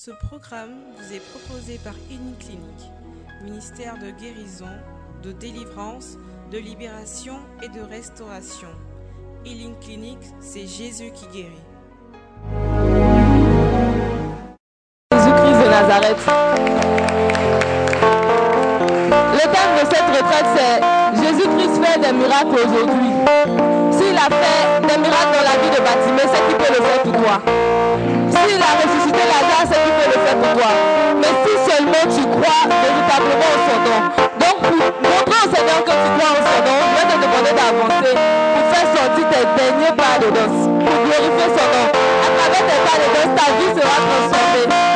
Ce programme vous est proposé par Clinique, ministère de guérison, de délivrance, de libération et de restauration. Healing Clinic, c'est Jésus qui guérit. Jésus-Christ de Nazareth. Le thème de cette retraite, c'est Jésus-Christ fait des miracles aujourd'hui. S'il a fait des miracles dans la vie de Batimé, c'est qui peut le faire pour toi. S'il a ressuscité Lazare, c'est qui peut le faire pour toi. Mais si seulement tu crois véritablement au son nom. Donc, pour montrer au Seigneur que tu crois au son nom, je vais te demander d'avancer pour faire sortir tes derniers pas de danse, pour glorifier son nom. À travers tes pas de danse, ta vie sera transformée.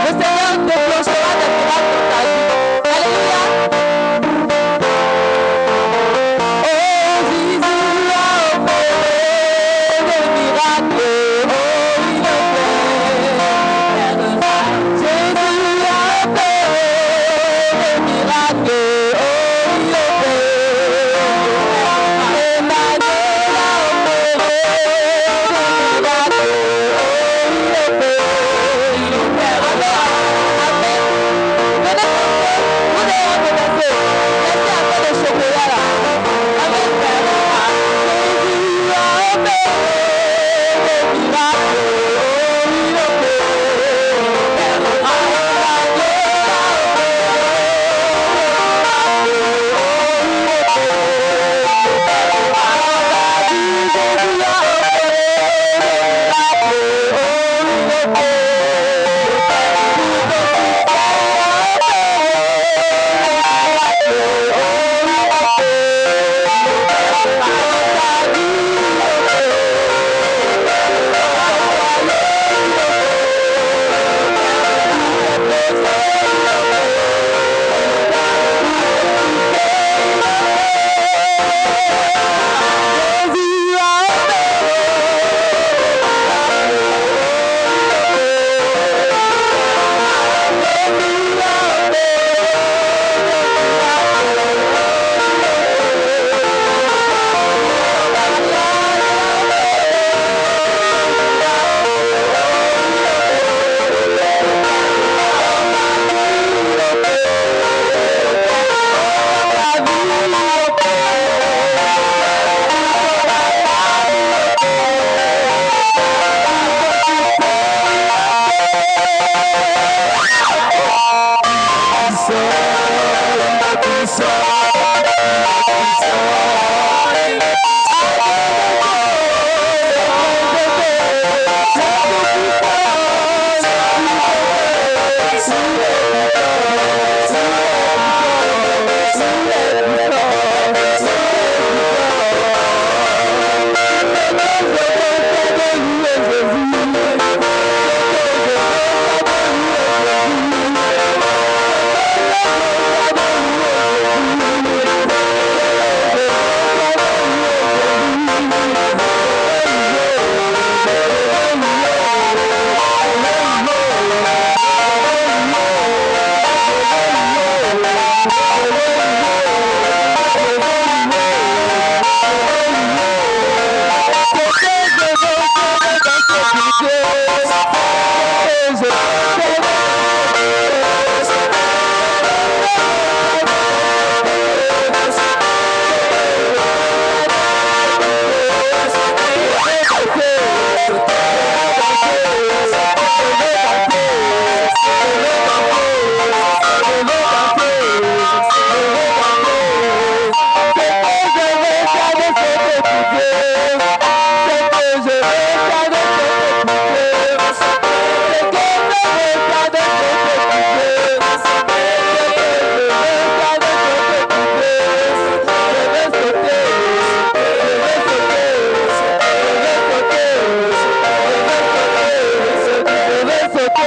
Você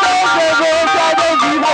tá jogando, tá não vivo,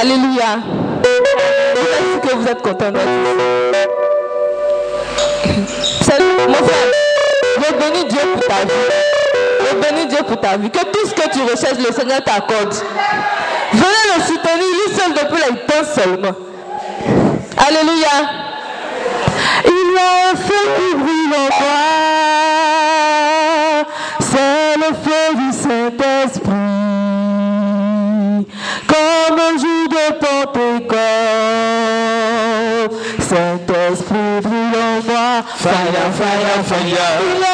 Alléluia. Vous que vous êtes content d'être Mon frère, je bénis Dieu pour ta vie. Je bénis Dieu pour ta vie. Que tout ce que tu recherches, le Seigneur t'accorde. Venez le soutenir, lui seul depuis les temps seulement. Alléluia. Il a feu qui brûle en. Brûle en moi. Fire, fire,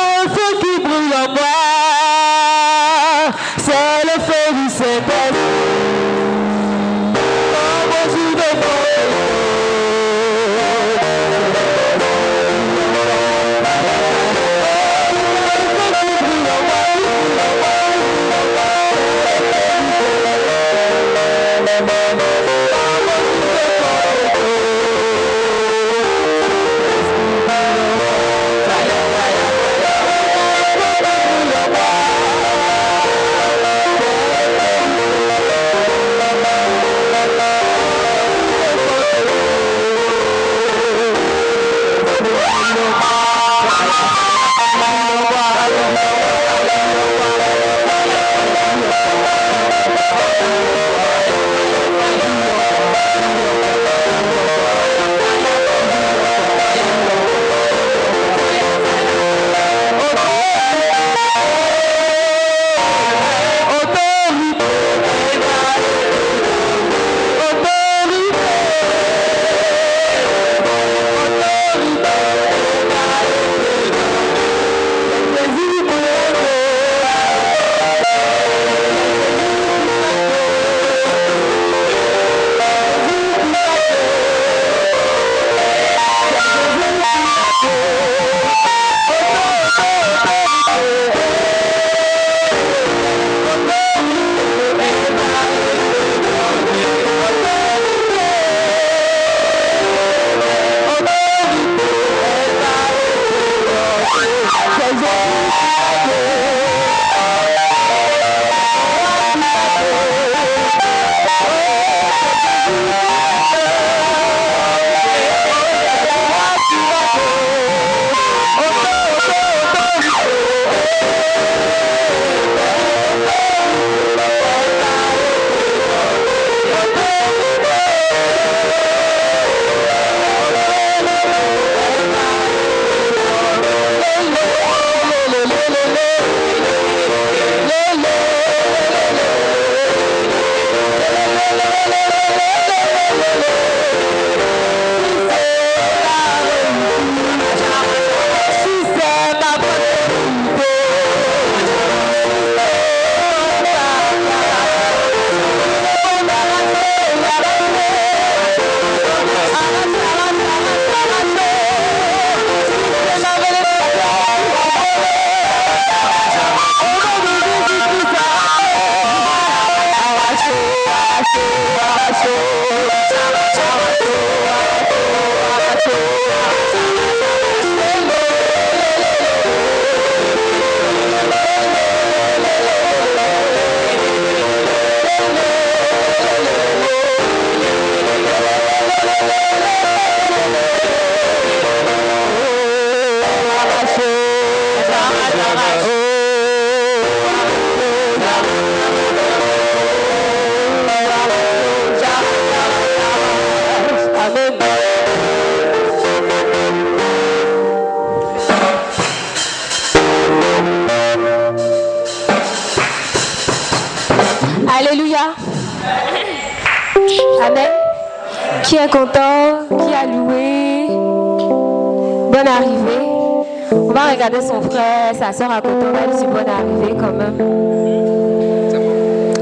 sa soeur à côté. On va lui dire bonne arrivée quand même.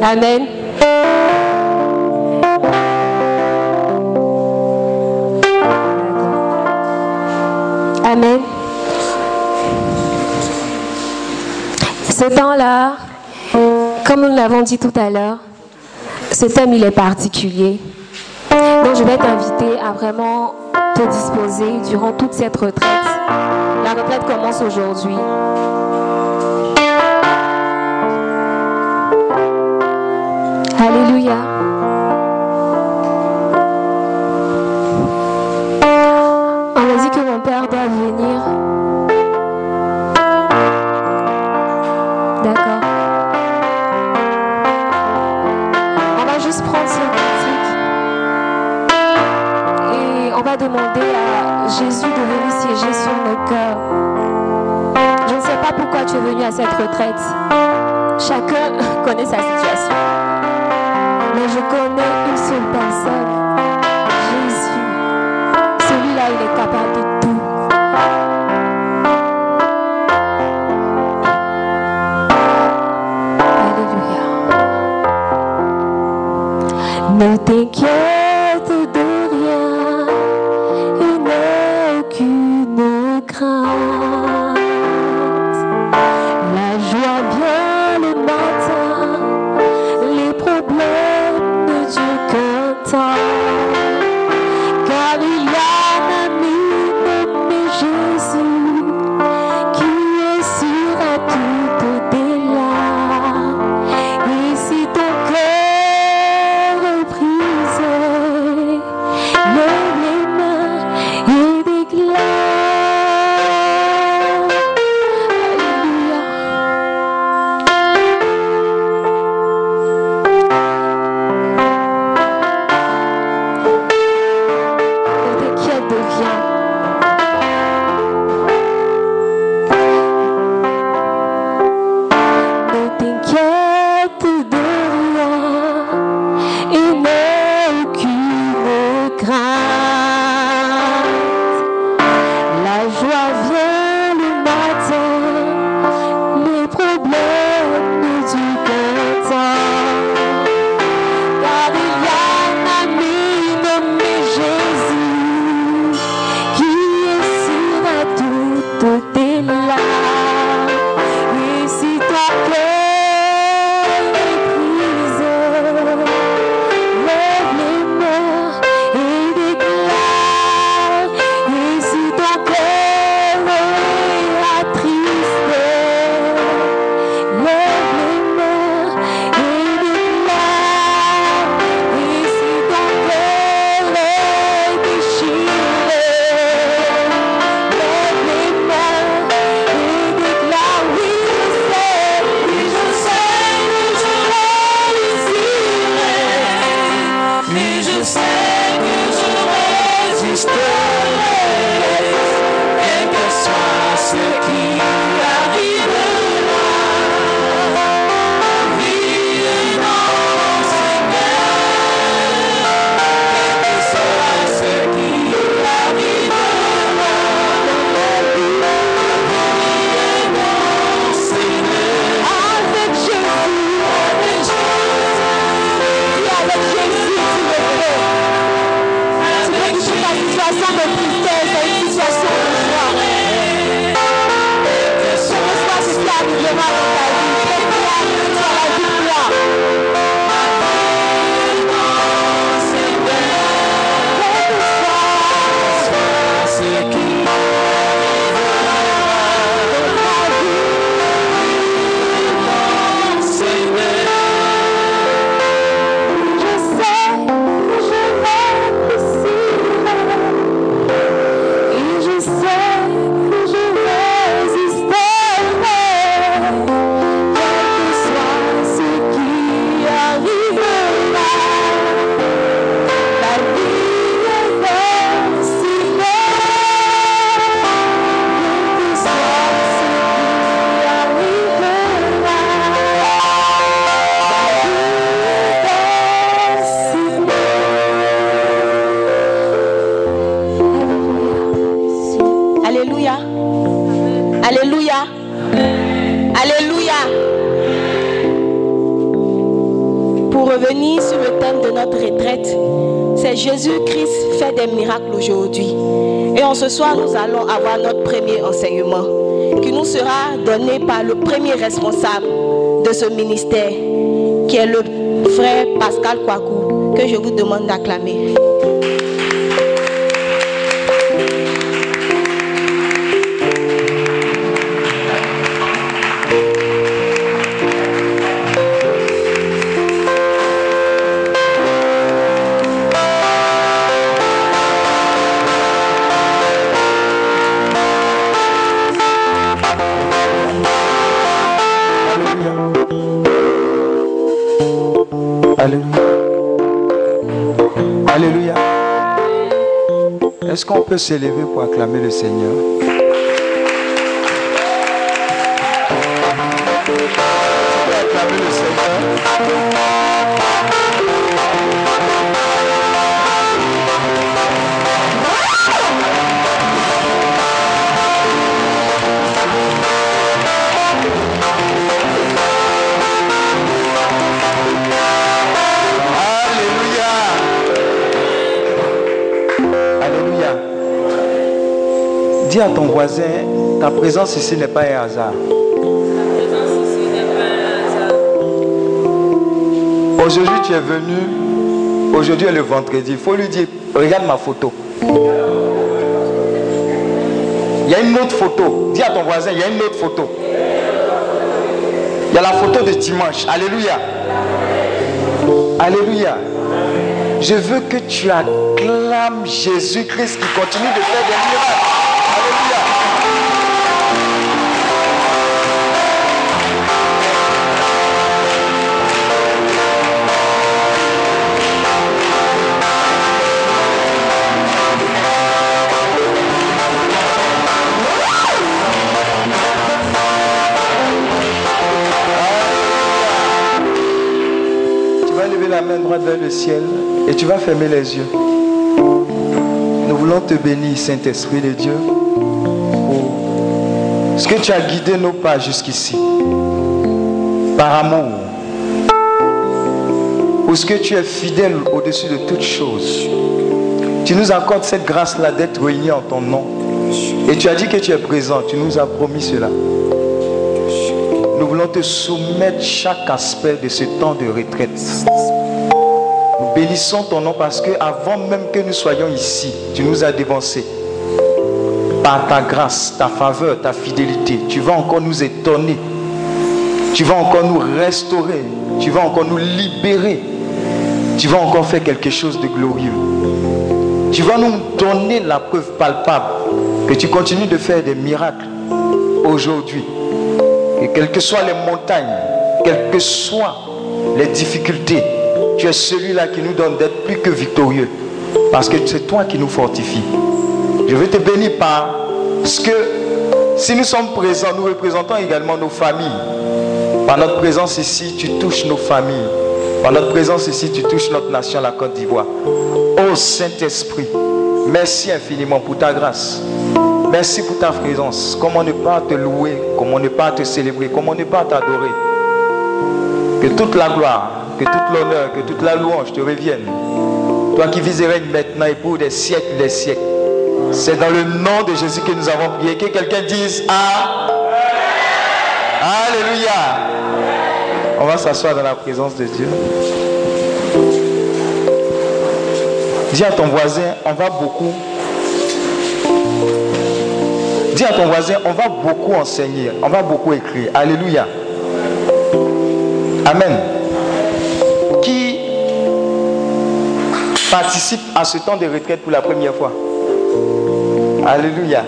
Amen. Amen. Ce temps-là, comme nous l'avons dit tout à l'heure, ce thème, il est particulier. Donc, je vais t'inviter à vraiment te disposer durant toute cette retraite. La retraite commence aujourd'hui. Alléluia. On a dit que mon Père doit venir. D'accord. On va juste prendre ce critique et on va demander à Jésus de venir siéger sur nos cœurs. Je ne sais pas pourquoi tu es venu à cette retraite. Chacun connaît sa situation. Mais je connais une seule personne. Jésus. Celui-là, il est capable de tout. Alléluia. Ne t'inquiète nous allons avoir notre premier enseignement qui nous sera donné par le premier responsable de ce ministère, qui est le frère Pascal Kouakou, que je vous demande d'acclamer. Peut s'élever pour acclamer le Seigneur. Acclamer le Seigneur Dis à ton voisin, ta présence ici n'est pas un hasard. Aujourd'hui, tu es venu. Aujourd'hui est le vendredi. Il faut lui dire, regarde ma photo. Il y a une autre photo. Dis à ton voisin, il y a une autre photo. Il y a la photo de dimanche. Alléluia. Alléluia. Je veux que tu acclames Jésus-Christ qui continue de faire des miracles. La main droite vers le ciel et tu vas fermer les yeux. Nous voulons te bénir, Saint-Esprit de Dieu, ce que tu as guidé nos pas jusqu'ici. Par amour? Pour ce que tu es fidèle au-dessus de toutes choses? Tu nous accordes cette grâce-là d'être réunis en ton nom. Et tu as dit que tu es présent. Tu nous as promis cela. Nous voulons te soumettre chaque aspect de ce temps de retraite. Bénissons ton nom parce que avant même que nous soyons ici, tu nous as dévancés. Par ta grâce, ta faveur, ta fidélité, tu vas encore nous étonner. Tu vas encore nous restaurer. Tu vas encore nous libérer. Tu vas encore faire quelque chose de glorieux. Tu vas nous donner la preuve palpable que tu continues de faire des miracles aujourd'hui. Et quelles que soient les montagnes, quelles que soient les difficultés, tu es celui-là qui nous donne d'être plus que victorieux. Parce que c'est toi qui nous fortifie. Je veux te bénir parce que si nous sommes présents, nous représentons également nos familles. Par notre présence ici, tu touches nos familles. Par notre présence ici, tu touches notre nation, la Côte d'Ivoire. Oh Saint-Esprit, merci infiniment pour ta grâce. Merci pour ta présence. Comment ne pas te louer, comment ne pas te célébrer, comment ne pas t'adorer. Que toute la gloire, que toute l'honneur, que toute la louange te revienne. Toi qui vis et règnes maintenant et pour des siècles des siècles. C'est dans le nom de Jésus que nous avons prié. Que quelqu'un dise Ah Alléluia. On va s'asseoir dans la présence de Dieu. Dis à ton voisin, on va beaucoup. Dis à ton voisin, on va beaucoup enseigner, on va beaucoup écrire. Alléluia. Amen. Qui participe à ce temps de retraite pour la première fois? Alléluia.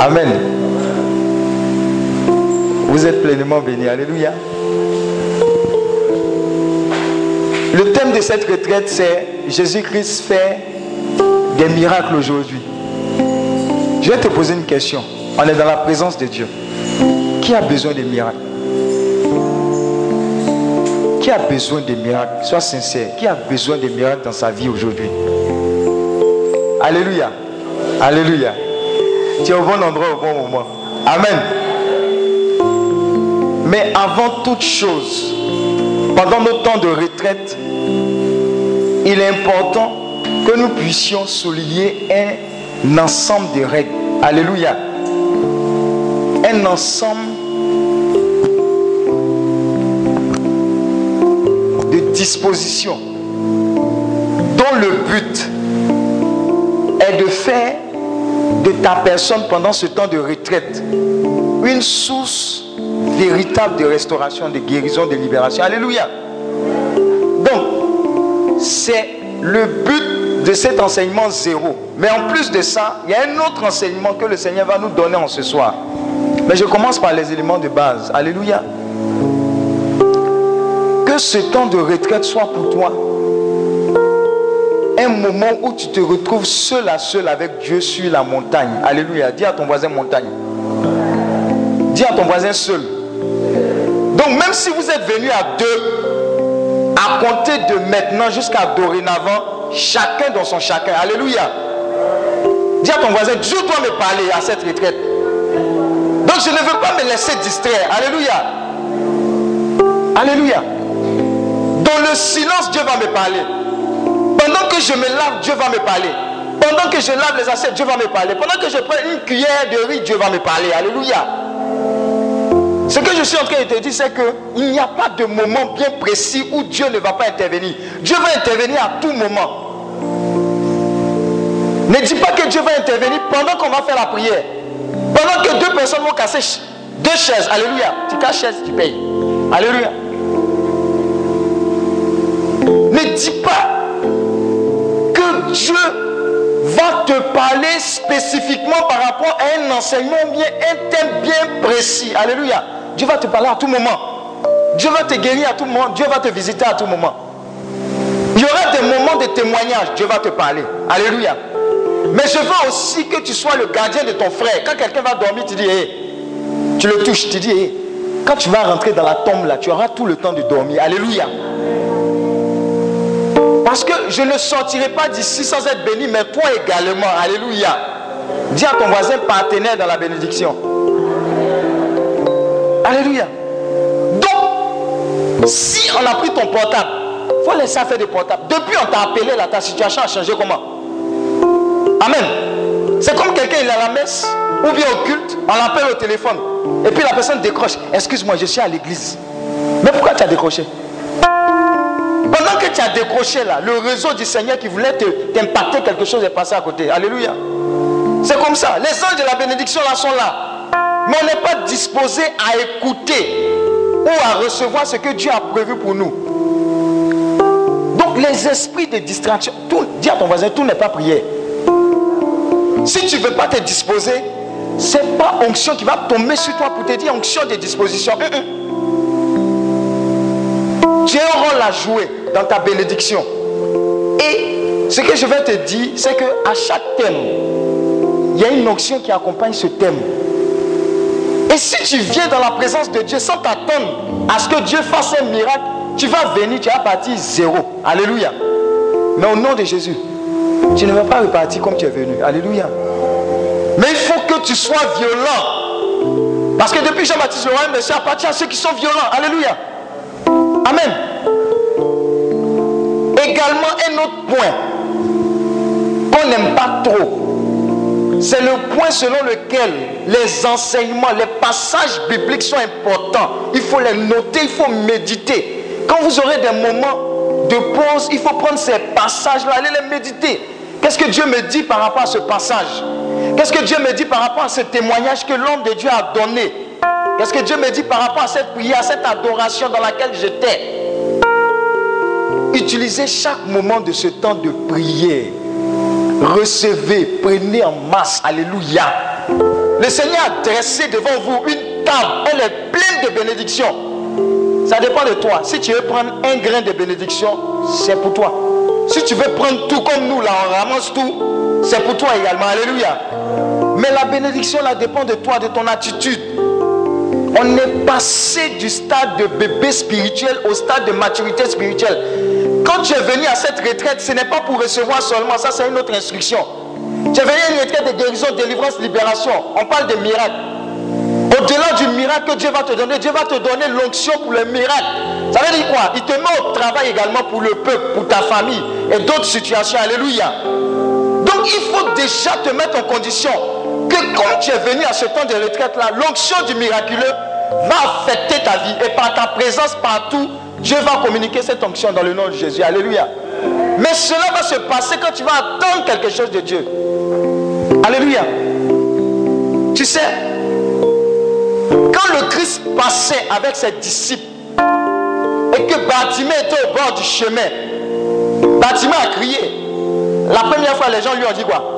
Amen. Vous êtes pleinement bénis. Alléluia. Le thème de cette retraite, c'est Jésus-Christ fait des miracles aujourd'hui. Je vais te poser une question. On est dans la présence de Dieu. Qui a besoin de miracles? Qui a besoin de miracles? Sois sincère. Qui a besoin de miracles dans sa vie aujourd'hui? Alléluia. Alléluia. Tu es au bon endroit au bon moment. Amen. Mais avant toute chose, pendant nos temps de retraite, il est important que nous puissions souligner un ensemble de règles. Alléluia. Un ensemble de dispositions dont le but est de faire de ta personne pendant ce temps de retraite une source véritable de restauration, de guérison, de libération. Alléluia. Donc, c'est le but de cet enseignement zéro. Mais en plus de ça, il y a un autre enseignement que le Seigneur va nous donner en ce soir. Mais je commence par les éléments de base. Alléluia. Que ce temps de retraite soit pour toi un moment où tu te retrouves seul à seul avec Dieu sur la montagne. Alléluia. Dis à ton voisin montagne. Dis à ton voisin seul. Donc même si vous êtes venu à deux, à compter de maintenant jusqu'à dorénavant, chacun dans son chacun. Alléluia. Dis à ton voisin, Dieu doit me parler à cette retraite. Donc je ne veux pas me laisser distraire. Alléluia. Alléluia. Dans le silence, Dieu va me parler. Que je me lave, Dieu va me parler. Pendant que je lave les assiettes, Dieu va me parler. Pendant que je prends une cuillère de riz, Dieu va me parler. Alléluia. Ce que je suis en train de te dire, c'est qu'il n'y a pas de moment bien précis où Dieu ne va pas intervenir. Dieu va intervenir à tout moment. Ne dis pas que Dieu va intervenir pendant qu'on va faire la prière. Pendant que deux personnes vont casser deux chaises. Alléluia. Tu casses chaise, tu payes. Alléluia. Ne dis pas Dieu va te parler spécifiquement par rapport à un enseignement bien, un thème bien précis. Alléluia. Dieu va te parler à tout moment. Dieu va te guérir à tout moment. Dieu va te visiter à tout moment. Il y aura des moments de témoignage. Dieu va te parler. Alléluia. Mais je veux aussi que tu sois le gardien de ton frère. Quand quelqu'un va dormir, tu dis, tu le touches, tu dis, quand tu vas rentrer dans la tombe là, tu auras tout le temps de dormir. Alléluia. Parce que je ne sortirai pas d'ici sans être béni, mais toi également. Alléluia. Dis à ton voisin partenaire dans la bénédiction. Alléluia. Donc, si on a pris ton portable, il faut laisser faire des portables. Depuis on t'a appelé là, ta situation a changé comment? Amen. C'est comme quelqu'un il est à la messe ou bien au culte, on l'appelle au téléphone. Et puis la personne décroche. Excuse-moi, je suis à l'église. Mais pourquoi tu as décroché? Pendant que tu as décroché là, le réseau du Seigneur qui voulait t'impacter quelque chose est passé à côté. Alléluia. C'est comme ça. Les anges de la bénédiction là sont là. Mais on n'est pas disposé à écouter ou à recevoir ce que Dieu a prévu pour nous. Donc les esprits de distraction, tout, dis à ton voisin, tout n'est pas prière. Si tu ne veux pas te disposer, ce n'est pas onction qui va tomber sur toi pour te dire onction de disposition. Tu as un rôle à jouer dans ta bénédiction. Et ce que je vais te dire, c'est qu'à chaque thème, il y a une onction qui accompagne ce thème. Et si tu viens dans la présence de Dieu sans t'attendre à ce que Dieu fasse un miracle, tu vas venir, tu vas partir zéro. Alléluia. Mais au nom de Jésus, tu ne vas pas repartir comme tu es venu. Alléluia. Mais il faut que tu sois violent. Parce que depuis Jean-Baptiste Laurent, monsieur appartient à ceux qui sont violents. Alléluia. Amen. Également, un autre point qu'on n'aime pas trop. C'est le point selon lequel les enseignements, les passages bibliques sont importants. Il faut les noter, il faut méditer. Quand vous aurez des moments de pause, il faut prendre ces passages-là, aller les méditer. Qu'est-ce que Dieu me dit par rapport à ce passage? Qu'est-ce que Dieu me dit par rapport à ce témoignage que l'homme de Dieu a donné? Qu'est-ce que Dieu me dit par rapport à cette prière, à cette adoration dans laquelle j'étais? Utilisez chaque moment de ce temps de prière. Recevez, prenez en masse. Alléluia. Le Seigneur a dressé devant vous une table. Elle est pleine de bénédictions. Ça dépend de toi. Si tu veux prendre un grain de bénédiction, c'est pour toi. Si tu veux prendre tout comme nous, là, on ramasse tout, c'est pour toi également. Alléluia. Mais la bénédiction, là, dépend de toi, de ton attitude. On est passé du stade de bébé spirituel au stade de maturité spirituelle. Quand tu es venu à cette retraite, ce n'est pas pour recevoir seulement, ça c'est une autre instruction. Tu es venu à une retraite de guérison, délivrance, libération. On parle de miracles. Au-delà du miracle que Dieu va te donner, Dieu va te donner l'onction pour le miracle. Ça veut dire quoi? Il te met au travail également pour le peuple, pour ta famille et d'autres situations. Alléluia. Donc il faut déjà te mettre en condition que quand tu es venu à ce temps de retraite-là, l'onction du miraculeux va affecter ta vie. Et par ta présence partout, Dieu va communiquer cette onction dans le nom de Jésus. Alléluia. Mais cela va se passer quand tu vas attendre quelque chose de Dieu. Alléluia. Tu sais, quand le Christ passait avec ses disciples et que Bartimée était au bord du chemin, Bartimée a crié. La première fois, les gens lui ont dit quoi?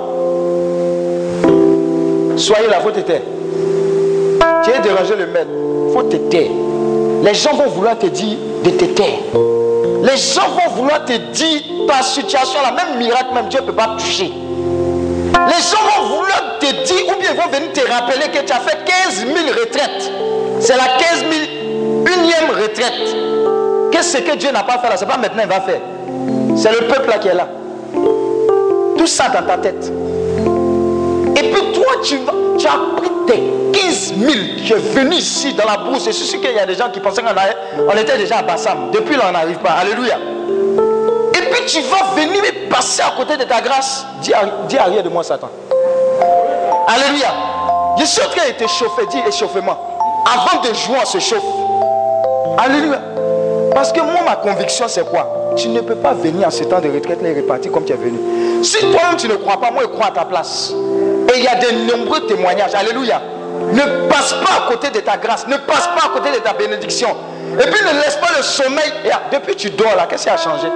Soyez là, faut te. Tu es dérangé le maître, faut te. Les gens vont vouloir te dire de. Les gens vont vouloir te dire ta situation, la même miracle, même Dieu ne peut pas toucher. Les gens vont vouloir te dire, ou bien vont venir te rappeler que tu as fait 15 000 retraites. C'est la 15 000 unième retraite. Qu'est-ce que Dieu n'a pas fait là C'est pas maintenant qu'il va faire. C'est le peuple qui est là. Tout ça dans ta tête. Et puis toi, tu, vas, tu as pris tes 15 000. Tu es venu ici dans la bourse. Je suis sûr qu'il y a des gens qui pensaient qu'on était déjà à Bassam. Depuis là, on n'arrive pas. Alléluia. Et puis tu vas venir passer à côté de ta grâce. Dis, dis arrière de moi, Satan. Alléluia. Je suis en train de t'échauffer. Dis échauffement. Avant de jouer, on se chauffe. Alléluia. Parce que moi, ma conviction, c'est quoi? Tu ne peux pas venir en ce temps de retraite et repartir comme tu es venu. Si toi-même tu ne crois pas, moi je crois à ta place. Et il y a de nombreux témoignages. Alléluia. Ne passe pas à côté de ta grâce. Ne passe pas à côté de ta bénédiction. Et puis ne laisse pas le sommeil. depuis tu dors là, qu'est-ce qui a changé?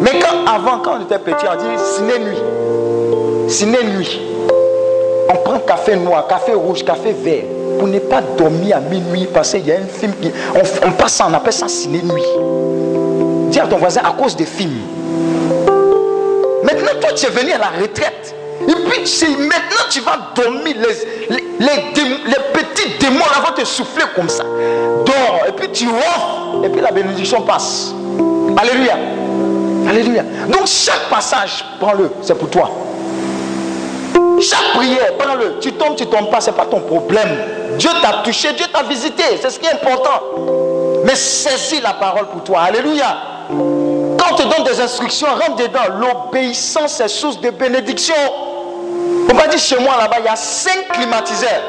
Mais quand avant, quand on était petit, on dit ciné nuit. Ciné nuit. On prend café noir, café rouge, café vert. Pour ne pas dormir à minuit, parce qu'il y a un film qui. On, passe ça, on appelle ça ciné nuit. Dis à ton voisin à cause des films. Maintenant, toi, tu es venu à la retraite. Et puis, maintenant, tu vas dormir. Les, les, petits démons vont te souffler comme ça. Dors. Et puis, tu offres. Et puis, la bénédiction passe. Alléluia. Alléluia. Donc, chaque passage, prends-le. C'est pour toi. Chaque prière, prends-le. Tu tombes, tu tombes pas, ce n'est pas ton problème. Dieu t'a touché, Dieu t'a visité. C'est ce qui est important. Mais saisis la parole pour toi. Alléluia. Te donne des instructions, rentre dedans. L'obéissance est source de bénédiction. On va dire chez moi là-bas, il y a cinq climatiseurs.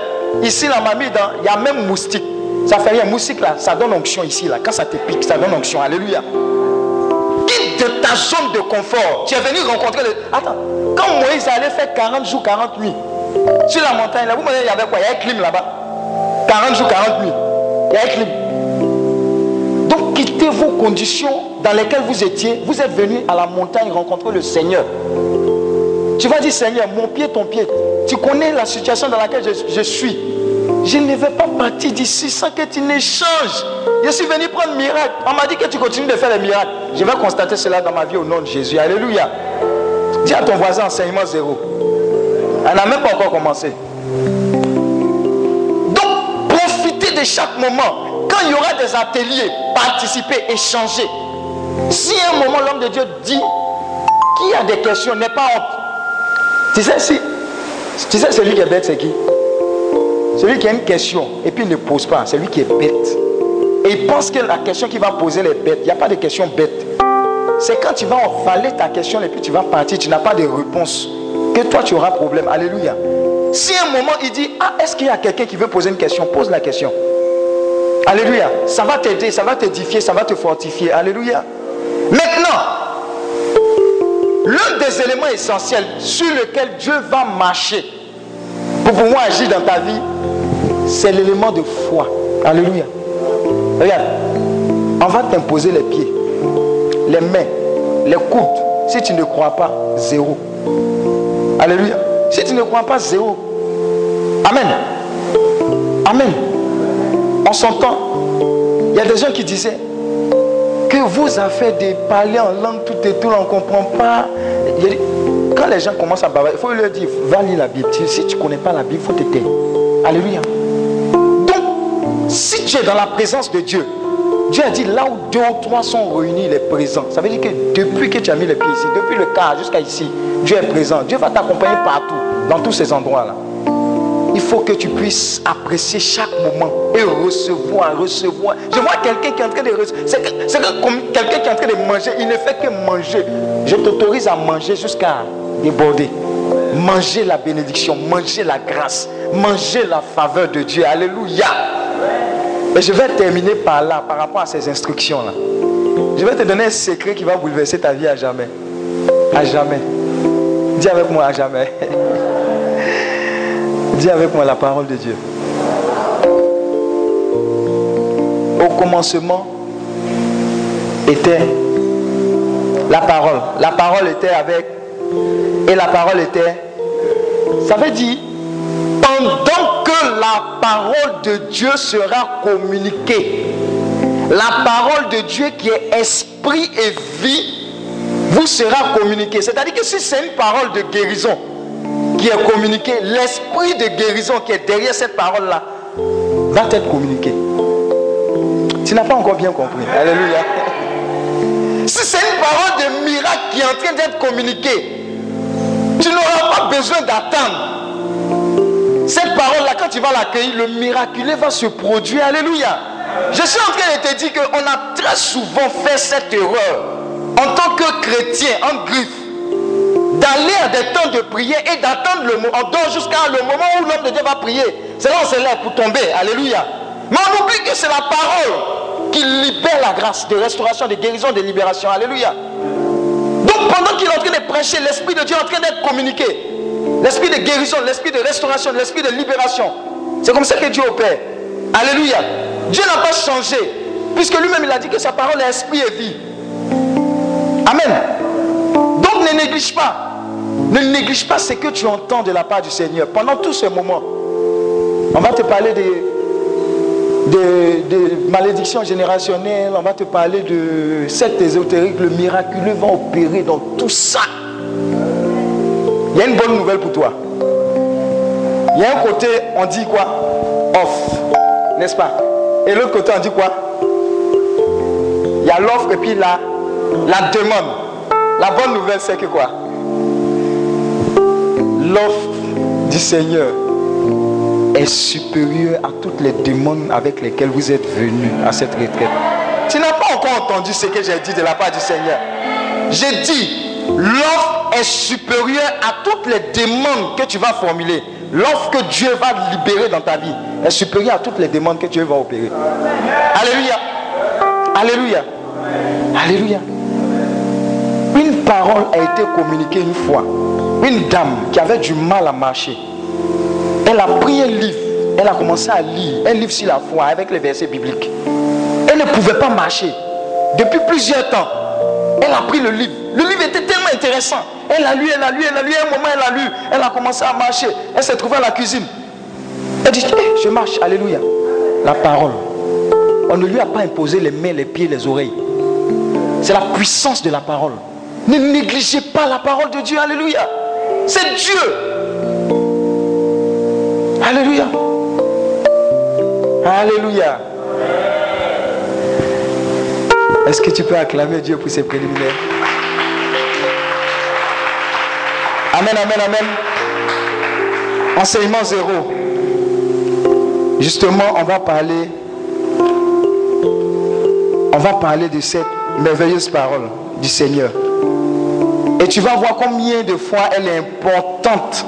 Ici, la mamie, il y a même moustique. Ça fait rien. Moustique là, ça donne onction ici là. Quand ça te pique, ça donne onction. Alléluia. Quitte de ta zone de confort. Tu es venu rencontrer le. Attends, quand Moïse allait faire 40 jours, 40 nuits sur la montagne là, vous me il y avait quoi? Il y a un clim là-bas. 40 jours, 40 nuits. Il y a un clim. Donc quittez vos conditions dans lesquelles vous étiez. Vous êtes venu à la montagne rencontrer le Seigneur. Tu vas dire, Seigneur, mon pied, ton pied. Tu connais la situation dans laquelle je, suis. Je ne vais pas partir d'ici sans que tu n'échanges. Je suis venu prendre miracle. On m'a dit que tu continues de faire les miracles. Je vais constater cela dans ma vie au nom de Jésus. Alléluia. Dis à ton voisin enseignement zéro. Elle n'a même pas encore commencé. Donc, profitez de chaque moment. Quand il y aura des ateliers, participez, échangez. Si un moment l'homme de Dieu dit qui a des questions, n'est pas honte. Tu sais, si, tu sais, celui qui est bête, c'est qui? Celui qui a une question et puis il ne pose pas, c'est lui qui est bête. Et il pense que la question qu'il va poser est bête. Il n'y a pas de question bête. C'est quand tu vas envaler ta question et puis tu vas partir, tu n'as pas de réponse, que toi tu auras problème. Alléluia. Si un moment il dit, ah, est-ce qu'il y a quelqu'un qui veut poser une question? Pose la question. Alléluia. Ça va t'aider, ça va t'édifier, ça va te fortifier. Alléluia. L'un des éléments essentiels sur lequel Dieu va marcher pour pouvoir agir dans ta vie, c'est l'élément de foi. Alléluia. Regarde, on va t'imposer les pieds, les mains, les coudes. Si tu ne crois pas, zéro. Alléluia. Si tu ne crois pas, zéro. Amen. Amen. On s'entend. Il y a des gens qui disaient que vos affaires de parler en langue tout et tout, on ne comprend pas. Quand les gens commencent à bavarder, il faut leur dire, va lire la Bible. Si tu ne connais pas la Bible, il faut te. Alléluia. Donc, si tu es dans la présence de Dieu, Dieu a dit là où deux ou trois sont réunis, il est présent. Ça veut dire que depuis que tu as mis les pieds ici, depuis le car jusqu'à ici, Dieu est présent. Dieu va t'accompagner partout, dans tous ces endroits-là. Il faut que tu puisses apprécier chaque moment et recevoir, recevoir. Je vois quelqu'un qui est en train de recevoir. C'est comme quelqu'un qui est en train de manger. Il ne fait que manger. Je t'autorise à manger jusqu'à déborder. Manger la bénédiction, manger la grâce, manger la faveur de Dieu. Alléluia. Et je vais terminer par là, par rapport à ces instructions-là. Je vais te donner un secret qui va bouleverser ta vie à jamais. À jamais. Dis avec moi à jamais. Dis avec moi la parole de Dieu. Au commencement était la parole. La parole était avec et la parole était. Ça veut dire, pendant que la parole de Dieu sera communiquée, la parole de Dieu qui est esprit et vie vous sera communiquée. C'est-à-dire que si c'est une parole de guérison qui est communiquée, l'esprit de guérison qui est derrière cette parole-là va être communiqué. Tu n'as pas encore bien compris. Alléluia. Si c'est une parole de miracle qui est en train d'être communiquée, tu n'auras pas besoin d'attendre. Cette parole-là, quand tu vas l'accueillir, le miraculé va se produire. Alléluia. Je suis en train de te dire qu'on a très souvent fait cette erreur en tant que chrétien en griffe d'aller à des temps de prière et d'attendre le moment. On jusqu'à le moment où l'homme de Dieu va prier. C'est là où on se pour tomber. Alléluia. Mais on oublie que c'est la parole qui libère la grâce de restauration, de guérison, de libération. Alléluia. Donc pendant qu'il est en train de prêcher, l'Esprit de Dieu est en train d'être communiqué. L'esprit de guérison, l'esprit de restauration, l'esprit de libération. C'est comme ça que Dieu opère. Alléluia. Dieu n'a pas changé. Puisque lui-même il a dit que sa parole est esprit et vie. Amen. Donc ne néglige pas. Ne néglige pas ce que tu entends de la part du Seigneur. Pendant tout ce moment, on va te parler des, malédictions générationnelles, on va te parler de cette ésotérique, le miraculeux va opérer dans tout ça. Il y a une bonne nouvelle pour toi. Il y a un côté, on dit quoi? Off, n'est-ce pas? Et l'autre côté, on dit quoi? Il y a l'offre et puis la, la demande. La bonne nouvelle, c'est que quoi? L'offre du Seigneur est supérieure à toutes les demandes avec lesquelles vous êtes venus à cette retraite. Tu n'as pas encore entendu ce que j'ai dit de la part du Seigneur. J'ai dit, l'offre est supérieure à toutes les demandes que tu vas formuler. L'offre que Dieu va libérer dans ta vie est supérieure à toutes les demandes que Dieu va opérer. Alléluia. Alléluia. Alléluia. Une parole a été communiquée une fois. Une dame qui avait du mal à marcher. Elle a pris un livre. Elle a commencé à lire un livre sur la foi avec les versets bibliques. Elle ne pouvait pas marcher. Depuis plusieurs temps, elle a pris le livre. Le livre était tellement intéressant. Elle a lu, elle a lu, elle a lu. un moment, elle a lu. Elle a commencé à marcher. Elle s'est trouvée à la cuisine. Elle dit, eh, je marche. Alléluia. La parole. On ne lui a pas imposé les mains, les pieds, les oreilles. C'est la puissance de la parole. Ne négligez pas la parole de Dieu. Alléluia. C'est Dieu. Alléluia. Alléluia. Est-ce que tu peux acclamer Dieu pour ses préliminaires? Amen, amen, amen. Enseignement zéro. Justement, on va parler. On va parler de cette merveilleuse parole du Seigneur. Et tu vas voir combien de fois elle est importante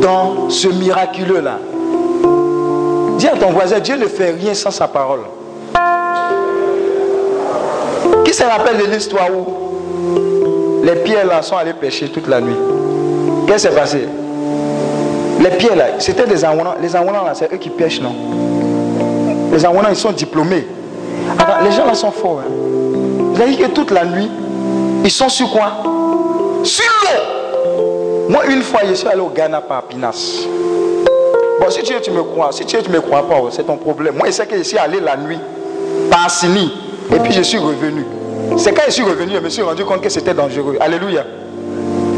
dans ce miraculeux-là. Dis à ton voisin, Dieu ne fait rien sans sa parole. Qui se rappelle de l'histoire où les pierres là sont allés pêcher toute la nuit? Qu'est-ce qui s'est passé? Les pierres là, c'était des Aouanans. Les Aouanans là, c'est eux qui pêchent, non? Les Aouanans, ils sont diplômés. Les gens là sont forts. Hein. Dit que toute la nuit, ils sont sur quoi? Sur l'eau. Moi, une fois, je suis allé au Ghana par Pinas. Bon, si tu, tu me crois, si tu ne me crois pas, c'est ton problème. Moi, je sais que je suis allé la nuit par Sini. Et puis je suis revenu. C'est quand je suis revenu, je me suis rendu compte que c'était dangereux. Alléluia.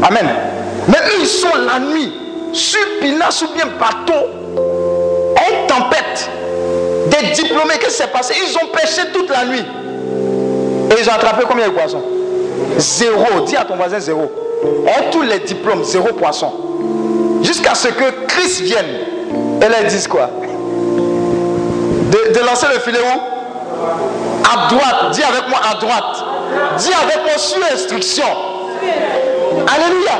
Amen. Mais ils sont la nuit, sur Pinas ou bien bateau. Diplômés, qu'est-ce qui s'est passé Ils ont pêché toute la nuit. Et ils ont attrapé combien de poissons? Zéro. Dis à ton voisin zéro. A tous les diplômes, zéro poisson. Jusqu'à ce que Christ vienne. Et là, ils disent quoi? De, lancer le filet où? À droite. Dis avec moi à droite. Dis avec moi sur instruction. Alléluia.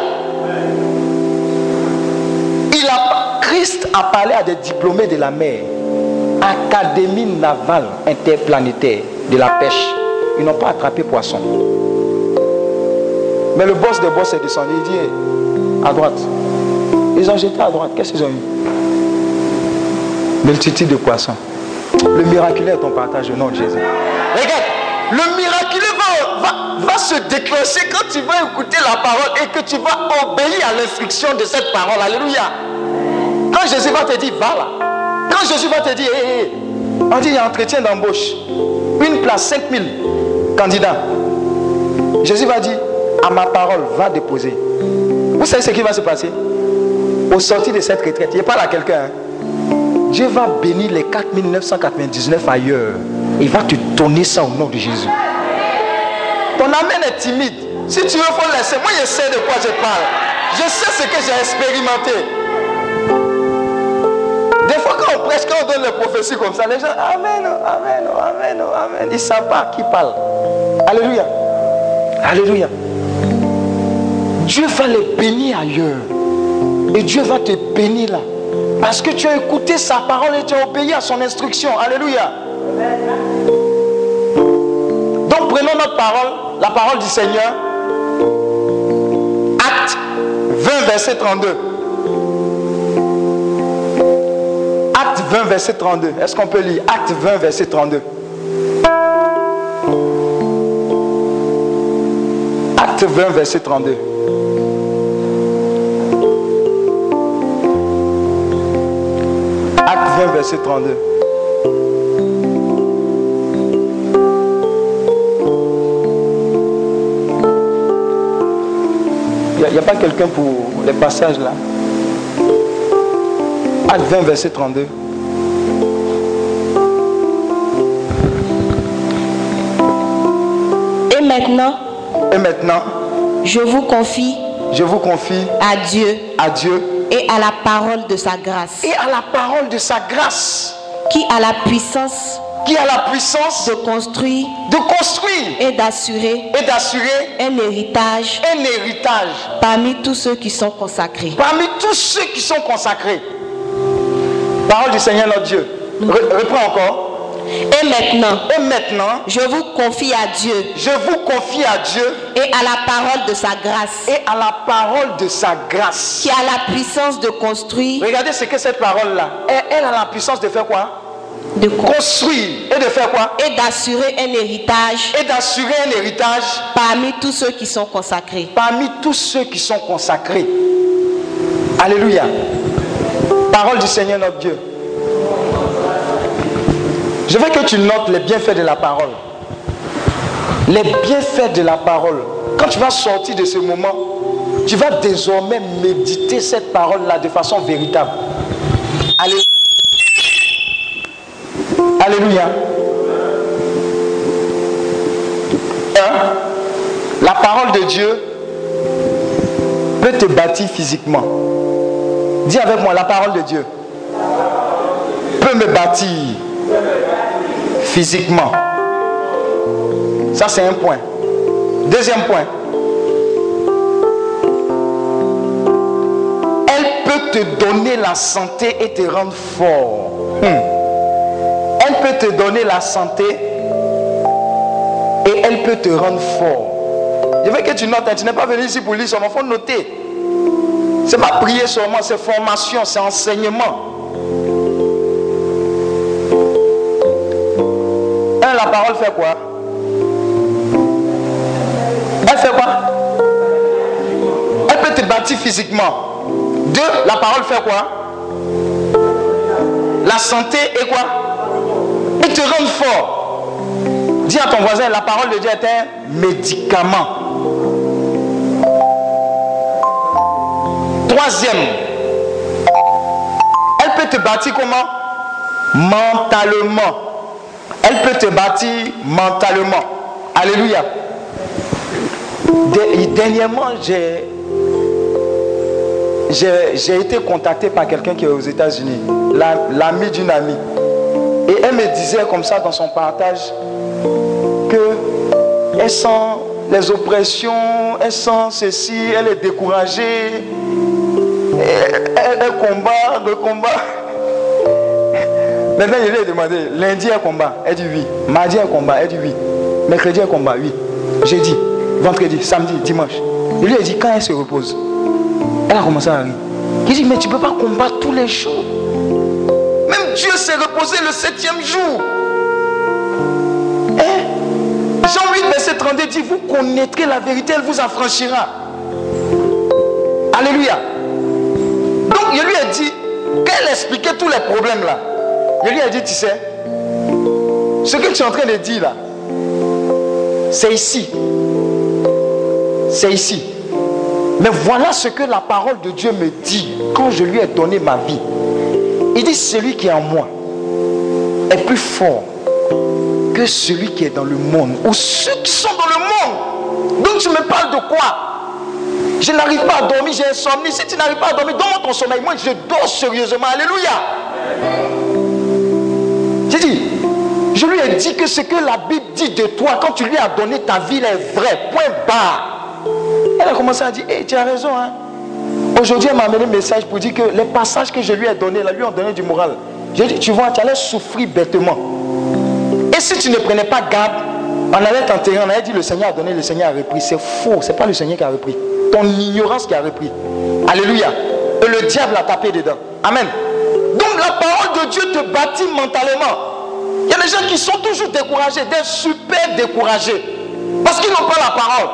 Il a, Christ a parlé à des diplômés de la mer. Académie navale interplanétaire de la pêche. Ils n'ont pas attrapé poisson. Mais le boss de boss est descendu. Il dit à droite. Ils ont jeté à droite. Qu'est-ce qu'ils ont eu? Multitude de poissons. Le miraculeux est ton partage au nom de Jésus. Regarde, le miraculeux va, va, se déclencher quand tu vas écouter la parole et que tu vas obéir à l'instruction de cette parole. Alléluia. Quand Jésus va te dire, va là. Quand Jésus va te dire, hé, hé, on dit, y a entretien d'embauche. Une place, 5000 candidats. Jésus va dire, à ma parole, va déposer. Vous savez ce qui va se passer? Au sortir de cette retraite, il parle à quelqu'un. Hein. Dieu va bénir les 4999 ailleurs. Il va te donner ça au nom de Jésus. Ton amène est timide. Si tu veux, faut laisser. Moi, je sais de quoi je parle. Je sais ce que j'ai expérimenté. Quand on quand on donne les prophéties comme ça, les gens, Amen, Amen, Amen, Amen. Ils ne savent pas qui parle. Alléluia. Alléluia. Dieu va les bénir ailleurs. Et Dieu va te bénir là. Parce que tu as écouté sa parole et tu as obéi à son instruction. Alléluia. Donc prenons notre parole, la parole du Seigneur. Acte 20, verset 32. 20, verset 32. Est-ce qu'on peut lire? Acte 20, verset 32. Acte 20, verset 32. verset 32. Il n'y a, pas quelqu'un pour les passages là? Acte 20, verset 32. Maintenant, et maintenant, je vous confie, je vous confie à Dieu, à Dieu et à la parole de sa grâce. Et à la parole de sa grâce. Qui a la puissance qui a la puissance de construire, de construire et d'assurer, et d'assurer un héritage, un héritage parmi tous ceux qui sont consacrés. Parmi tous ceux qui sont consacrés. Parole du Seigneur notre Dieu. reprends encore. Et maintenant, et maintenant, je vous confie à Dieu. Je vous confie à Dieu. Et à la parole de sa grâce. Et à la parole de sa grâce. Qui a la puissance de construire. Regardez ce que cette parole-là. Elle, a la puissance de faire quoi? De construire et de faire quoi? Et d'assurer un héritage. Et d'assurer un héritage parmi tous ceux qui sont consacrés. Parmi tous ceux qui sont consacrés. Alléluia. Parole du Seigneur notre Dieu. Je veux que tu notes les bienfaits de la parole. Les bienfaits de la parole. Quand tu vas sortir de ce moment, tu vas désormais méditer cette parole-là de façon véritable. Alléluia. Alléluia. la parole de Dieu peut te bâtir physiquement. Dis avec moi, la parole de Dieu peut me bâtir physiquement. Ça, c'est un point. Deuxième point. Elle peut te donner la santé et te rendre fort. Hmm. Elle peut te donner la santé et elle peut te rendre fort. Je veux que tu notes, hein. tu n'es pas venu ici pour lire seulement, il faut noter. C'est pas prier seulement, c'est formation, c'est enseignement. La parole fait quoi? Elle fait quoi? Elle peut te bâtir physiquement. Deux, la parole fait quoi? La santé et quoi? Et te rend fort. Dis à ton voisin, la parole de Dieu est un médicament. Troisième, elle peut te bâtir comment? Mentalement. Elle peut te bâtir mentalement. Alléluia. Dernièrement, j'ai été contacté par quelqu'un qui est aux États-Unis, l'ami d'une amie. Et elle me disait comme ça dans son partage que elle sent les oppressions, elle sent ceci, elle est découragée, elle, combat, le combat. Maintenant, je lui ai demandé, lundi elle combat, elle dit oui. Mardi elle combat, elle dit oui. Mercredi elle combat, oui. Jeudi, vendredi, samedi, dimanche. Je lui ai dit, quand elle se repose, elle a commencé à rire. Il dit, mais tu ne peux pas combattre tous les jours. Même Dieu s'est reposé le septième jour. Jean 8, verset 32 dit, vous connaîtrez la vérité, elle vous affranchira. Alléluia. Donc, je lui ai dit, qu'elle expliquait tous les problèmes là. Je lui ai dit, tu sais, ce que tu es en train de dire là, c'est ici. C'est ici. Mais voilà ce que la parole de Dieu me dit quand je lui ai donné ma vie. Il dit, celui qui est en moi est plus fort que celui qui est dans le monde. Ou ceux qui sont dans le monde. Donc tu me parles de quoi? Je n'arrive pas à dormir, j'ai insomnie. Si tu n'arrives pas à dormir, donne-moi ton sommeil. Moi, je dors sérieusement. Alléluia. Dit, que ce que la Bible dit de toi, quand tu lui as donné ta vie, est vrai. Point barre. Elle a commencé à dire, hey, tu as raison. Hein? Aujourd'hui, elle m'a amené un message pour dire que les passages que je lui ai donnés, là, lui ont donné du moral. J'ai dit, tu vois, tu allais souffrir bêtement. Et si tu ne prenais pas garde, on allait t'enterrer, on allait dire, le Seigneur a donné, le Seigneur a repris. C'est faux, c'est pas le Seigneur qui a repris. Ton ignorance qui a repris. Alléluia. Et le diable a tapé dedans. Amen. Donc la parole de Dieu te bâtit mentalement. Il y a des gens qui sont toujours découragés, des super découragés. Parce qu'ils n'ont pas la parole.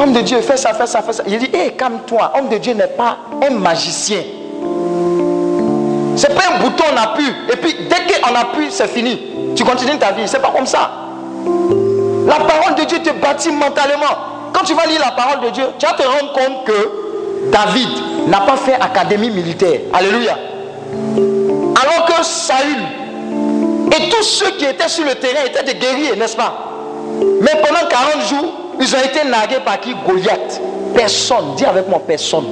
Homme de Dieu, fais ça, fais ça, fais ça. Il dit, hé, calme-toi. Homme de Dieu n'est pas un magicien. C'est pas un bouton, on appuie. Et puis, dès qu'on appuie, c'est fini. Tu continues ta vie. C'est pas comme ça. La parole de Dieu te bâtit mentalement. Quand tu vas lire la parole de Dieu, tu vas te rendre compte que David n'a pas fait académie militaire. Alléluia. Alors que Saül et tous ceux qui étaient sur le terrain étaient des guerriers, n'est-ce pas? Mais pendant 40 jours, ils ont été nargués par qui Goliath. Personne, dis avec moi, personne,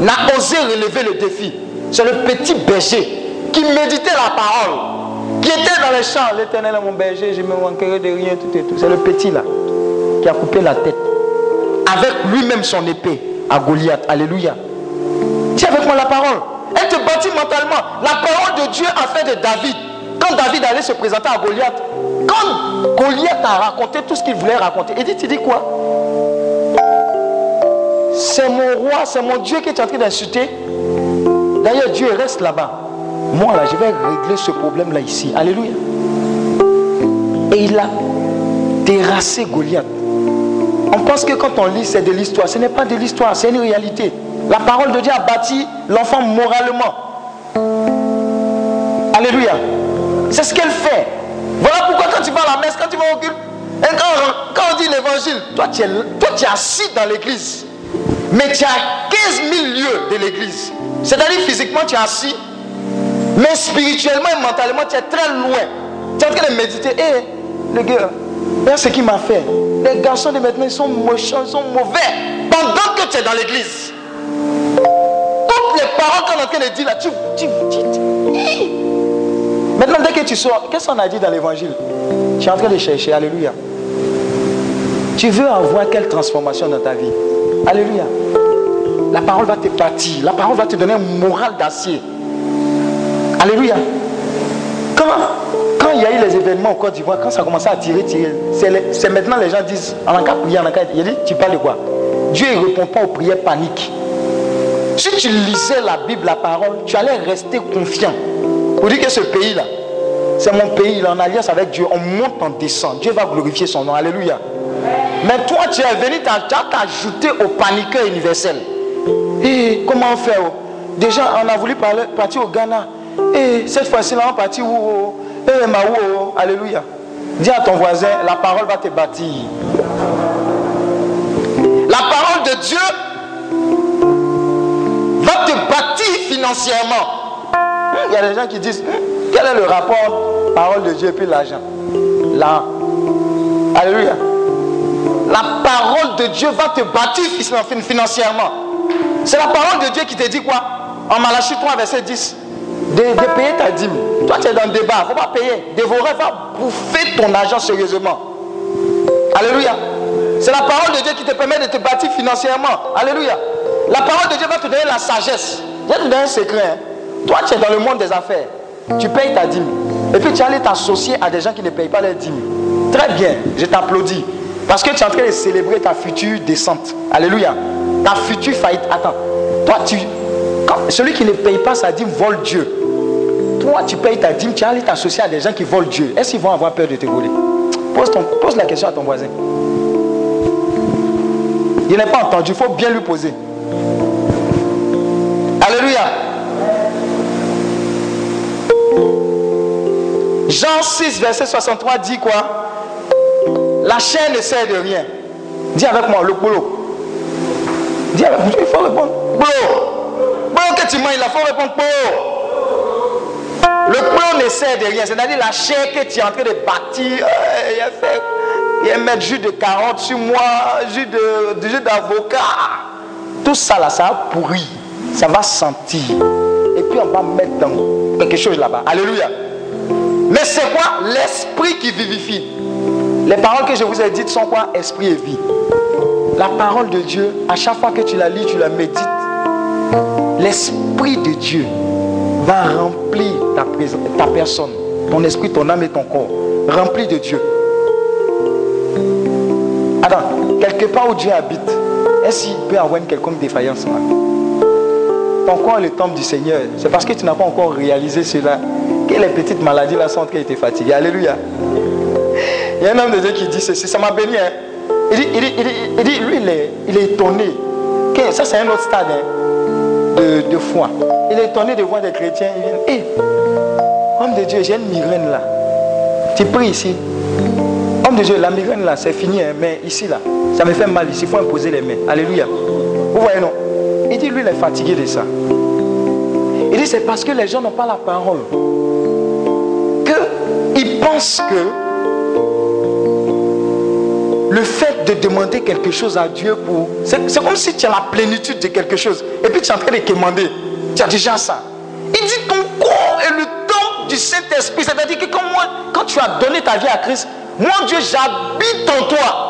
n'a osé relever le défi. C'est le petit berger qui méditait la parole, qui était dans les champs. L'éternel est mon berger, je me manquerai de rien, tout et tout. C'est le petit là, qui a coupé la tête. Avec lui-même son épée à Goliath. Alléluia. Dis avec moi la parole. Elle te bâtit mentalement. La parole de Dieu a fait de David. Quand David allait se présenter à Goliath, quand Goliath a raconté tout ce qu'il voulait raconter, il dit, tu dis quoi? C'est mon roi, c'est mon Dieu qui est en train d'insulter. D'ailleurs, Dieu reste là-bas. Moi, là, je vais régler ce problème-là ici. Alléluia. Et il a terrassé Goliath. On pense que quand on lit, c'est de l'histoire. Ce n'est pas de l'histoire, c'est une réalité. La parole de Dieu a bâti l'enfant moralement. Alléluia. C'est ce qu'elle fait. Voilà pourquoi quand tu vas à la messe, quand tu vas au culte, quand, on dit l'évangile, toi tu, es, toi tu es assis dans l'église. Mais tu as 15 000 lieux de l'église. C'est-à-dire physiquement tu es assis, mais spirituellement et mentalement tu es très loin. Tu es en train de méditer. Hé, eh, les gars, regarde ce qu'il m'a fait. Les garçons de maintenant ils sont méchants, ils sont mauvais. Pendant que tu es dans l'église. Les paroles qu'on est en train de dire là, tu, tu, tu, tu Maintenant, dès que tu sors, qu'est-ce qu'on a dit dans l'évangile? Tu es en train de chercher. Alléluia. Tu veux avoir quelle transformation dans ta vie? Alléluia. La parole va te bâtir. La parole va te donner un moral d'acier. Alléluia. Quand, quand il y a eu les événements au Côte d'Ivoire, quand ça a commencé à tirer, tirer, c'est maintenant les gens disent, en cas prier, en cas, il dit, tu parles de quoi? Dieu ne répond pas aux prières paniques. Si tu lisais la Bible, la parole, tu allais rester confiant. Pour dire que ce pays-là, c'est mon pays, il est en alliance avec Dieu. On monte, on descend. Dieu va glorifier son nom. Alléluia. Mais toi, tu es venu t'ajouter au paniqueur universel. Et comment faire oh? Déjà, on a voulu partir au Ghana. Et cette fois-ci, là, on partit où Et Maou. Alléluia. Dis à ton voisin, la parole va te bâtir. La parole de Dieu financièrement. Il y a des gens qui disent, quel est le rapport parole de Dieu et puis l'argent? Là. Alléluia. La parole de Dieu va te bâtir financièrement. C'est la parole de Dieu qui te dit quoi? En Malachie 3, verset 10. De, payer ta dîme. Toi, tu es dans le débat. Faut pas payer. Dévorer va bouffer ton argent sérieusement. Alléluia. C'est la parole de Dieu qui te permet de te bâtir financièrement. Alléluia. La parole de Dieu va te donner la sagesse. Je vais te donner un secret. Hein? Toi, tu es dans le monde des affaires. Tu payes ta dîme. Et puis tu allais t'associer à des gens qui ne payent pas leurs dîmes. Très bien, je t'applaudis. Parce que tu es en train de célébrer ta future descente. Alléluia. Ta future faillite. Attends. Toi, tu. celui qui ne paye pas sa dîme vole Dieu. Toi, tu payes ta dîme, tu allais t'associer à des gens qui volent Dieu. Est-ce qu'ils vont avoir peur de te voler? Pose la question à ton voisin. Il n'est pas entendu, il faut bien lui poser. Alléluia. Jean 6, verset 63 dit quoi? La chair ne sert de rien. Dis avec moi, le boulot. Dis avec moi, il faut répondre. Boulot. Boulot que tu manges, il faut répondre boulot. Le boulot ne sert de rien. C'est-à-dire la chair que tu es en train de bâtir. Euh, il a fait. Il a mettre jus de carotte sur moi, jus de, jus d'avocat. Tout ça là, ça va pourrir. Ça va sentir. Et puis on va mettre dans quelque chose là-bas. Alléluia. Mais c'est quoi L'esprit qui vivifie? Les paroles que je vous ai dites sont quoi? Esprit et vie. La parole de Dieu, à chaque fois que tu la lis, tu la médites, l'Esprit de Dieu va remplir ta, ta personne, ton esprit, ton âme et ton corps. Rempli de Dieu. Attends, quelque part où Dieu habite, est-ce qu'il peut avoir une quelconque défaillance là? Ton corps est le temple du Seigneur. C'est parce que tu n'as pas encore réalisé cela que les petites maladies là sont en train de te. Alléluia. Il y a un homme de Dieu qui dit ceci, ça m'a béni. Hein. Il, dit, il, dit, lui, il est, il est étonné. Ça, c'est un autre stade hein, de, de, foi. Il est étonné de voir des chrétiens. Il vient, hé, homme de Dieu, j'ai une migraine là. Tu pries ici. Homme de Dieu, la migraine là, c'est fini, hein, mais ici là, ça me fait mal ici. Il faut imposer les mains. Alléluia. Vous voyez, non? Il dit, lui, il est fatigué de ça. Il dit, c'est parce que les gens n'ont pas la parole. Qu'ils pensent que le fait de demander quelque chose à Dieu pour... C'est comme si tu as la plénitude de quelque chose. Et puis tu es en train de demander. Tu as déjà ça. Il dit ton corps est le temps du Saint-Esprit. C'est-à-dire que comme moi, quand tu as donné ta vie à Christ, mon Dieu, j'habite en toi.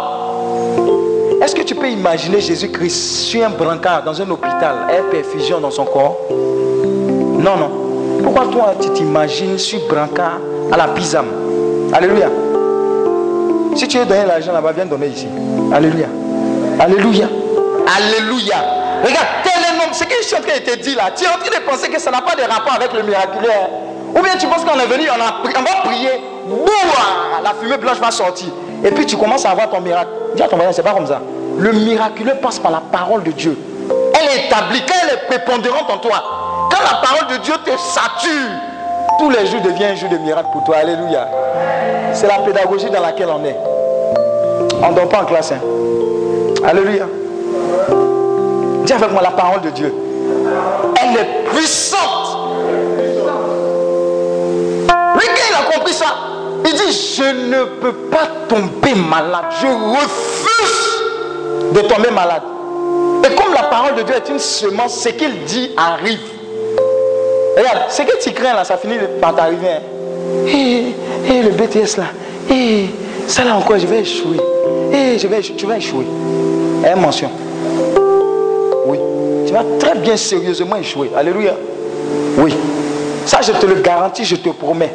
Est-ce que tu peux imaginer Jésus-Christ sur un brancard dans un hôpital, un perfusion dans son corps? Non, non. Pourquoi toi, tu t'imagines sur brancard à la pisame Alléluia. Si tu veux donner l'argent là-bas, viens donner ici. Alléluia. Alléluia. Alléluia. Regarde, tel est nom. Ce que je suis en train de te dire là, tu es en train de penser que ça n'a pas de rapport avec le miraculeux. Ou bien tu penses qu'on est venu, on, a, va prier, Bouah, la fumée blanche va sortir. Et puis tu commences à avoir ton miracle. Dis à ton voisin, c'est pas comme ça. Le miraculeux passe par la parole de Dieu. Elle est établie, quand elle est prépondérante en toi, quand la parole de Dieu te sature, tous les jours devient un jour de miracle pour toi. Alléluia. C'est la pédagogie dans laquelle on est. On ne dort pas en classe. Hein. Alléluia. Dis avec moi la parole de Dieu. Elle est puissante. Oui, il a compris ça, je ne peux pas tomber malade. Je refuse de tomber malade. Et comme la parole de Dieu est une semence, ce qu'il dit arrive. Regarde, ce que tu crains là, ça finit par t'arriver. Hein. Hé, le BTS là, hé, ça là encore, je vais échouer. Je vais, tu vas échouer. Eh, mention. Oui. Tu vas très bien sérieusement échouer. Alléluia. Oui. Ça, je te le garantis, je te promets.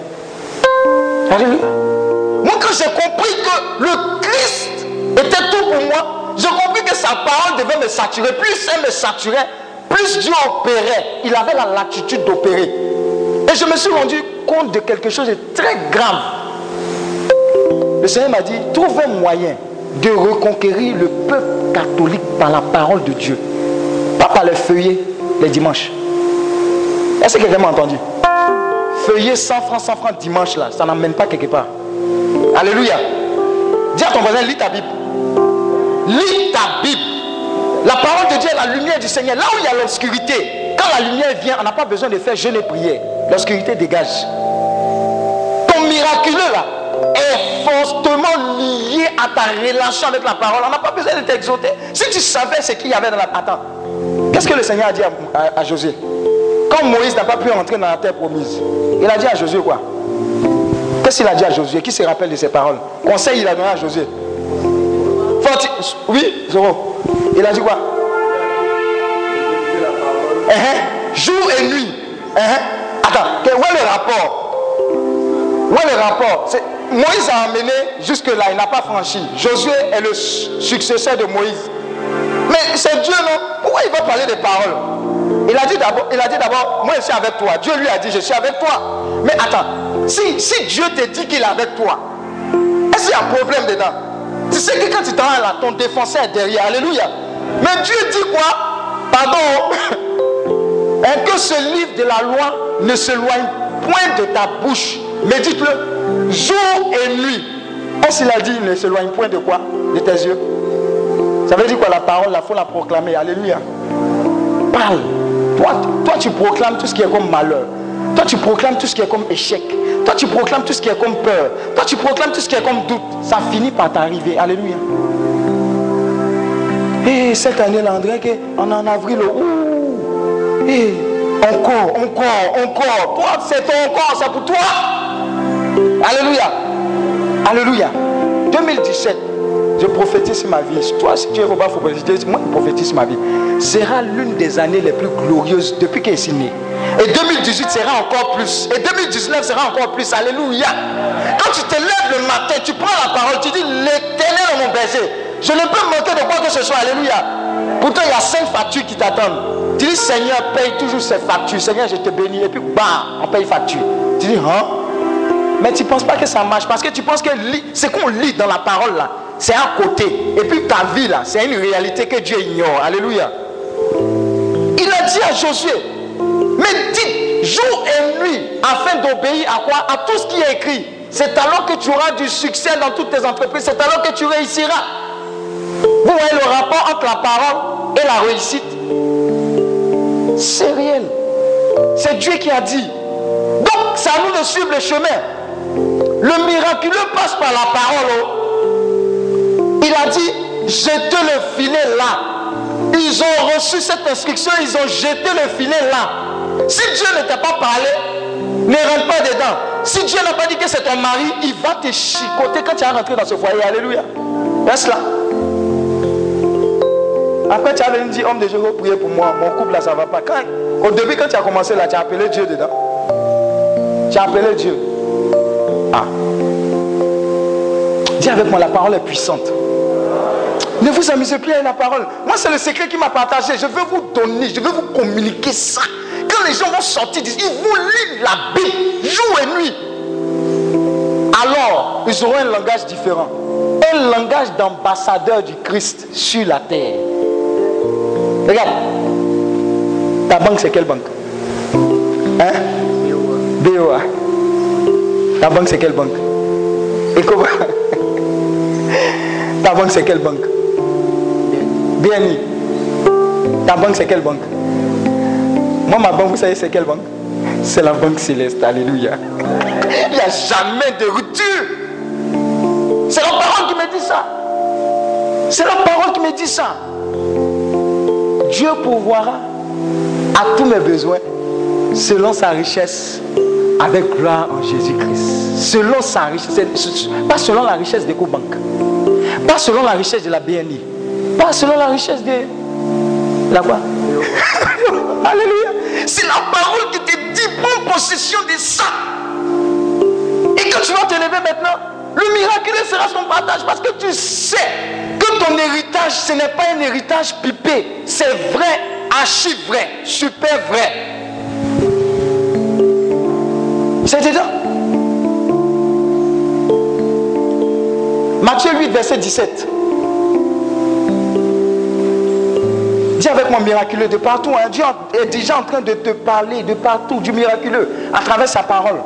Moi, quand j'ai compris que le Christ était tout pour moi, j'ai compris que sa parole devait me saturer. Plus elle me saturait, plus Dieu opérait. Il avait la latitude d'opérer. Et je me suis rendu compte de quelque chose de très grave. Le Seigneur m'a dit, trouve un moyen de reconquérir le peuple catholique par la parole de Dieu. Pas par le feuillet les dimanches. Est-ce que quelqu'un m'a entendu? Feuiller 100 francs, 100 francs dimanche là, ça n'amène pas quelque part. Alléluia. Dis à ton voisin, lis ta Bible. Lis ta Bible. La parole de Dieu est la lumière du Seigneur. Là où il y a l'obscurité, quand la lumière vient, on n'a pas besoin de faire jeûne et. L'obscurité dégage. Ton miraculeux là, est fortement lié à ta relation avec la parole. On n'a pas besoin de t'exhorter. Si tu savais ce qu'il y avait dans la... Attends. Qu'est-ce que le Seigneur a dit à, Josué Quand Moïse n'a pas pu rentrer dans la terre promise, il a dit à Josué quoi? Qu'est-ce qu'il a dit à Josué? Qui se rappelle de ses paroles? Conseil il a donné à Josué. Oui, Zoro. Il a dit quoi? Uh Jour et nuit. Uh Attends, où est le rapport? Où est le rapport? Moïse a amené jusque-là, il n'a pas franchi. Josué est le successeur de Moïse. Mais c'est Dieu, non? Pourquoi il va parler des paroles? Il a dit d'abord, il a dit d'abord, moi je suis avec toi. Dieu lui a dit, je suis avec toi. Mais attends, si, si Dieu te dit qu'il est avec toi, est-ce qu'il y a un problème dedans? Tu sais que quand tu t'en là, ton défenseur est derrière. Alléluia. Mais Dieu dit quoi? Pardon. Que ce livre de la loi ne s'éloigne point de ta bouche. Mais dites-le, jour et nuit. Est-ce qu'il a dit ne s'éloigne point de quoi? De tes yeux. Ça veut dire quoi la parole, il faut la proclamer? Alléluia. Toi, toi, tu proclames tout ce qui est comme malheur. Toi, tu proclames tout ce qui est comme échec. Toi, tu proclames tout ce qui est comme peur. Toi, tu proclames tout ce qui est comme doute. Ça finit par t'arriver. Alléluia. Et cette année, l'André, on est en avril. Ouh. Et encore, encore, encore. Toi, c'est ton corps, c'est pour toi. Alléluia. Alléluia. 2017 je prophétise ma vie. Toi, si tu es Robert prophétiser, moi, je prophétise ma vie. Sera l'une des années les plus glorieuses depuis qu'il est né. Et 2018 sera encore plus. Et 2019 sera encore plus. Alléluia. Quand tu te lèves le matin, tu prends la parole, tu dis l'éternel est mon baiser. Je ne peux manquer de quoi que ce soit. Alléluia. Pourtant, il y a cinq factures qui t'attendent. Tu dis Seigneur, paye toujours ces factures. Seigneur, je te bénis. Et puis, bam, on paye facture. Tu dis, hein? Mais tu ne penses pas que ça marche parce que tu penses que ce qu'on lit dans la parole là, c'est à côté. Et puis ta vie là, c'est une réalité que Dieu ignore. Alléluia. Il a dit à Josué, mais dites jour et nuit afin d'obéir à quoi? À tout ce qui est écrit. C'est alors que tu auras du succès dans toutes tes entreprises. C'est alors que tu réussiras. Vous voyez le rapport entre la parole et la réussite? C'est réel. C'est Dieu qui a dit. Donc, c'est à nous de suivre le chemin. Le miraculeux passe par la parole. Il a dit, jetez le filet là. Ils ont reçu cette instruction, ils ont jeté le filet là. Si Dieu ne t'a pas parlé, ne rentre pas dedans. Si Dieu n'a pas dit que c'est ton mari, il va te chicoter quand tu vas rentrer dans ce foyer. Alléluia. Reste là. Après, tu as venu dire, homme de Dieu, prier pour moi. Mon couple là, ça ne va pas. au début, quand tu as commencé là, tu as appelé Dieu dedans. Tu as appelé Dieu. Ah. Dis avec moi, la parole est puissante. Ne vous amusez plus avec la parole. Moi, c'est le secret qui m'a partagé. Je veux vous donner, je veux vous communiquer ça. Quand les gens vont sortir, ils vont lire la Bible jour et nuit. Alors, ils auront un langage différent. Un langage d'ambassadeur du Christ sur la terre. Regarde. Ta banque, c'est quelle banque? Hein? BOA. Ta banque, c'est quelle banque? Ecobank. Ta banque, c'est quelle banque? BNI. Ta banque, c'est quelle banque? Moi, ma banque, vous savez, c'est quelle banque? C'est la banque céleste. Alléluia. Il n'y a jamais de rupture. C'est la parole qui me dit ça. C'est la parole qui me dit ça. Dieu pourvoira à tous mes besoins selon sa richesse avec gloire en Jésus-Christ. Selon sa richesse, pas selon la richesse des banques pas selon la richesse de la BNI, pas selon la richesse de la quoi Alléluia. C'est la parole qui te dit prends possession de ça. Et quand tu vas te lever maintenant, le miracle sera son partage parce que tu sais que ton héritage, ce n'est pas un héritage pipé. C'est vrai, archi vrai, super vrai. C'est dedans. Matthieu 8, verset 17. Dis avec moi miraculeux de partout. Hein. Dieu est déjà en train de te parler de partout, du miraculeux, à travers sa parole.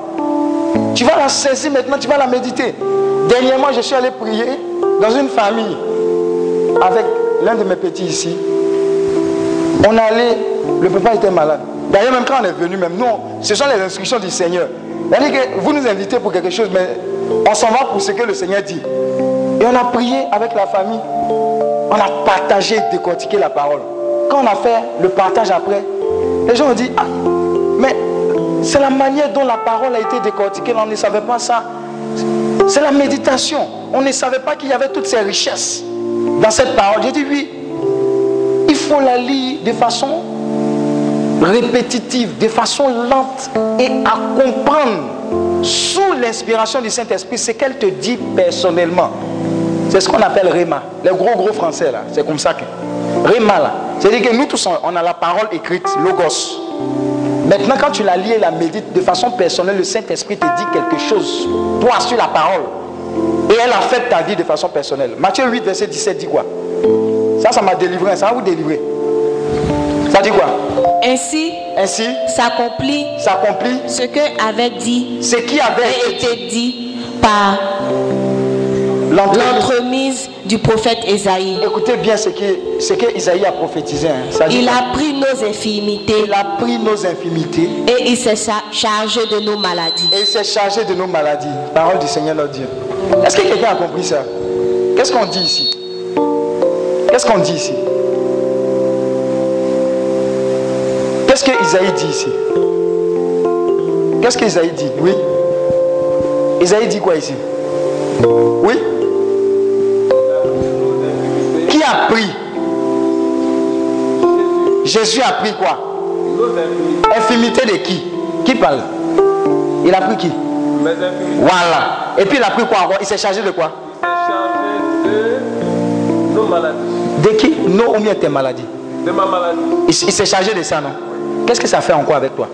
Tu vas la saisir maintenant, tu vas la méditer. Dernièrement, je suis allé prier dans une famille avec l'un de mes petits ici. On allait, le papa était malade. D'ailleurs, même quand on est venu, même nous, ce sont les instructions du Seigneur. Que vous nous invitez pour quelque chose, mais On s'en va pour ce que le Seigneur dit. Et on a prié avec la famille. On a partagé décortiqué la parole. Quand on a fait le partage après, les gens ont dit, ah, mais c'est la manière dont la parole a été décortiquée. On ne savait pas ça. C'est la méditation. On ne savait pas qu'il y avait toutes ces richesses dans cette parole. J'ai dit oui. Il faut la lire de façon répétitive, de façon lente et à comprendre sous l'inspiration du Saint-Esprit ce qu'elle te dit personnellement. C'est ce qu'on appelle Réma. Les gros gros français là, c'est comme ça que. Réma là. C'est-à-dire que nous tous on a la parole écrite, logos. Maintenant, quand tu la lis et la médites de façon personnelle, le Saint-Esprit te dit quelque chose, toi, sur la parole. Et elle a fait ta vie de façon personnelle. Matthieu 8, verset 17 dit quoi? Ça, ça m'a délivré. Ça va vous délivrer. Ça dit quoi? Ainsi, Ainsi, s'accomplit s'accomplit ce que avait dit ce qui avait été dit par. L'entremise du prophète Ésaïe. Écoutez bien ce que, ce que Isaïe a prophétisé. hein. Ça Il a pris nos infimités Il a pris nos infimités et il s'est cha- chargé de nos maladies. et il s'est chargé de nos maladies. Parole du Seigneur notre Dieu. Est-ce que quelqu'un a compris ça? Qu'est-ce qu'on dit ici? Qu'est-ce qu'on dit ici? Qu'est-ce que Isaïe dit ici? Qu'est-ce que Isaïe dit? Oui Isaïe dit quoi ici? Oui a pris Jésus a pris quoi? Infimité de qui? Qui parle? Il a pris qui? Voilà. Et puis il a pris quoi encore? Il s'est chargé de quoi? Il s'est chargé de nos maladies, De qui? Non, ou bien tes maladies? de ma maladie. Il, s'est chargé de ça, non? Qu'est-ce que ça fait encore avec toi?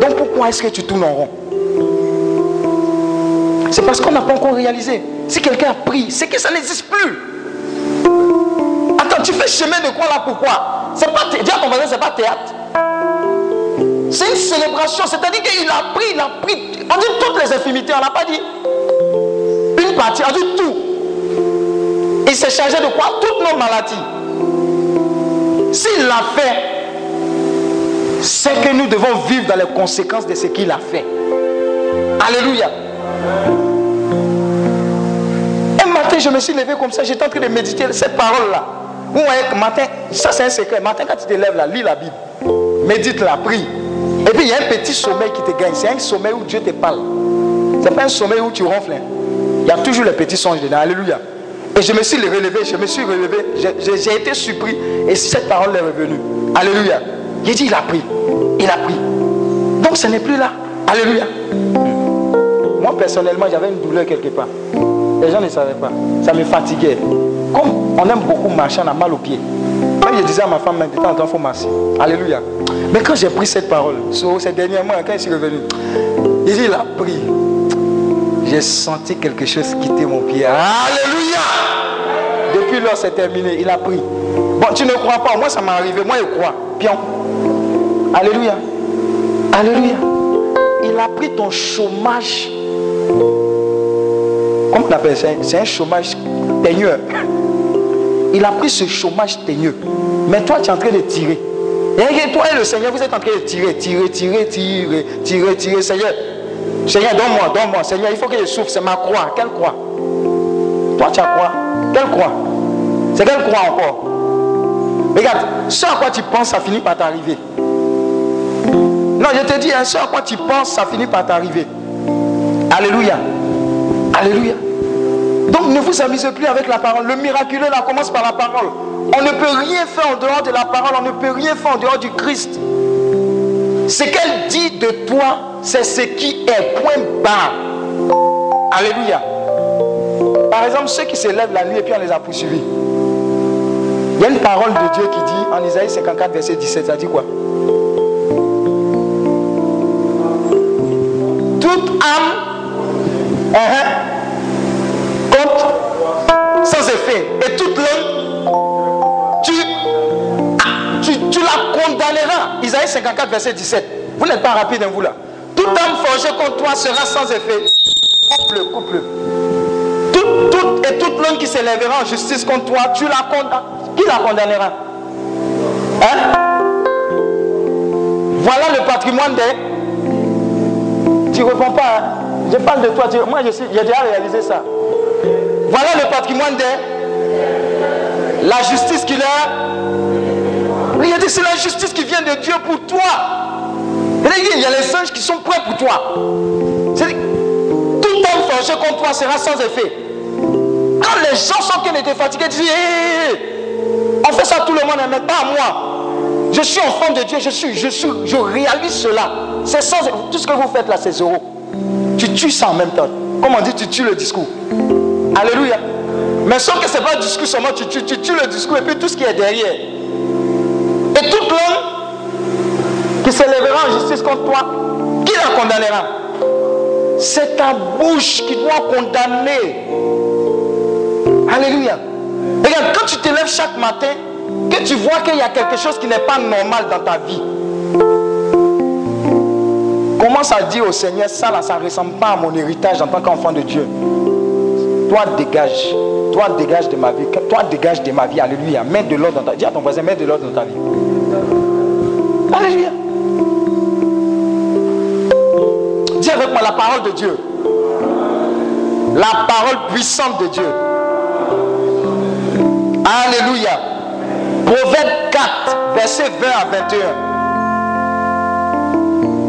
Donc pourquoi est-ce que tu tournes en rond? C'est parce qu'on n'a pas encore réalisé. Si quelqu'un a pris, c'est que ça n'existe plus. Attends, tu fais chemin de quoi là Pourquoi? C'est pas c'est pas théâtre. C'est une célébration, c'est-à-dire qu'il a pris, il a pris. On dit toutes les infimités, on n'a pas dit une partie, on dit tout. Il s'est chargé de quoi Toutes nos maladies. S'il l'a fait, c'est que nous devons vivre dans les conséquences de ce qu'il a fait. Alléluia. Je me suis levé comme ça, j'étais en train de méditer cette parole-là. Vous voyez matin, ça c'est un secret. Matin, quand tu te lèves là, lis la Bible. Médite-la, prie. Et puis il y a un petit sommeil qui te gagne. C'est un sommeil où Dieu te parle. C'est pas un sommeil où tu ronfles. hein. Il y a toujours les petits songes dedans. Alléluia. Et je me suis relevé, je me suis relevé. J'ai été surpris. Et cette parole est revenue. Alléluia. J'ai dit, il a pris. Il a pris. Donc ce n'est plus là. Alléluia. Moi personnellement, j'avais une douleur quelque part. Les gens ne savaient pas. Ça me fatiguait. Comme on aime beaucoup marcher, on a mal aux pieds. Même je disais à ma femme, temps, il faut marcher. Alléluia. Mais quand j'ai pris cette parole, ces derniers mois, quand je suis revenu, il a pris. J'ai senti quelque chose quitter mon pied. Alléluia. Depuis lors, c'est terminé. Il a pris. Bon, tu ne crois pas. Moi, ça m'est arrivé. Moi, je crois. Pion. Alléluia. Alléluia. Il a pris ton chômage. C'est un chômage teigneux. Il a pris ce chômage teigneux. Mais toi, tu es en train de tirer. Et toi et le Seigneur, vous êtes en train de tirer, tirer, tirer, tirer, tirer, tirer. Seigneur, Seigneur, donne-moi, donne-moi. Seigneur, il faut que je souffre. C'est ma croix. Quelle croix? Toi, tu as quoi? Quelle croix? C'est quelle croix encore? Regarde, ce à quoi tu penses, ça finit par t'arriver. Non, je te dis, hein, ce à quoi tu penses, ça finit par t'arriver. Alléluia. Alléluia. Donc ne vous amusez plus avec la parole. Le miraculeux là commence par la parole. On ne peut rien faire en dehors de la parole. On ne peut rien faire en dehors du Christ. Ce qu'elle dit de toi, c'est ce qui est point barre. Alléluia. Par exemple, ceux qui se lèvent la nuit et puis on les a poursuivis. Il y a une parole de Dieu qui dit en Isaïe 54, verset 17, ça dit quoi? Toute âme uh-huh, Et toute tu, ah, tu, tu la condamneras. Isaïe 54, verset 17. Vous n'êtes pas rapide, hein, vous là. Toute âme forgée contre toi sera sans effet. Couple, couple. Toute, toute, et toute langue qui s'élèvera en justice contre toi, tu la condamnes. Qui la condamnera Hein? Voilà le patrimoine des Tu ne réponds pas. hein? Je parle de toi. tu- Moi, j'ai déjà réalisé ça. Voilà le patrimoine des. La justice qu'il a. Il a dit c'est la justice qui vient de Dieu pour toi. Il y a les anges qui sont prêts pour toi. Tout homme forgé contre toi sera sans effet. Quand les gens sont qui étaient fatigués, ils disent hé, on fait ça tout le monde, mais pas à moi. Je suis enfant de Dieu, je suis, je suis, je réalise cela. C'est sans tout ce que vous faites là, c'est zéro. Tu tues ça en même temps. Comme on dit, tu tues le discours. Alléluia. Mais sauf que ce n'est pas le discours seulement, tu tues, tu tues le discours et puis tout ce qui est derrière. Et tout l'homme qui s'élèvera en justice contre toi, qui la condamnera? C'est ta bouche qui doit condamner. Alléluia. Regarde, quand tu te lèves chaque matin, que tu vois qu'il y a quelque chose qui n'est pas normal dans ta vie, commence à dire au Seigneur, ça là, ça ne ressemble pas à mon héritage en tant qu'enfant de Dieu. Toi, dégage. Toi, dégage de ma vie. Toi, dégage de ma vie. Alléluia. Mets de l'ordre dans ta vie. Dis à ton voisin, mets de l'ordre dans ta vie. Alléluia. Dis avec moi la parole de Dieu. La parole puissante de Dieu. Alléluia. Proverbe 4, verset 20 à 21.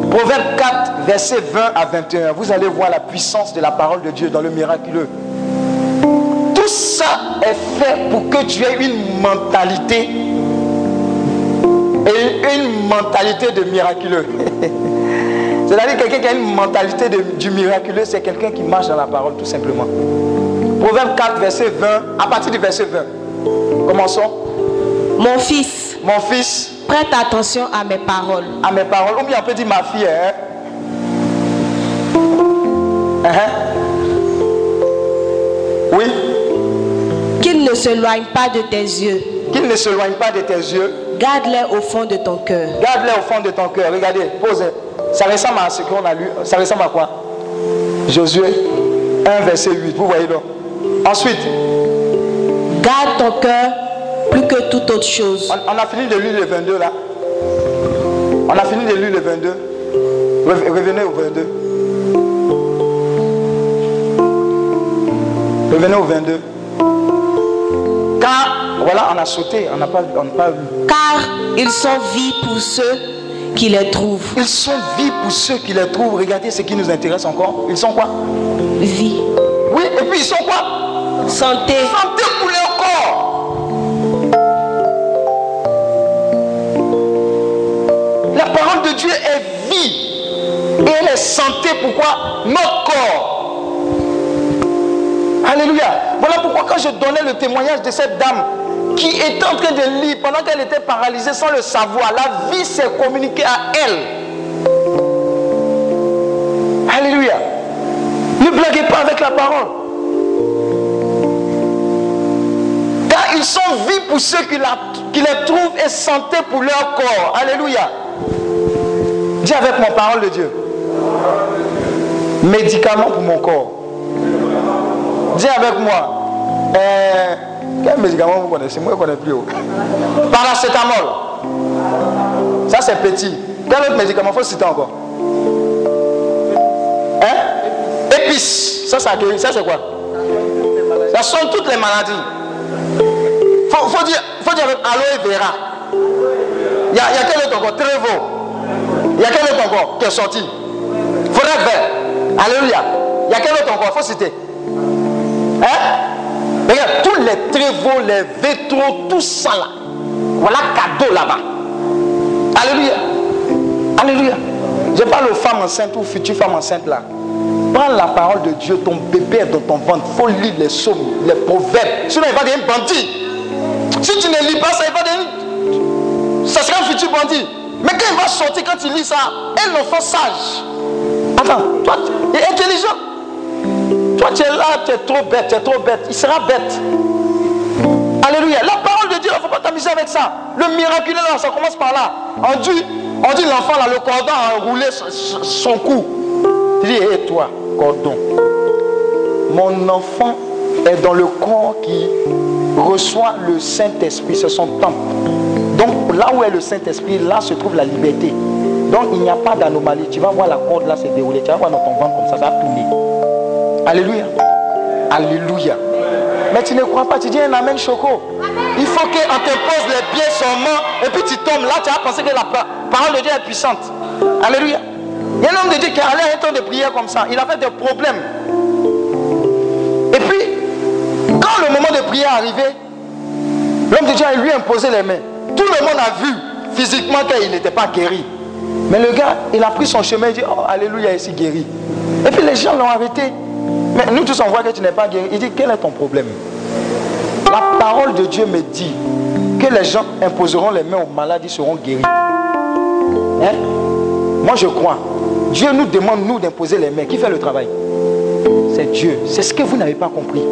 Proverbe 4, verset 20 à 21. Vous allez voir la puissance de la parole de Dieu dans le miraculeux. Ça est fait pour que tu aies une mentalité et une mentalité de miraculeux. C'est-à-dire quelqu'un qui a une mentalité de- du miraculeux, c'est quelqu'un qui marche dans la parole, tout simplement. Proverbe 4, verset 20, à partir du verset 20. Commençons. Mon fils, Mon fils, prête attention à mes paroles. à mes paroles, ou bien on peut dire ma fille, hein? Hein? Oui, ne s'éloignent pas de tes yeux. qu'il ne s'éloigne pas de tes yeux. Garde-les au fond de ton cœur. Garde-les au fond de ton cœur. Regardez, pose. Ça ressemble à ce qu'on a lu. Ça ressemble à quoi? Josué 1, verset 8. Vous voyez donc. Ensuite, Garde ton cœur plus que toute autre chose. on, on a fini de lire le 22 là. On a fini de lire le 22. Re- Revenez au 22. Revenez au 22. Car, voilà, on a sauté, on n'a pas, on pas vu. Car ils sont vies pour ceux qui les trouvent. Ils sont vifs pour ceux qui les trouvent. Regardez ce qui nous intéresse encore. Ils sont quoi? Vie. Oui, et puis ils sont quoi? Santé. Santé pour leur corps. La parole de Dieu est vie. Et elle est santé. Pourquoi? Notre corps. Alléluia. Voilà pourquoi quand je donnais le témoignage de cette dame qui était en train de lire pendant qu'elle était paralysée sans le savoir, la vie s'est communiquée à elle. Alléluia. Ne blaguez pas avec la parole. Car ils sont vifs pour ceux qui, la- qui les trouvent et santé pour leur corps. Alléluia. Dis avec moi, parole de Dieu. Médicament pour mon corps. Dis avec moi. Euh, quel médicament vous connaissez? Moi, je connais plus. oh. Paracétamol. Ça, c'est petit. Quel autre médicament? Faut citer encore Hein? Épice. Ça, ça, ça c'est quoi? Ça soigne toutes les maladies. Faut, faut dire, faut dire aloe vera. Il y a, il quel autre encore? Trevo. Il y a quel autre encore qui est sorti? Forêt vert. Alléluia. Il y a quel autre encore? Faut citer. Hein? Regarde, tous les trévaux, les vétros, tout ça là. Voilà cadeau là-bas. Alléluia. Alléluia. Je parle aux femmes enceintes ou futures femmes enceintes là. Prends la parole de Dieu, ton bébé est dans ton ventre. Il faut lire les psaumes, les proverbes. Sinon, il va devenir bandit. Si tu ne lis pas ça, il va devenir. Ça sera un futur bandit. Mais quand il va sortir, quand il lit ça, un enfant sage. Attends, toi, tu es intelligent. Toi, tu es là, tu es trop bête, tu es trop bête. Il sera bête. Alléluia. La parole de Dieu, il ne faut pas t'amuser avec ça. Le miraculeux, là, ça commence par là. On dit, on dit l'enfant, là, le cordon a enroulé son, cou. Tu dis, hé toi, cordon. Mon enfant est dans le corps qui reçoit le Saint-Esprit, c'est son temple. Donc là où est le Saint-Esprit, là se trouve la liberté. Donc il n'y a pas d'anomalie. Tu vas voir la corde là se dérouler. Tu vas voir dans ton ventre comme ça, ça va tourner. Alléluia. Alléluia. Mais tu ne crois pas, tu dis un amen choco. Il faut qu'on te pose les pieds seulement et puis tu tombes. Là, tu vas penser que la pa- parole de Dieu est puissante. Alléluia. Il y a un homme de Dieu qui est allé à un temps de prière comme ça. Il avait des problèmes. Et puis, quand le moment de prière arrivait, l'homme de Dieu lui a imposé les mains. Tout le monde a vu physiquement qu'il n'était pas guéri. Mais le gars, il a pris son chemin et dit, oh, alléluia, ici guéri. Et puis les gens l'ont arrêté. Mais nous tous, on voit que tu n'es pas guéri. Il dit, quel est ton problème? La parole de Dieu me dit que les gens imposeront les mains aux malades, ils seront guéris. Hein? Moi, je crois. Dieu nous demande, nous, d'imposer les mains. Qui fait le travail? C'est Dieu. C'est ce que vous n'avez pas compris.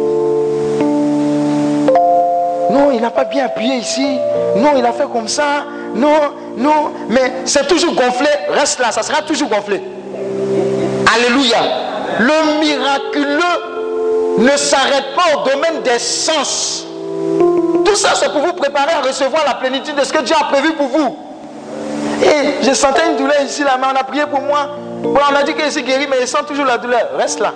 Non, il n'a pas bien appuyé ici. Non, il a fait comme ça. Non, non. Mais c'est toujours gonflé. Reste là, ça sera toujours gonflé. Alléluia. Le miraculeux ne s'arrête pas au domaine des sens. Tout ça, c'est pour vous préparer à recevoir la plénitude de ce que Dieu a prévu pour vous. Et je sentais une douleur ici, là, mais on a prié pour moi. Bon, on a dit que suis guéri, mais je sens toujours la douleur. Reste là.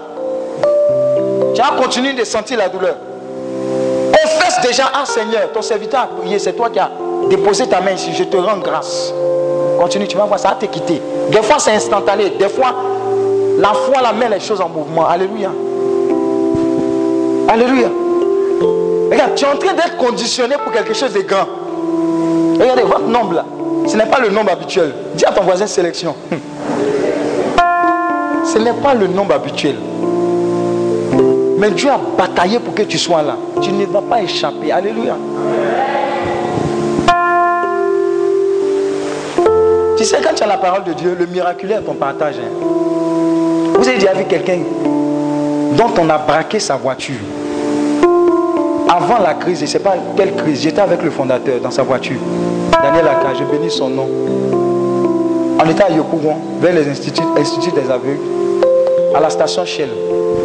Tu vas continuer de sentir la douleur. Confesse déjà, ah Seigneur, ton serviteur a prié, c'est toi qui as déposé ta main ici, je te rends grâce. Continue, tu vas voir, ça va te quitter. Des fois, c'est instantané. Des fois, la foi la met les choses en mouvement. Alléluia. Alléluia. Regarde, tu es en train d'être conditionné pour quelque chose de grand. Regardez, votre nombre là, ce n'est pas le nombre habituel. Dis à ton voisin sélection. Ce n'est pas le nombre habituel. Mais Dieu a bataillé pour que tu sois là. Tu ne vas pas échapper. Alléluia. Tu sais, quand tu as la parole de Dieu, le miraculeux est ton partage. hein. Vous avez déjà vu quelqu'un dont on a braqué sa voiture. Avant la crise, je ne sais pas quelle crise, j'étais avec le fondateur dans sa voiture. Daniel Aka, je bénis son nom. On était à Yopougon, vers les instituts, des aveugles, à la station Shell.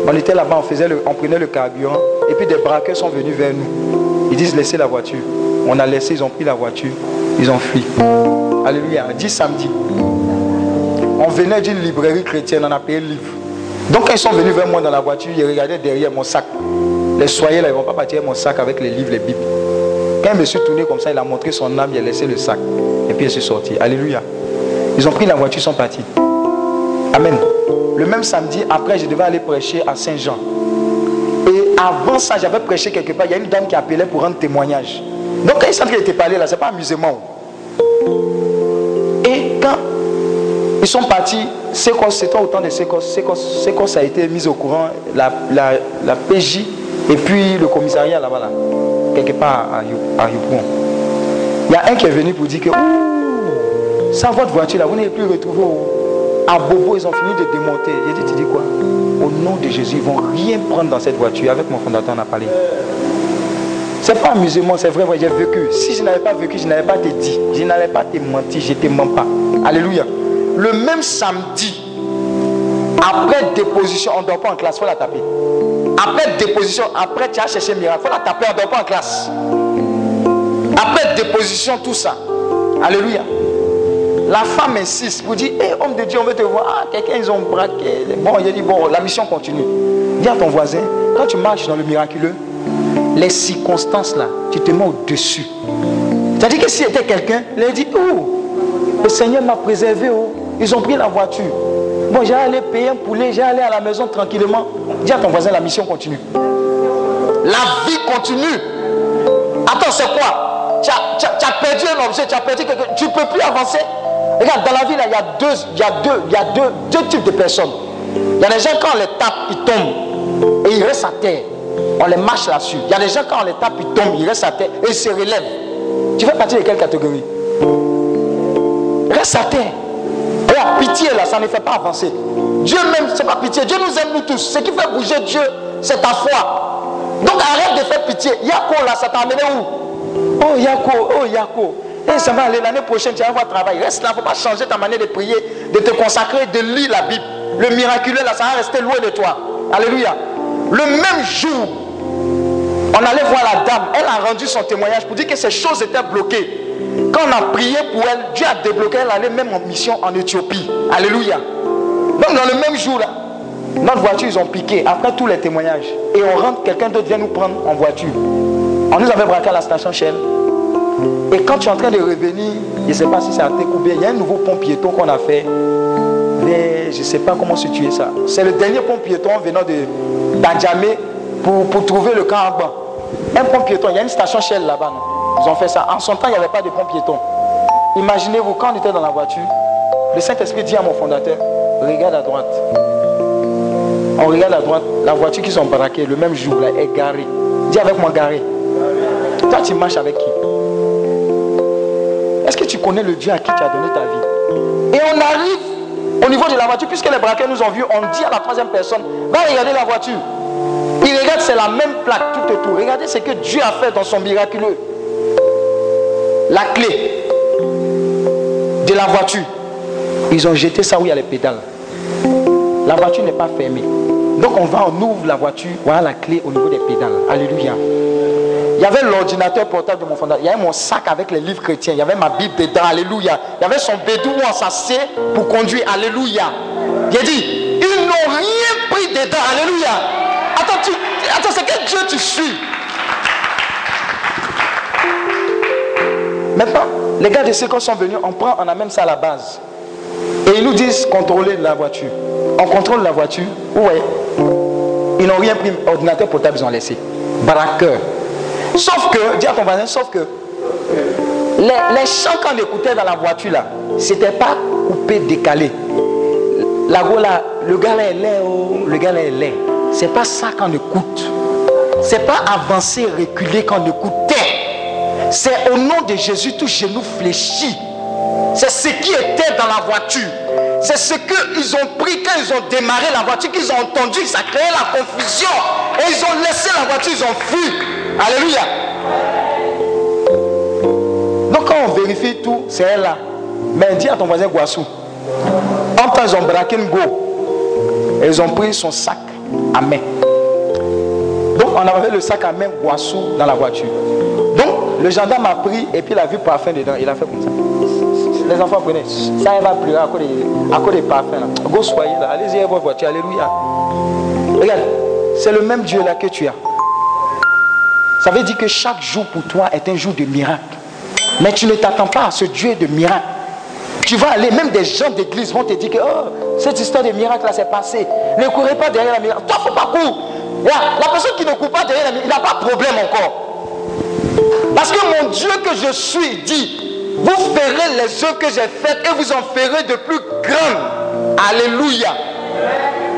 On était là-bas, on, prenait le carburant, et puis des braqueurs sont venus vers nous. Ils disent laissez la voiture. On a laissé, ils ont pris la voiture, ils ont fui. Alléluia. Dit samedi. On venait d'une librairie chrétienne, on a payé le livre. Donc ils sont venus vers moi dans la voiture, ils regardaient derrière mon sac. Les soyez là, ils ne vont pas partir mon sac avec les livres, les bibles. Quand je me suis tourné comme ça, il a montré son âme, il a laissé le sac. Et puis il s'est sorti. Alléluia. Ils ont pris la voiture, ils sont partis. Amen. Le même samedi, après, je devais aller prêcher à Saint-Jean. Et avant ça, j'avais prêché quelque part. Il y a une dame qui appelait pour rendre témoignage. Donc quand ils sentent qu'il était parlé là, c'est pas amusement. Et quand ils sont partis, Sécos, c'était au temps de. Sécos, Sécos a été mis au courant, la, la, la PJ et puis le commissariat là-bas, là, quelque part à, à. Il y a un qui est venu pour dire que, sans votre voiture là, vous n'allez plus retrouver au- à Bobo, ils ont fini de démonter. J'ai dit, tu dis quoi? Au nom de Jésus, ils vont rien prendre dans cette voiture. Avec mon fondateur, on a parlé. C'est pas amusement, c'est vrai, ouais, j'ai vécu. Si je n'avais pas vécu, je n'avais pas te dit. Je n'allais pas te mentir, je ne te mens pas. Alléluia. Le même samedi, après déposition, on ne dort pas en classe, il faut la taper. Après déposition, après tu as cherché miracle, il faut la taper, on ne dort pas en classe. Après déposition, tout ça. Alléluia. La femme insiste pour dire, hé homme de Dieu, on veut te voir. Ah, quelqu'un, ils ont braqué. Bon, il a dit, bon, la mission continue. Dis à ton voisin, quand tu marches dans le miraculeux, les circonstances là, tu te mets au-dessus. C'est-à-dire que s'il était quelqu'un, il a dit, oh, le Seigneur m'a préservé, oh. Ils ont pris la voiture. Bon, j'ai allé payer un poulet, j'ai allé à la maison tranquillement. Dis à ton voisin, la mission continue. La vie continue. Attends, c'est quoi? Tu as, perdu un objet, tu as perdu quelque Tu ne peux plus avancer. Regarde, dans la vie, il y a deux, y a deux, y a deux, deux types de personnes. Il y a des gens, quand on les tape, ils tombent et ils restent à terre. On les marche là-dessus. Il y a des gens, quand on les tape, ils tombent, ils restent à terre et ils se relèvent. Tu fais partie de quelle catégorie? Reste à terre. Pitié là, ça ne fait pas avancer. Dieu même, c'est pas pitié. Dieu nous aime nous tous. Ce qui fait bouger Dieu, c'est ta foi. Donc arrête de faire pitié. Yako là, ça t'a amené où? Oh Yako, oh Yako. Et ça va aller l'année prochaine, tu vas avoir travail. Reste là, il ne faut pas changer ta manière de prier, de te consacrer, de lire la Bible. Le miraculeux là, ça va rester loin de toi. Alléluia. Le même jour, on allait voir la dame. Elle a rendu son témoignage pour dire que ces choses étaient bloquées. Quand on a prié pour elle, Dieu a débloqué, elle allait même en mission en Éthiopie. Alléluia. Donc dans le même jour là, notre voiture, ils ont piqué, après tous les témoignages. Et on rentre, quelqu'un d'autre vient nous prendre en voiture. On nous avait braqué à la station Shell. Et quand tu es en train de revenir, je ne sais pas si c'est à Técoubé, il y a un nouveau pont piéton qu'on a fait. Mais je ne sais pas comment situer ça. C'est le dernier pont piéton venant de d'Adjamé pour, pour trouver le camp en bas. Un pont piéton, il y a une station Shell là-bas. Ils ont fait ça. En son temps, il n'y avait pas de pont piéton. Imaginez-vous, quand on était dans la voiture, le Saint-Esprit dit à mon fondateur, regarde à droite. On regarde à droite, la voiture qu'ils ont braquée le même jour là est garée. Dis avec moi garée. Toi, tu marches avec qui? Est-ce que tu connais le Dieu à qui tu as donné ta vie? Et on arrive au niveau de la voiture, puisque les braqueurs nous ont vus, on dit à la troisième personne, va regarder la voiture. Il regarde, c'est la même plaque tout autour. Regardez ce que Dieu a fait dans son miraculeux. La clé de la voiture. Ils ont jeté ça où il y a les pédales. La voiture n'est pas fermée. Donc on va, on ouvre la voiture, voilà la clé au niveau des pédales. Alléluia. Il y avait l'ordinateur portable de mon fondateur. Il y avait mon sac avec les livres chrétiens. Il y avait ma Bible dedans. Alléluia. Il y avait son bédou on s'assied pour conduire. Alléluia. Il a dit, ils n'ont rien pris dedans. Alléluia. Attends, tu, attends c'est quel Dieu tu suis? Maintenant, les gars de Sécos sont venus, on prend, on amène ça à la base. Et ils nous disent contrôler la voiture. On contrôle la voiture. Ouais. Ils n'ont rien pris. Ordinateur portable, ils ont laissé. Braqueur. Sauf que, dis à ton voisin, sauf que les, les chants qu'on écoutait dans la voiture là, c'était pas coupé, décalé. La là, le gars là est laid, oh, le gars là est laid. C'est pas ça qu'on écoute. C'est pas avancer, reculer qu'on écoutait. C'est au nom de Jésus, tout genou fléchi. C'est ce qui était dans la voiture. C'est ce qu'ils ont pris quand ils ont démarré la voiture, qu'ils ont entendu, ça créait la confusion. Et ils ont laissé la voiture, ils ont fui. Alléluia. Donc quand on vérifie tout, c'est elle là. Mais dis à ton voisin Guassou. En temps, ils ont braqué une go. Et ils ont pris son sac à main. Donc on avait le sac à main Guassou dans la voiture. Le gendarme a pris et puis il a vu parfum dedans. Il a fait comme ça. Les enfants prenaient. Ça va pleurer à cause des, à des parfums. Go soyez là. Allez-y votre voiture. Alléluia. Regarde. C'est le même Dieu là que tu as. Ça veut dire que chaque jour pour toi est un jour de miracle. Mais tu ne t'attends pas à ce Dieu de miracle. Tu vas aller, même des gens d'église vont te dire que oh, cette histoire de miracle là s'est passée. Ne courez pas derrière la miracle. Toi, faut pas courir. La personne qui ne court pas derrière la miracle, il n'a pas de problème encore. Parce que mon Dieu que je suis dit, vous ferez les œuvres que j'ai faites et vous en ferez de plus grandes. Alléluia.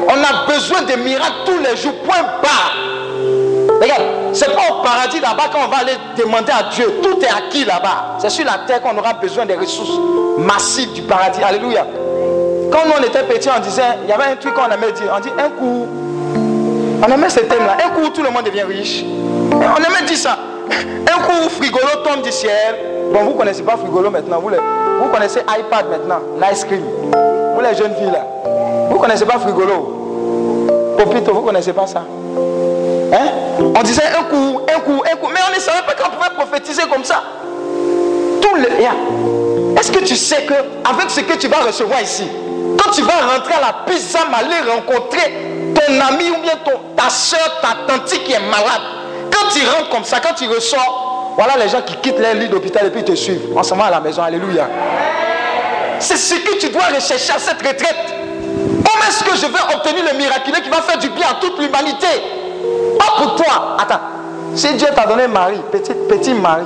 On a besoin de miracles tous les jours. Point barre. Regarde, c'est pas au paradis là-bas qu'on va aller demander à Dieu. Tout est acquis là-bas. C'est sur la terre qu'on aura besoin des ressources massives du paradis. Alléluia. Quand nous on était petits, on disait, il y avait un truc qu'on aimait dire. On dit un coup. On aimait ce thème-là. Un coup, tout le monde devient riche. On aimait dire ça. Un coup, frigolo tombe du ciel. Bon, vous connaissez pas frigolo maintenant. Vous, les, vous connaissez iPad maintenant. L'ice cream. Vous les jeunes filles là. Vous connaissez pas frigolo? Popito, vous connaissez pas ça? Hein? On disait un coup, un coup, un coup. Mais on ne savait pas qu'on pouvait prophétiser comme ça. Tout le. Est-ce que tu sais que avec ce que tu vas recevoir ici, quand tu vas rentrer à la pizza, aller rencontrer ton ami ou bien ton, ta soeur, ta tante qui est malade, tu rentres comme ça, quand tu ressors, voilà les gens qui quittent leur lit d'hôpital et puis te suivent. En ce moment à la maison, alléluia. C'est ce que tu dois rechercher à cette retraite. Comment est-ce que je vais obtenir le miraculeux qui va faire du bien à toute l'humanité? Pas pour toi. Attends. Si Dieu t'a donné mari, petit, petit mari,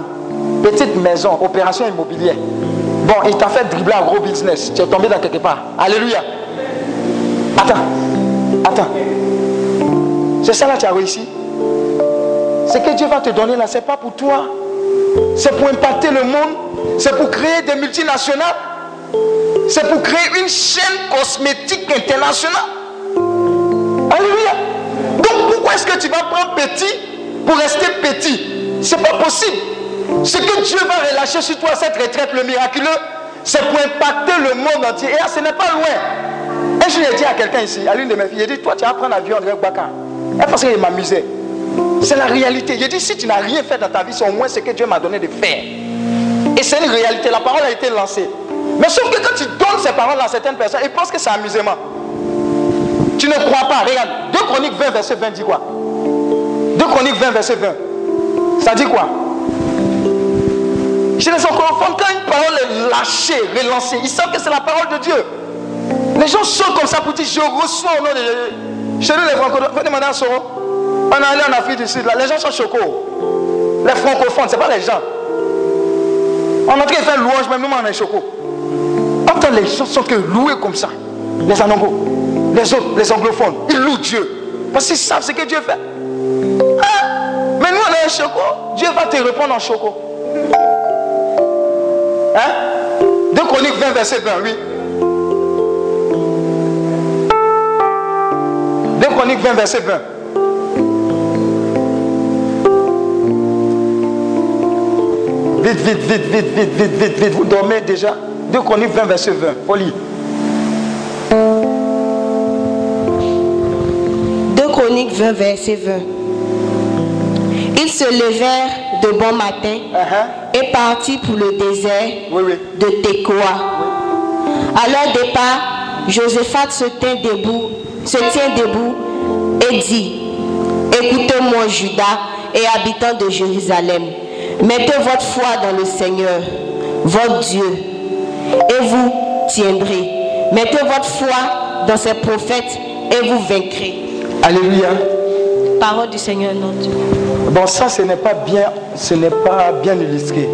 petite maison, opération immobilière. Bon, il t'a fait dribbler un gros business. Tu es tombé dans quelque part. Alléluia. Attends. Attends. C'est ça là tu as réussi? Ce que Dieu va te donner là, c'est pas pour toi. C'est pour impacter le monde. C'est pour créer des multinationales. C'est pour créer une chaîne cosmétique internationale. Alléluia. Donc pourquoi est-ce que tu vas prendre petit pour rester petit? C'est pas possible. Ce que Dieu va relâcher sur toi, cette retraite, le miraculeux, c'est pour impacter le monde entier. Et là, ce n'est pas loin. Et je l'ai dit à quelqu'un ici, à l'une de mes filles, j'ai dit, toi tu vas prendre l'avion André Baka. Elle pensait qu'il m'amusait. C'est la réalité. J'ai dit, si tu n'as rien fait dans ta vie, c'est au moins ce que Dieu m'a donné de faire. Et c'est une réalité. La parole a été lancée. Mais sauf que quand tu donnes ces paroles à certaines personnes, ils pensent que c'est amusement. Tu ne crois pas. Regarde, 2 Chroniques 20, verset 20 dit quoi? 2 Chroniques 20, verset 20. Ça dit quoi? Chez les anglophones, quand une parole est lâchée, relancée, ils savent que c'est la parole de Dieu. Les gens sont comme ça pour dire Je reçois au nom de Dieu. Chez nous, les francophones, venez demander à. On est allé en Afrique du Sud, là, les gens sont chocos. Les francophones, ce n'est pas les gens. On est en train de faire louange, même nous, on est chocos. Quand les gens sont que loués comme ça, les anongos, les autres, les anglophones, ils louent Dieu. Parce qu'ils savent ce que Dieu fait. Hein? Mais nous, on est un choco. Dieu va te répondre en choco. Hein? 2 Chroniques 20, verset 20, oui. 2 Chroniques 20, verset 20. Vite, vite, vite, vite, vite, vite, vite, vite. Vous dormez déjà 2 Chroniques 20, verset 20. Folie. 2 Chroniques 20, verset 20. Ils se levèrent de bon matin Uh-huh. et partirent pour le désert Oui, oui. de Tekoa. À leur départ, Joséphat se tient debout, se tient debout et dit Écoutez-moi, Judas et habitants de Jérusalem, mettez votre foi dans le Seigneur, votre Dieu, et vous tiendrez. Mettez votre foi dans ses prophètes et vous vaincrez. Alléluia. Parole du Seigneur notre Dieu. Bon, ça, ce n'est pas bien, ce n'est pas bien illustré.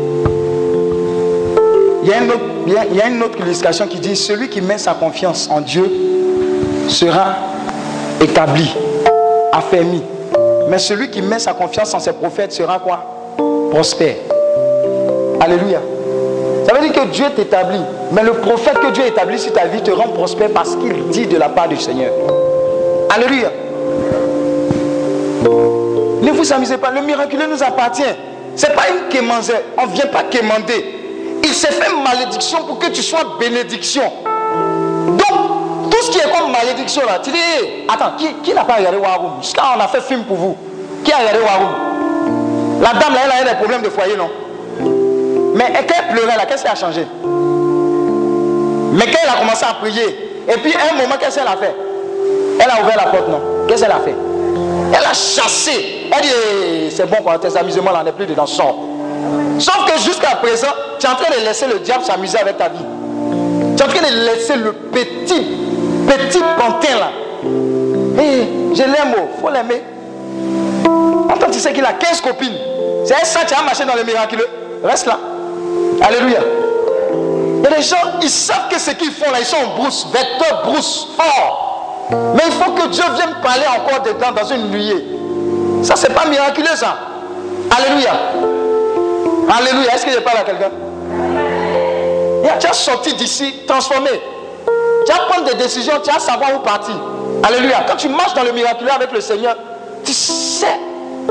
Il y, a une autre, il y a- il y a une autre illustration qui dit celui qui met sa confiance en Dieu sera établi, affermi. Mais celui qui met sa confiance en ses prophètes sera quoi? Prospère. Alléluia. Ça veut dire que Dieu t'établit. Mais le prophète que Dieu établit sur ta vie te rend prospère parce qu'il dit de la part du Seigneur. Alléluia. Ne vous amusez pas, le miraculeux nous appartient. Ce n'est pas une quémansée. On ne vient pas quémander. Il s'est fait malédiction pour que tu sois bénédiction. Donc, tout ce qui est comme malédiction là, tu dis, attends, qui, qui n'a pas regardé Waroom Jusqu'à on a fait film pour vous. Qui a regardé Waroom La dame là, elle a des problèmes de foyer, non? Mais et quand elle pleurait là, qu'est-ce qui a changé? Mais quand elle a commencé à prier, et puis un moment, qu'est-ce qu'elle a fait? Elle a ouvert la porte, non? Qu'est-ce qu'elle a fait? Elle a chassé. Elle dit, Eh, c'est bon, quoi, tes amusements là, on n'est plus dedans, sors. Sauf que jusqu'à présent, tu es en train de laisser le diable s'amuser avec ta vie. Tu es en train de laisser le petit, petit pantin là. Hé, je l'aime, il faut l'aimer. Entends, tu sais qu'il a 15 copines. C'est ça, tu as marché dans le miraculeux. Reste là. Alléluia. A des gens, ils savent que ce qu'ils font là, ils sont en brousse, vecteur brousse, fort. Mais il faut que Dieu vienne parler encore dedans dans une nuée. Ça, c'est pas miraculeux, ça. Alléluia. Alléluia. Est-ce que je parle à quelqu'un? Et Tu as sorti d'ici transformé. Tu vas prendre des décisions, tu vas savoir où partir. Alléluia. Quand tu marches dans le miraculeux avec le Seigneur, tu sais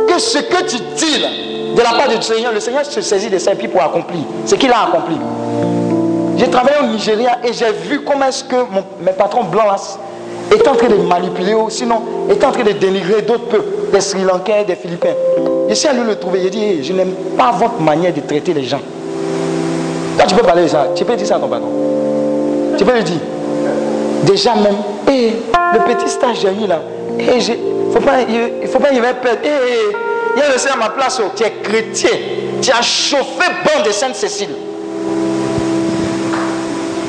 que ce que tu dis là, de la part du Seigneur, le Seigneur se saisit de ses pieds pour accomplir ce qu'il a accompli. J'ai travaillé au Nigeria et j'ai vu comment est-ce que mon- mes patrons blancs étaient en train de manipuler, ou sinon étaient en train de dénigrer d'autres peuples, des Sri Lankais, des Philippins. Je suis allé le trouver, j'ai dit, je n'aime pas votre manière de traiter les gens. Quand tu peux parler de ça, tu peux dire ça à ton patron. Tu peux lui dire, déjà même, Hey, le petit stage j'ai eu là, hey, j'ai- faut pas, il ne faut pas y avoir peur. Il a laissé à ma place, oh, tu es chrétien, tu as chauffé bon de Sainte-Cécile.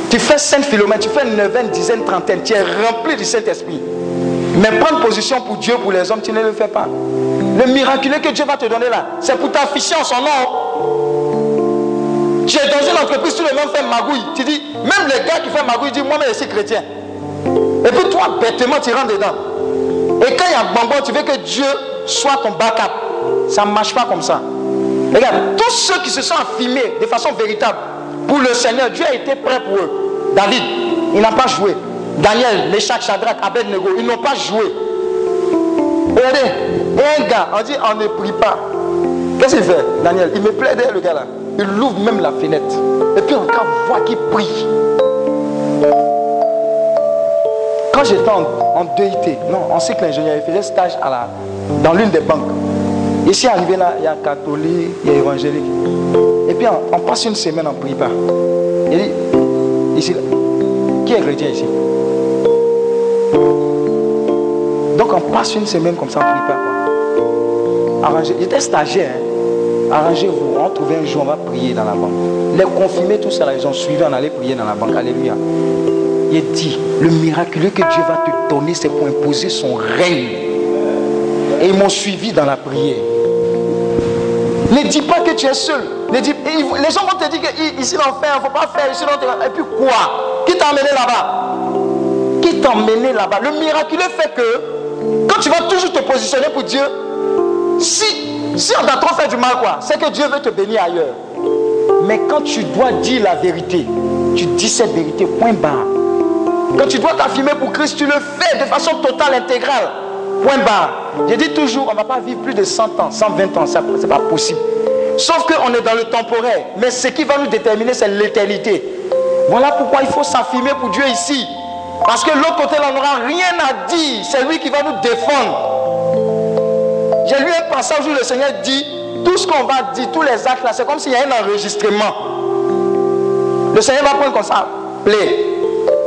Tu fais 5 km, tu fais 9, dizaine, trentaine, tu es rempli du Saint-Esprit. Mais prendre position pour Dieu, pour les hommes, tu ne le fais pas. Le miraculeux que Dieu va te donner là, c'est pour t'afficher en son nom. Tu es dans une entreprise, tout le monde fait magouille. Tu dis, même les gars qui font magouille, disent, moi-même, je suis chrétien. Et puis toi, bêtement, tu rentres dedans. Et quand il y a bonbon, tu veux que Dieu soit ton backup. Ça ne marche pas comme ça. Regarde, tous ceux qui se sont affirmés de façon véritable pour le Seigneur, Dieu a été prêt pour eux. David, il n'a pas joué. Daniel, Meshach, Shadrach, Abednego, ils n'ont pas joué. Regardez, un gars, on dit on ne prie pas. Qu'est-ce qu'il fait, Daniel? Il me plaît derrière le gars là. Il ouvre même la fenêtre. Et puis encore voit qu'il prie. Quand j'étais en, en DIT, non, en cycle ingénieur, je faisais stage dans l'une des banques. Ici arrivé là, il y a catholique, il y a évangélique. Et puis on, passe une semaine, on ne prie pas. Il dit, ici, qui est chrétien ici? Donc on passe une semaine comme ça, on ne prie pas. Quoi. Arrangez. J'étais stagiaire. hein. Arrangez-vous. On trouvait un jour, on va prier dans la banque. Les confirmés, tout ça, là, ils ont suivi, on allait prier dans la banque. Alléluia. Il dit, le miraculeux que Dieu va te donner, c'est pour imposer son règne. Et ils m'ont suivi dans la prière. Ne dis pas que tu es seul. Les gens vont te dire que ici l'enfer, il ne faut pas faire ici l'enfer. Et puis quoi? Qui t'a emmené là-bas? Qui t'a emmené là-bas? Le miraculeux fait que quand tu vas toujours te positionner pour Dieu, si, si on t'a trop fait du mal, quoi, c'est que Dieu veut te bénir ailleurs. Mais quand tu dois dire la vérité, tu dis cette vérité, point barre. Quand tu dois t'affirmer pour Christ, tu le fais de façon totale, intégrale. Point barre. Je dis toujours, on ne va pas vivre plus de 100 ans, 120 ans, ça c'est pas possible. Sauf qu'on est dans le temporaire. Mais ce qui va nous déterminer, c'est l'éternité. Voilà pourquoi il faut s'affirmer pour Dieu ici. Parce que l'autre côté, on n'aura rien à dire. C'est lui qui va nous défendre. J'ai lu un passage où le Seigneur dit, tout ce qu'on va dire, tous les actes là, c'est comme s'il y a un enregistrement. Le Seigneur va prendre comme ça, play.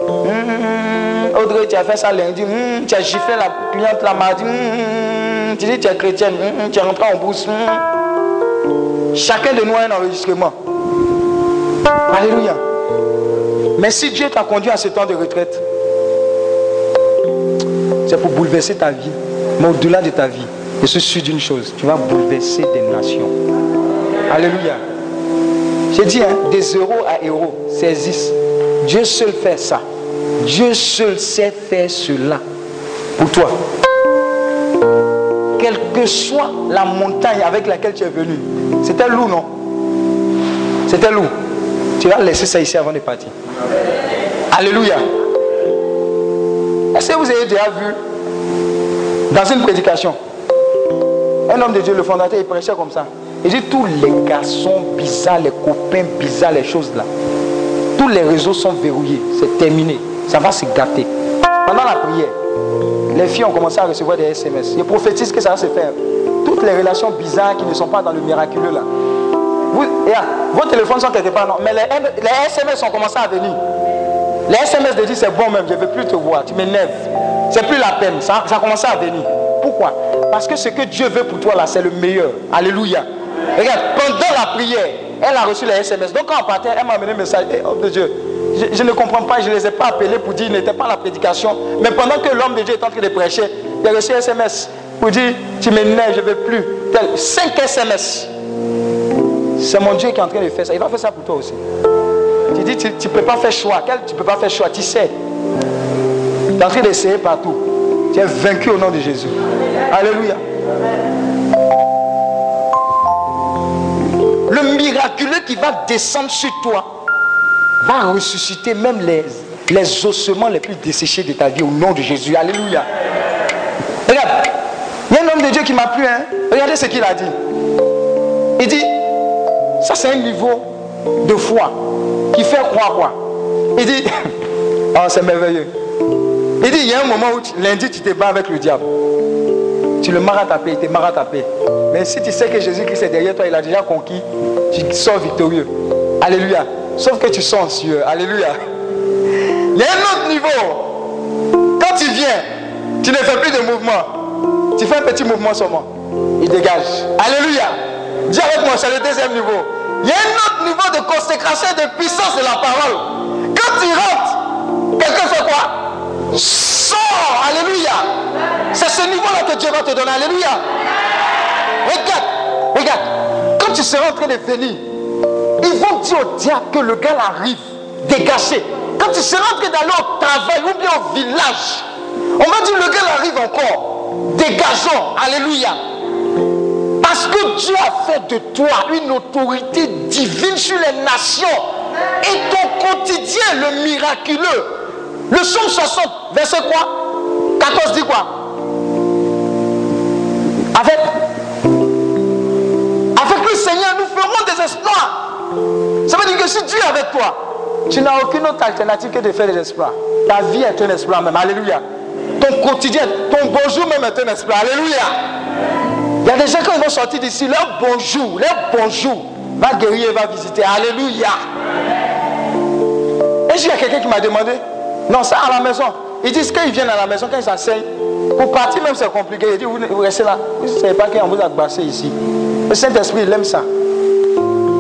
Hum, Audrey, tu as fait ça lundi, hum, tu as giflé la cliente la mardi, hum, tu dis tu es chrétienne, tu es rentré en bourse. Chacun de nous a un enregistrement. Alléluia. Mais si Dieu t'a conduit à ce temps de retraite, c'est pour bouleverser ta vie. Mais au-delà de ta vie, je suis sûr d'une chose, tu vas bouleverser des nations. Alléluia. J'ai dit, hein, des euros à euros saisissent. Dieu seul fait ça. Dieu seul sait faire cela pour toi. Quelle que soit la montagne avec laquelle tu es venu, c'était lourd, non? C'était lourd. Tu vas laisser ça ici avant de partir. Alléluia. Est-ce que vous avez déjà vu dans une prédication un homme de Dieu, le fondateur, il prêchait comme ça. Il dit tous les garçons bizarres, les copains bizarres, les choses là. Tous les réseaux sont verrouillés. C'est terminé. Ça va se gâter. Pendant la prière, les filles ont commencé à recevoir des SMS. Je prophétise que ça va se faire. Toutes les relations bizarres qui ne sont pas dans le miraculeux là. Vous, regarde, vos téléphones sont quelque part, non. Mais les SMS ont commencé à venir. Les SMS de dire c'est bon même, je ne veux plus te voir, tu m'énerves. C'est plus la peine, ça, ça a commencé à venir. Pourquoi? Parce que ce que Dieu veut pour toi là, c'est le meilleur. Alléluia. Regarde, pendant la prière, elle a reçu les SMS. Donc quand on partait, elle m'a amené un message. Eh, homme de Dieu, je, ne comprends pas, je ne les ai pas appelés pour dire, il n'était pas à la prédication. Mais pendant que l'homme de Dieu est en train de prêcher, il a reçu un SMS pour dire, tu m'énerves, je ne veux plus. 5 SMS. C'est mon Dieu qui est en train de faire ça. Il va faire ça pour toi aussi. Tu dis, tu ne peux pas faire choix. Quel, tu ne peux pas faire choix, tu sais. Tu es en train d'essayer partout. Tu es vaincu au nom de Jésus. Alléluia. Le miraculeux qui va descendre sur toi va ressusciter même les, les ossements les plus desséchés de ta vie au nom de Jésus. Alléluia. Regarde, il y a un homme de Dieu qui m'a plu. Hein? Regardez ce qu'il a dit. Il dit, ça c'est un niveau de foi qui fait croire quoi Il dit, oh c'est merveilleux. Il dit, il y a un moment où lundi tu te bats avec le diable. Tu le taper, il te taper. Mais si tu sais que Jésus-Christ est derrière toi, il a déjà conquis, tu sors victorieux. Alléluia. Sauf que tu sors anxieux. Alléluia. Il y a un autre niveau. Quand tu viens, tu ne fais plus de mouvement. Tu fais un petit mouvement seulement. Il dégage. Alléluia. Dis avec moi, c'est le deuxième niveau. Il y a un autre niveau de consécration et de puissance de la parole. Quand tu rentres, quelqu'un fait quoi? Sors. Alléluia. C'est ce niveau-là que Dieu va te donner. Alléluia. Regarde, regarde. Quand tu seras en train de venir, ils vont dire au diable que le gars arrive, dégagé. Quand tu seras en train d'aller au travail ou bien au village, on va dire le gars arrive encore, dégageons. Alléluia. Parce que Dieu a fait de toi une autorité divine sur les nations. Et ton quotidien, le miraculeux. Le psaume 60, verset quoi? 14 dit quoi? Avec, avec le Seigneur, nous ferons des exploits. Ça veut dire que si Dieu est avec toi, tu n'as aucune autre alternative que de faire des exploits. Ta vie est un exploit même. Alléluia. Ton quotidien, ton bonjour même est un exploit. Alléluia. Il y a des gens ils vont sortir d'ici, leur bonjour, leur bonjour, Va guérir et va visiter. Alléluia. Et a quelqu'un qui m'a demandé, non, ça à la maison. Ils disent qu'ils viennent à la maison, quand ils pour partir même c'est compliqué. Ils disent, vous, restez là. Vous ne savez pas qu'on vous a bassé ici. Le Saint-Esprit, il aime ça.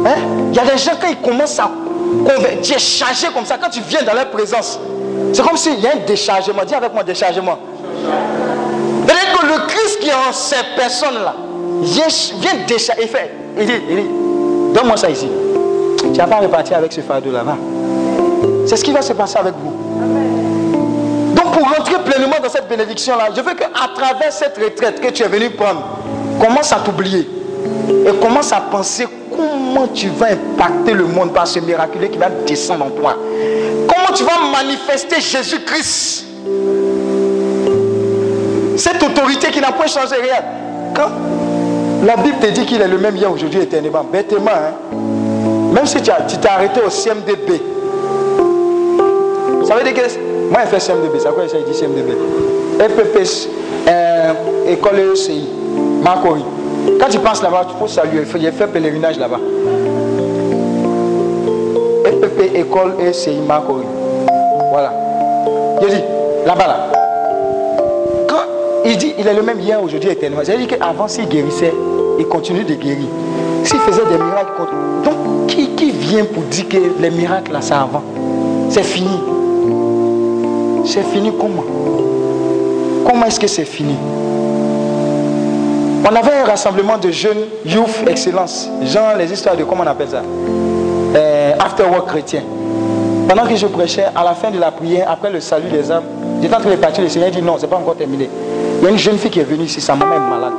Hein? Il y a des gens, quand ils commencent à convertir, changer comme ça, quand tu viens dans leur présence, c'est comme s'il y a un déchargement. Dis avec moi, déchargement. C'est-à-dire que le Christ qui est en ces personnes-là vient, décharger. Il fait, il dit, il dit donne-moi ça ici. Tu ne vas pas repartir avec ce fardeau là-bas. C'est ce qui va se passer avec vous. Donc pour rentrer pleinement dans cette bénédiction-là, je veux qu'à travers cette retraite que tu es venu prendre, commence à t'oublier. Et commence à penser comment tu vas impacter le monde par ce miraculé qui va descendre en toi? Comment tu vas manifester Jésus-Christ? Cette autorité qui n'a pas changé rien. Quand la Bible te dit qu'il est le même hier, aujourd'hui, éternellement, bêtement, hein? même si tu t'es arrêté au CMDB, ça veut dire que moi, je fais CMDB. Ça quoi ça dit CMDB FPP, euh, école ECI, Marcori. Quand tu passes là-bas, tu peux saluer. Il fait pèlerinage là-bas. FPP, école ECI, Marcori. Voilà. Je dis, là-bas, là. Quand il dit, il est le même hier, aujourd'hui, éternellement. Veut dire qu'avant, s'il guérissait, il continue de guérir. S'il faisait des miracles, donc qui, qui vient pour dire que les miracles, là, c'est avant? C'est fini. C'est fini comment? Comment est-ce que c'est fini? On avait un rassemblement de jeunes, youth excellence. Genre les histoires de comment on appelle ça euh, After work chrétien. Pendant que je prêchais, à la fin de la prière, après le salut des âmes, j'étais en train de partir, le Seigneur dit non, c'est pas encore terminé. Il y a une jeune fille qui est venue ici, sa maman est malade.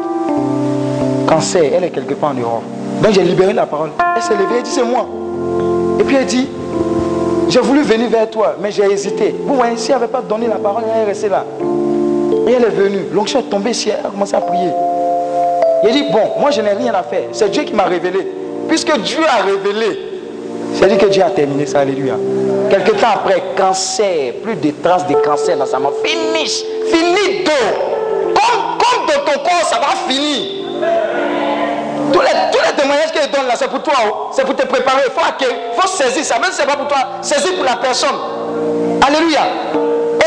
Cancer, elle est quelque part en Europe. Donc j'ai libéré la parole. Elle s'est levée, elle dit c'est moi. Et puis elle dit, j'ai voulu venir vers toi, mais j'ai hésité. Vous voyez, si elle n'avait pas donné la parole, elle est restée là. Et elle est venue. L'onction est tombée ici, elle a commencé à prier. Il dit, bon, moi je n'ai rien à faire. C'est Dieu qui m'a révélé. Puisque Dieu a révélé, c'est dit que Dieu a terminé ça, alléluia. Quelque temps après, cancer, plus de traces de cancer dans sa main. Finish, finito. Comme, comme dans ton corps, ça va finir. Tous les, tous les témoignages qu'elle donne là, c'est pour toi. oh. C'est pour te préparer. Il faut, faut saisir ça. Même si ce n'est pas pour toi, saisis pour la personne. Alléluia.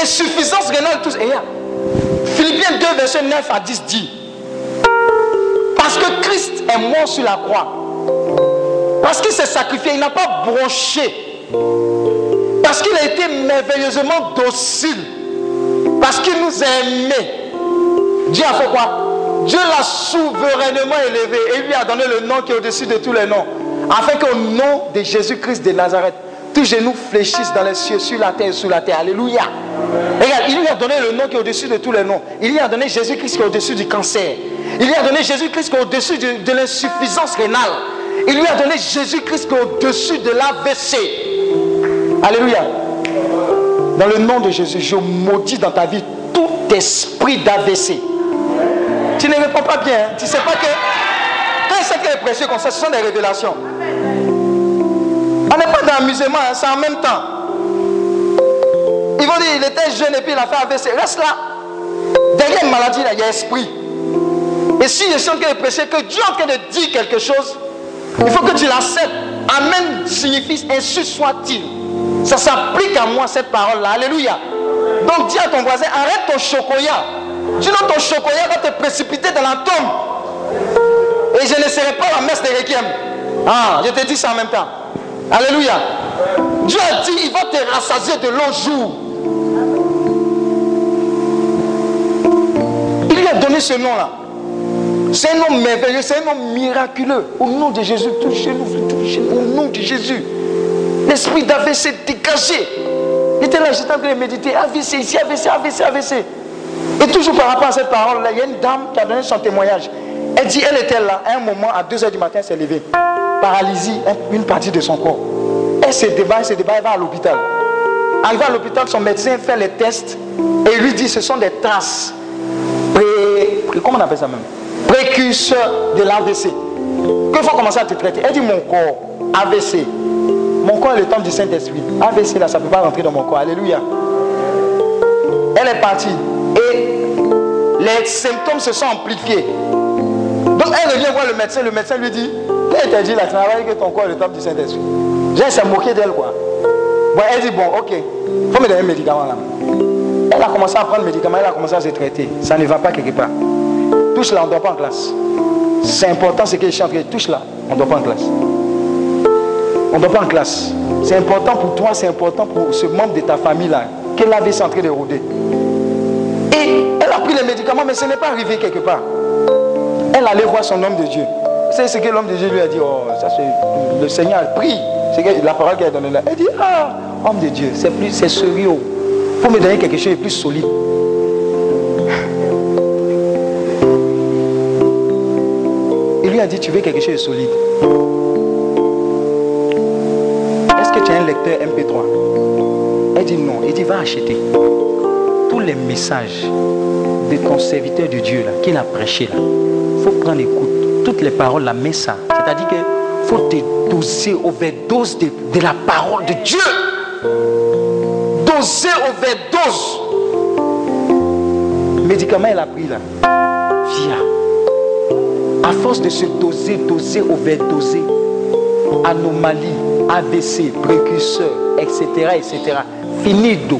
Insuffisance rénale, tous. Et Philippiens 2, verset 9 à 10 dit Que Christ est mort sur la croix. Parce qu'il s'est sacrifié, il n'a pas bronché. Parce qu'il a été merveilleusement docile. Parce qu'il nous a. Dieu a fait quoi Dieu l'a souverainement élevé et lui a donné le nom qui est au-dessus de tous les noms. Afin qu'au nom de Jésus-Christ de Nazareth, tous genoux fléchissent dans les cieux, sur la terre sous la terre. Alléluia. Regarde, il lui a donné le nom qui est au-dessus de tous les noms. Il lui a donné Jésus-Christ qui est au-dessus du cancer. Il lui a donné Jésus-Christ qui est au-dessus de, l'insuffisance rénale. Il lui a donné Jésus-Christ qui est au-dessus de l'AVC. Alléluia. Dans le nom de Jésus, je maudis dans ta vie tout esprit d'AVC. Tu ne réponds pas bien. hein. Tu ne sais pas que quand il sait qu'il est prêché comme ça, ce sont des révélations. On n'est pas dans l'amusement, hein, c'est en même temps. Ils vont dire, il était jeune et puis il a fait AVC. Reste là. Derrière une maladie, là, il y a esprit. Et si je suis en train de prêcher, que Dieu est en train de dire quelque chose, il faut que tu l'acceptes. Amen signifie ainsi soit-il. Ça s'applique à moi cette parole-là. Alléluia. Donc dis à ton voisin, arrête ton chocolat. Sinon ton chocolat va te précipiter dans la tombe. Et je ne serai pas la messe de Requiem. Ah, je te dis ça en même temps. Alléluia. Dieu a dit, il va te rassasier de longs jours. Il lui a donné ce nom-là. C'est un nom merveilleux, c'est un nom miraculeux. Au nom de Jésus, touchez-nous, touchez-nous. Au nom de Jésus. L'esprit d'AVC dégagé. Il était là, j'étais en train de méditer. AVC ici, AVC, AVC, AVC. Et toujours par rapport à cette parole-là, il y a une dame qui a donné son témoignage. Elle dit, elle était là, à un moment, à 2h du matin, elle s'est levée. Paralysie, un- une partie de son corps. Elle se débat, elle se débat, elle va à l'hôpital. Arrivée à l'hôpital, son médecin fait les tests et lui dit, ce sont des traces. Comment on appelle ça même? Précurseurs de l'AVC. Qu'il faut commencer à te traiter. Elle dit, mon corps, AVC. Mon corps est le temple du Saint-Esprit. AVC, là, ça ne peut pas rentrer dans mon corps. Alléluia. Elle est partie. Et les symptômes se sont amplifiés. Donc elle revient voir le médecin. Le médecin lui dit, Quand elle t'a dit là, tu n'as pas dit que ton corps est le temple du Saint-Esprit. J'ai s'est moqué d'elle quoi. Bon, elle dit bon, ok, faut me donner un médicament là. Elle a commencé à prendre le médicament, elle a commencé à se traiter. Ça ne va pas quelque part. Touche là, on ne dort pas en classe. C'est important ce que je suis en train de touche là, on ne dort pas en classe. On ne dort pas en classe. C'est important pour toi, c'est important pour ce membre de ta famille là, qu'elle avait en train de rôder. Et elle a pris les médicaments, mais ce n'est pas arrivé quelque part. Elle allait voir son homme de Dieu. C'est ce que l'homme de Dieu lui a dit. Oh, ça le Seigneur a pris. C'est la parole qu'elle a donnée là. Elle dit Ah, homme de Dieu, c'est plus, c'est sérieux. Faut me donner quelque chose de plus solide. Il lui a dit Tu veux quelque chose de solide Est-ce que tu as un lecteur MP3 Elle dit non. Il dit Va acheter tous les messages de ton serviteur de Dieu là, qu'il a prêché là. Il faut prendre écoute. Toutes les paroles, la mets ça. C'est-à-dire que faut te doser, overdose de, de la parole de Dieu. Doser, overdose. Médicament, elle a pris là. Via. À force de se doser, doser, overdoser. Anomalie, AVC, précurseur, etc., etc. Finido.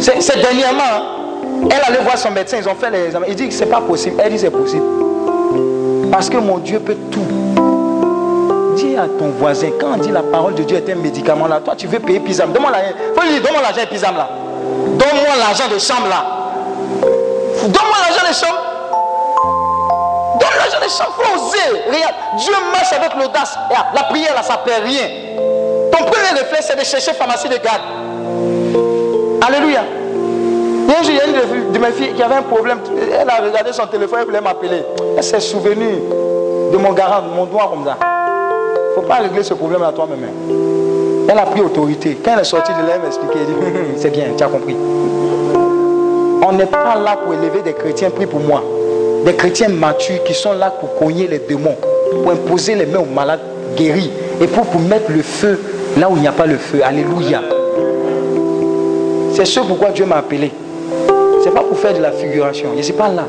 C'est c'est dernièrement, hein, elle allait voir son médecin, ils ont fait les examens. Il dit que c'est pas possible. Elle dit c'est possible. Parce que mon Dieu peut tout. Dis à ton voisin, quand on dit la parole de Dieu est un médicament là, toi tu veux payer Pisam. Donne-moi l'argent. Donne-moi Pisam là. Donne-moi l'argent de chambre là. Donne-moi l'argent de chambre. Donne l'argent de chambre. Faut oser. Regarde, Dieu marche avec l'audace. La prière là, ça perd rien. Ton premier réflexe, c'est de chercher pharmacie de garde. Alléluia. Il y a une de mes filles qui avait un problème. Elle a regardé son téléphone, elle voulait m'appeler. Elle s'est souvenue de mon garant, de mon doigt comme ça. Il ne faut pas régler ce problème à toi-même. hein. Elle a pris autorité. Quand elle est sortie de là, elle m'a expliqué. Elle dit C'est bien, tu as compris. On n'est pas là pour élever des chrétiens, pris pour moi. Des chrétiens matures qui sont là pour cogner les démons, pour imposer les mains aux malades guéris et pour, pour mettre le feu là où il n'y a pas le feu. Alléluia. C'est ce pourquoi Dieu m'a appelé. Ce n'est pas pour faire de la figuration. Je ne suis pas là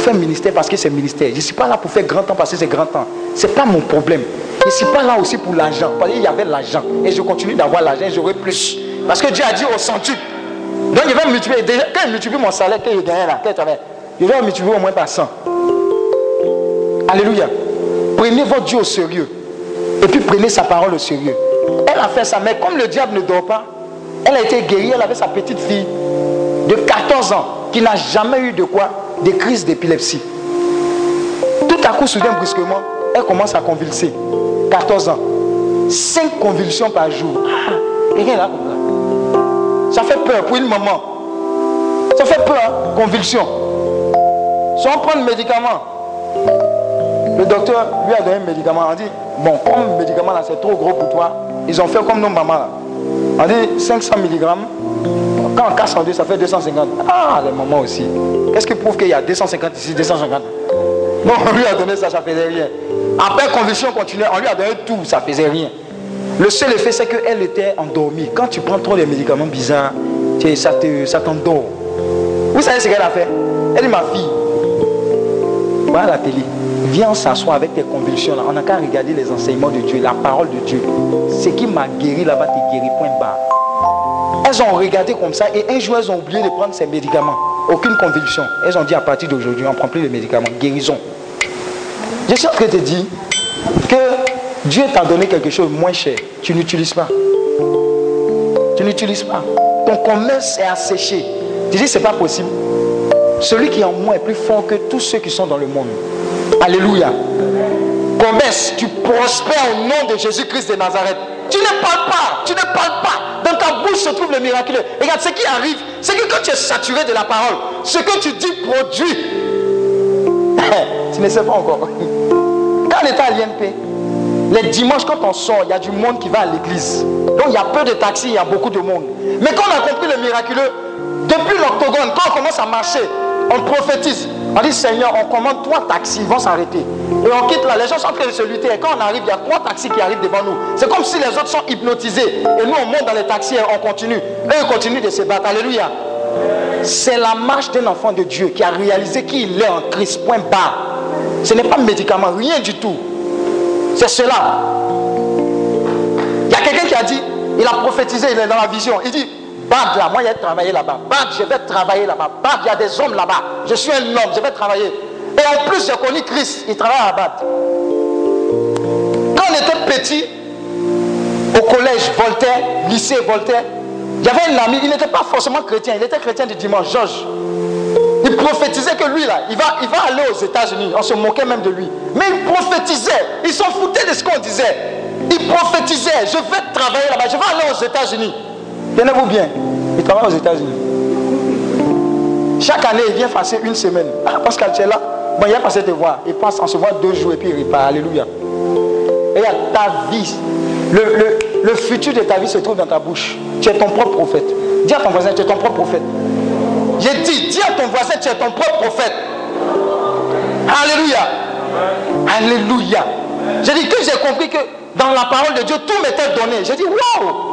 faire ministère parce que c'est ministère. Je ne suis pas là pour faire grand temps parce que c'est grand temps. Ce n'est pas mon problème. Je ne suis pas là aussi pour l'argent. Parce qu'il y avait l'argent. Et je continue d'avoir l'argent j'aurai plus. Parce que Dieu a dit au centuple. Donc je vais multiplier. Déjà, quand je multiplie mon salaire que je gagne là, travaille, je vais multiplier au moins par 100. Alléluia. Prenez votre Dieu au sérieux. Et puis prenez sa parole au sérieux. Elle a fait ça, mais comme le diable ne dort pas, elle a été guérie, elle avait sa petite fille de 14 ans qui n'a jamais eu de quoi Des crises d'épilepsie. Tout à coup, soudain, brusquement, elle commence à convulser. 14 ans. 5 convulsions par jour. Ah, et là ça. Fait peur pour une maman. Ça fait peur, hein, convulsion. Sans prendre le médicament. Le docteur lui a donné un médicament. On dit, bon, comme le médicament là, c'est trop gros pour toi, ils ont fait comme nos mamans là. On dit 500 mg. Quand on casse en deux, ça fait 250. Ah, les mamans aussi. Qu'est-ce qui prouve qu'il y a 250 ici, 250 Non, on lui a donné ça, ça faisait rien. Après convulsion continuée, on lui a donné tout, ça faisait rien. Le seul effet, c'est qu'elle était endormie. Quand tu prends trop de médicaments bizarres, ça te- ça t'endort. Vous savez ce qu'elle a fait? Elle dit, ma fille, va à la télé. Viens s'asseoir avec tes convulsions. Là. On n'a qu'à regarder les enseignements de Dieu, la parole de Dieu. Ce qui m'a guéri là-bas te guérit, point barre. Elles ont regardé comme ça et un jour elles ont oublié de prendre ces médicaments. Aucune convulsion. Elles ont dit à partir d'aujourd'hui, on ne prend plus de médicaments. Guérison. Je suis en train de te dire que Dieu t'a donné quelque chose de moins cher. Tu n'utilises pas. Tu n'utilises pas. Ton commerce est asséché. Tu dis, c'est pas possible. Celui qui est en moi est plus fort que tous ceux qui sont dans le monde. Alléluia. Commerce, tu prospères au nom de Jésus-Christ de Nazareth. Tu ne parles pas, tu ne parles pas. Bouche se trouve le miraculeux. Regarde, ce qui arrive, c'est que quand tu es saturé de la parole, ce que tu dis produit. tu ne sais pas encore. Quand on était à l'INP, les dimanches, quand on sort, il y a du monde qui va à l'église. Donc il y a peu de taxis, il y a beaucoup de monde. Mais quand on a compris le miraculeux, depuis l'octogone, quand on commence à marcher, on prophétise. On dit Seigneur, on commande trois taxis, ils vont s'arrêter. Et on quitte là, les gens sont en train de se lutter. Et quand on arrive, il y a trois taxis qui arrivent devant nous. C'est comme si les autres sont hypnotisés. Et nous, on monte dans les taxis et on continue. Eux, ils continuent de se battre. Alléluia. C'est la marche d'un enfant de Dieu qui a réalisé qu'il est en Christ. Point barre. Ce n'est pas médicament, rien du tout. C'est cela. Il y a quelqu'un qui a dit, il a prophétisé, il est dans la vision. Il dit, Bad là, moi j'ai travaillé là-bas. Bad, je vais travailler là-bas. Bad, il y a des hommes là-bas. Je suis un homme, je vais travailler. Et en plus, j'ai connu Christ, il travaille à Bad. Quand on était petit, au collège Voltaire, lycée Voltaire, il y avait un ami, il n'était pas forcément chrétien, il était chrétien du dimanche, Georges. Il prophétisait que lui là, il va, il va aller aux États-Unis. On se moquait même de lui. Mais il prophétisait. Il s'en foutait de ce qu'on disait. Il prophétisait. Je vais travailler là-bas. Je vais aller aux États-Unis. Tenez-vous bien. Il travaille aux États-Unis. Chaque année, il vient passer une semaine. Ah, Pascal, tu es là. Bon, il a passé te voir. Il passe, on se voit deux jours et puis il repart. Alléluia. Et à ta vie, le, le, le futur de ta vie se trouve dans ta bouche. Tu es ton propre prophète. Dis à ton voisin, tu es ton propre prophète. J'ai dit, dis à ton voisin, tu es ton propre prophète. Alléluia. Alléluia. J'ai dit que j'ai compris que dans la parole de Dieu, tout m'était donné. J'ai dit, waouh.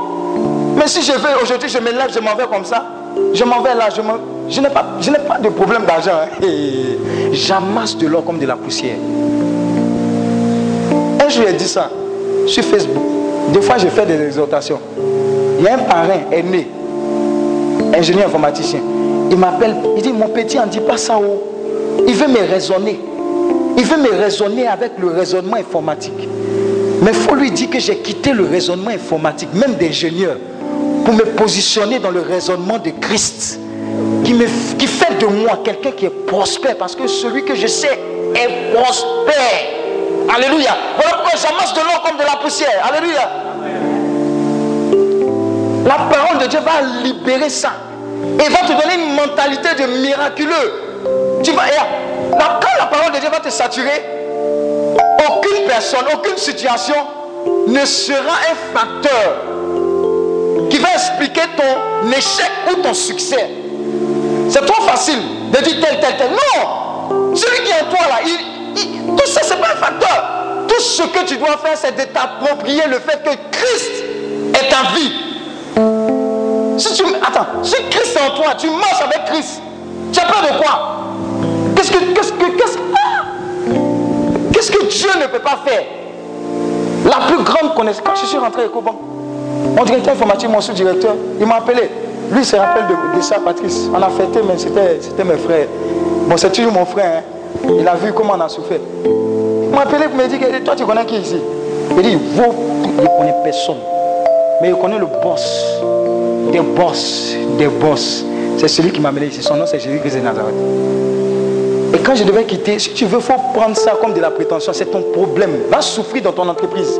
Mais si je veux, aujourd'hui, je me lève, je m'en vais comme ça. Je m'en vais là, je, n'ai pas, je n'ai pas de problème d'argent. hein. J'amasse de l'or comme de la poussière. Un jour, j'ai dit ça sur Facebook. Des fois, je fais des exhortations. Il y a un parrain aîné, ingénieur informaticien. Il m'appelle, il dit Mon petit, on ne dit pas ça. Oh. Il veut me raisonner. Il veut me raisonner avec le raisonnement informatique. Mais il faut lui dire que j'ai quitté le raisonnement informatique, même d'ingénieur, pour me positionner dans le raisonnement de Christ, qui, me, qui fait de moi quelqu'un qui est prospère, parce que celui que je sais est prospère. Alléluia. Voilà pourquoi j'amasse de l'or comme de la poussière. Alléluia. La parole de Dieu va libérer ça. Et va te donner une mentalité de miraculeux. Tu vas, quand la parole de Dieu va te saturer, aucune personne, aucune situation ne sera un facteur qui va expliquer ton échec ou ton succès. C'est trop facile de dire tel, tel, tel. Non Celui qui est en toi là, il- tout ça, c'est pas un facteur. Tout ce que tu dois faire, c'est de t'approprier le fait que Christ est ta vie. Si tu, attends, si Christ est en toi, tu marches avec Christ. Tu as peur de quoi? Qu'est-ce que, qu'est-ce que, qu'est-ce, ah! Qu'est-ce que Dieu ne peut pas faire? La plus grande connaissance. Quand je suis rentré à Ecobank, mon directeur informatique, mon sous-directeur, il m'a appelé. Lui, il se rappelle de, ça, Patrice. On a fêté, mais c'était, mes frères. Bon, c'est toujours mon frère. hein. Il a vu comment on a souffert. Il m'a appelé pour me dire que toi, tu connais qui ici? Il dit, vous, il ne connaît personne. Mais il connaît le boss. Des boss, des boss. C'est celui qui m'a amené ici. Son nom, c'est Jésus-Christ de Nazareth. Et quand je devais quitter, si tu veux, faut prendre ça comme de la prétention. C'est ton problème. Va souffrir dans ton entreprise.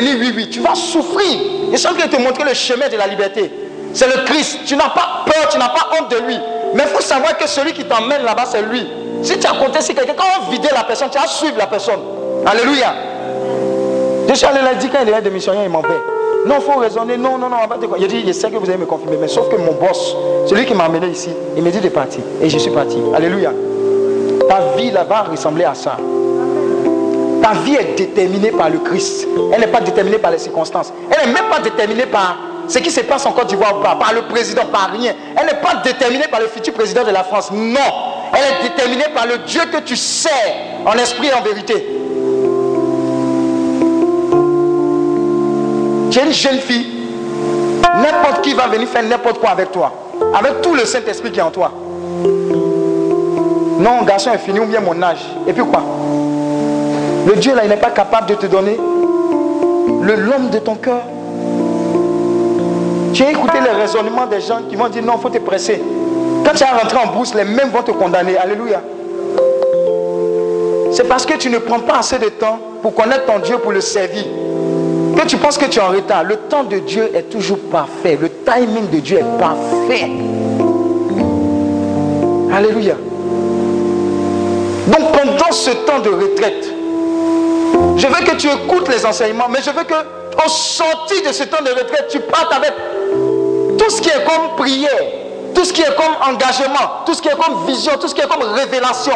Oui, oui. Tu vas souffrir. Et sans que te montrer le chemin de la liberté. C'est le Christ. Tu n'as pas peur, tu n'as pas honte de lui. Mais il faut savoir que celui qui t'emmène là-bas, c'est lui. Si tu as compté sur quelqu'un, quand on vidait la personne, tu vas suivre la personne. Alléluia. Je suis allé là, dit quand il est démissionnaire, il m'en. Non, il faut raisonner. Non, non, non. Il dit, je sais que vous allez me confirmer. Mais sauf que mon boss, celui qui m'a amené ici, il me dit de partir. Et je suis parti. Alléluia. Ta vie là-bas ressemblait à ça. Ta vie est déterminée par le Christ. Elle n'est pas déterminée par les circonstances. Elle n'est même pas déterminée par ce qui se passe en Côte d'Ivoire ou pas, par le président, par rien. Elle n'est pas déterminée par le futur président de la France. Non. Elle est déterminée par le Dieu que tu sers en esprit et en vérité. Tu es une jeune fille. N'importe qui va venir faire n'importe quoi avec toi. Avec tout le Saint-Esprit qui est en toi. Non, garçon est fini ou bien mon âge. Et puis quoi? Le Dieu là, il n'est pas capable de te donner le l'homme de ton cœur. Tu as écouté les raisonnements des gens qui vont dire non, il faut te presser. Quand tu vas rentrer en brousse, les mêmes vont te condamner. Alléluia. C'est parce que tu ne prends pas assez de temps pour connaître ton Dieu, pour le servir. Que tu penses que tu es en retard. Le temps de Dieu est toujours parfait. Le timing de Dieu est parfait. Alléluia. Donc pendant ce temps de retraite, je veux que tu écoutes les enseignements, mais je veux que au sorti de ce temps de retraite, tu partes avec tout ce qui est comme prière, tout ce qui est comme engagement, tout ce qui est comme vision, tout ce qui est comme révélation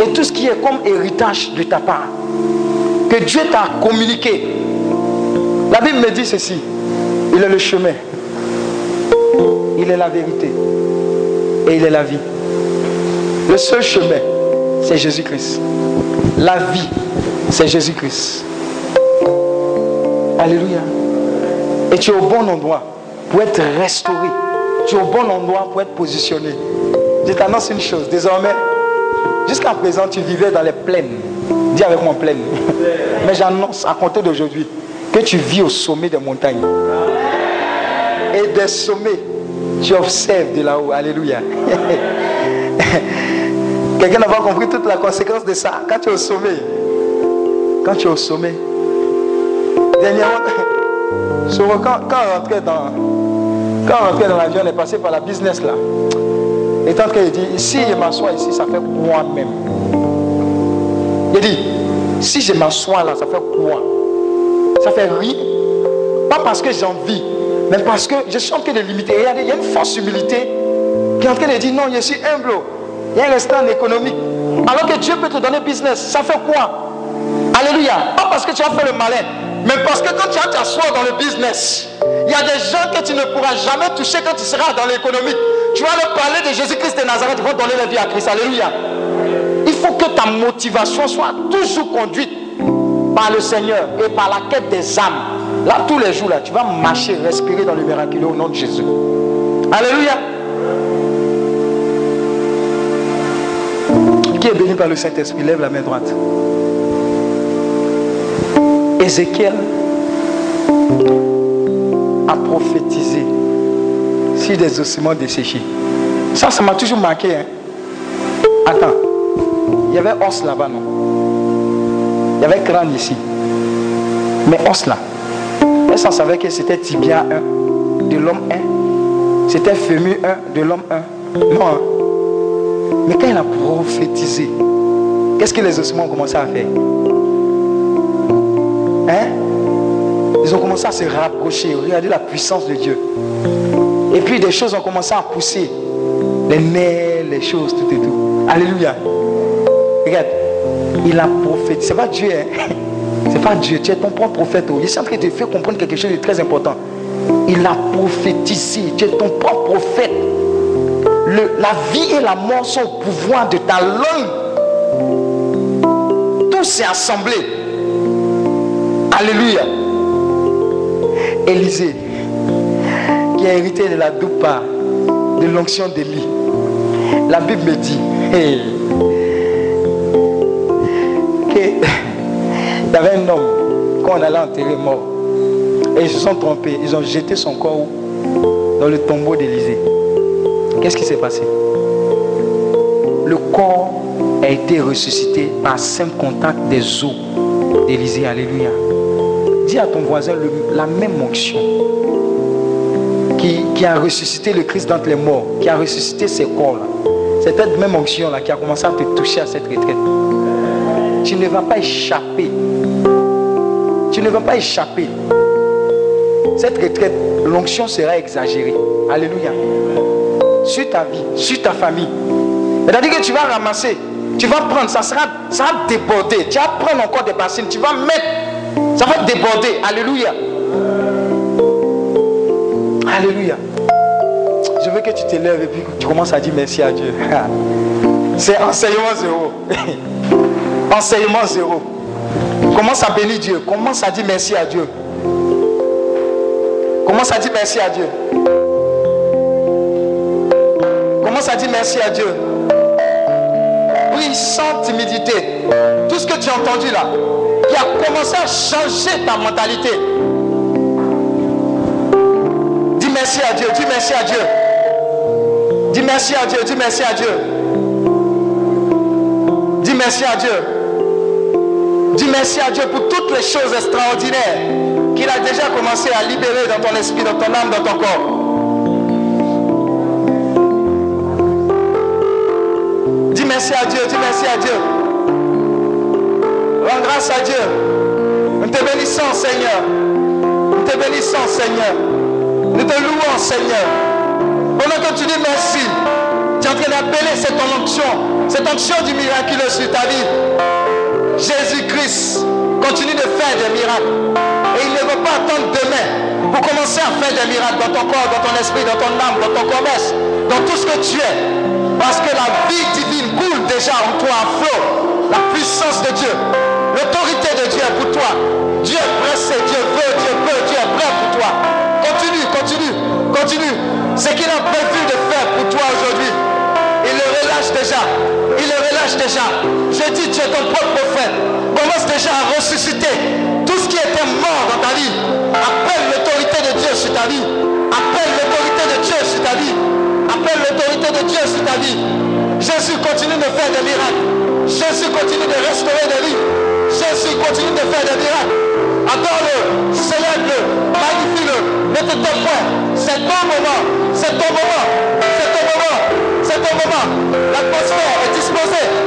et tout ce qui est comme héritage de ta part. Que Dieu t'a communiqué. La Bible me dit ceci. Il est le chemin. Il est la vérité. Et il est la vie. Le seul chemin, c'est Jésus-Christ. La vie, c'est Jésus-Christ. Alléluia. Et tu es au bon endroit pour être restauré. Tu es au bon endroit pour être positionné. Je t'annonce une chose. Désormais, jusqu'à présent, tu vivais dans les plaines. Dis avec moi plaine. Mais j'annonce à compter d'aujourd'hui que tu vis au sommet des montagnes. Et des sommets, tu observes de là-haut. Alléluia. Quelqu'un n'a pas compris toute la conséquence de ça? Quand tu es au sommet, quand tu es au sommet, dernièrement, quand, quand on rentrait dans, quand on dans l'avion, on est passé par la business là. Et tant qu'il dit, si je m'assois ici, ça fait moi-même. Il dit, si je m'assois là, ça fait quoi Ça fait rien. Pas parce que j'ai envie, mais parce que je suis en train de limiter. Il y a une force humilité qui est en train de dire, non, je suis humble. Il y a un restaurant économique. Alors que Dieu peut te donner business. Ça fait quoi? Alléluia. Pas parce que tu as fait le malin, mais parce que quand tu vas t'asseoir dans le business, il y a des gens que tu ne pourras jamais toucher quand tu seras dans l'économique. Tu vas leur parler de Jésus-Christ de Nazareth, ils vont donner la vie à Christ. Alléluia. Il faut que ta motivation soit toujours conduite par le Seigneur et par la quête des âmes. Là, tous les jours, là, tu vas marcher, respirer dans le miraculeux au nom de Jésus. Alléluia. Qui est béni par le Saint-Esprit? Lève la main droite. Ézéchiel a prophétisé sur des ossements desséchés. Ça, ça m'a toujours marqué. Hein. Attends, il y avait os là-bas, non? Il y avait crâne ici. Mais os là, est-ce qu'on savait que c'était tibia 1 de l'homme 1 C'était fémur 1 de l'homme 1 Non. Hein. Mais quand il a prophétisé, qu'est-ce que les ossements ont commencé à faire? Hein? Ils ont commencé à se rapprocher, regarder la puissance de Dieu. Et puis des choses ont commencé à pousser. Les nerfs, les choses, tout et tout. Alléluia. Regarde, il a prophétisé. C'est pas Dieu, hein? C'est pas Dieu, tu es ton propre prophète. Oh. Il est en train de te faire comprendre quelque chose de très important. Il a prophétisé. Tu es ton propre prophète. la vie et la mort sont au pouvoir de ta langue. Tout s'est assemblé. Alléluia. Élisée, qui a hérité de la doupa, de l'onction d'Élie. La Bible me dit qu'il y avait un homme, quand on allait enterrer mort, et ils se sont trompés, ils ont jeté son corps dans le tombeau d'Élysée. Qu'est-ce qui s'est passé? Le corps a été ressuscité par simple contact des os d'Élysée. Alléluia. Dis à ton voisin la même onction qui, a ressuscité le Christ d'entre les morts, qui a ressuscité ses corps. C'est cette même onction là qui a commencé à te toucher à cette retraite. Tu ne vas pas échapper. Tu ne vas pas échapper. Cette retraite, l'onction sera exagérée. Alléluia. Sur ta vie, sur ta famille. C'est-à-dire que tu vas ramasser, tu vas prendre, ça sera, ça va. Tu vas prendre encore des bassines, tu vas mettre, ça va déborder. Alléluia. Alléluia. Je veux que tu te lèves et puis tu commences à dire merci à Dieu. C'est enseignement zéro. enseignement zéro. Commence à bénir Dieu. Commence à dire merci à Dieu. Commence à dire merci à Dieu. Commence à dire merci à Dieu. Prie sans timidité. Tout ce que tu as entendu là, qui a commencé à changer ta mentalité. Dis merci à Dieu, dis merci à Dieu. Dis merci à Dieu, dis merci à Dieu. Dis merci à Dieu. Dis merci à Dieu pour toutes les choses extraordinaires qu'il a déjà commencé à libérer dans ton esprit, dans ton âme, dans ton corps. Dis merci à Dieu, dis merci à Dieu. Rends grâce à Dieu. Nous te bénissons, Seigneur. Nous te bénissons, Seigneur. Nous te louons, Seigneur. Pendant que tu dis merci, tu es en train d'appeler cette onction, cette onction du miraculeux sur ta vie. Jésus-Christ continue de faire des miracles. Et il ne veut pas attendre demain pour commencer à faire des miracles dans ton corps, dans ton esprit, dans ton âme, dans ton commerce, dans tout ce que tu es. Parce que la vie divine coule déjà en toi à flot. La puissance de Dieu. L'autorité de Dieu est pour toi. Dieu est pressé, Dieu veut, Dieu veut, Dieu est prêt pour toi. Continue, continue, continue. Ce qu'il a prévu de faire pour toi aujourd'hui, il le relâche déjà. Il le relâche déjà. Je dis, tu es ton propre prophète. Commence déjà à ressusciter tout ce qui était mort dans ta vie. Appelle l'autorité de Dieu sur ta vie. Appelle l'autorité de Dieu sur ta vie. Appelle l'autorité de Dieu sur ta vie. Jésus continue de faire des miracles. Jésus continue de restaurer des vies. Jésus continue de faire des miracles. Adore-le, célèbre-le, magnifie-le, ne te tais point. C'est ton moment, c'est ton moment, c'est ton moment, c'est ton moment. L'atmosphère est disposée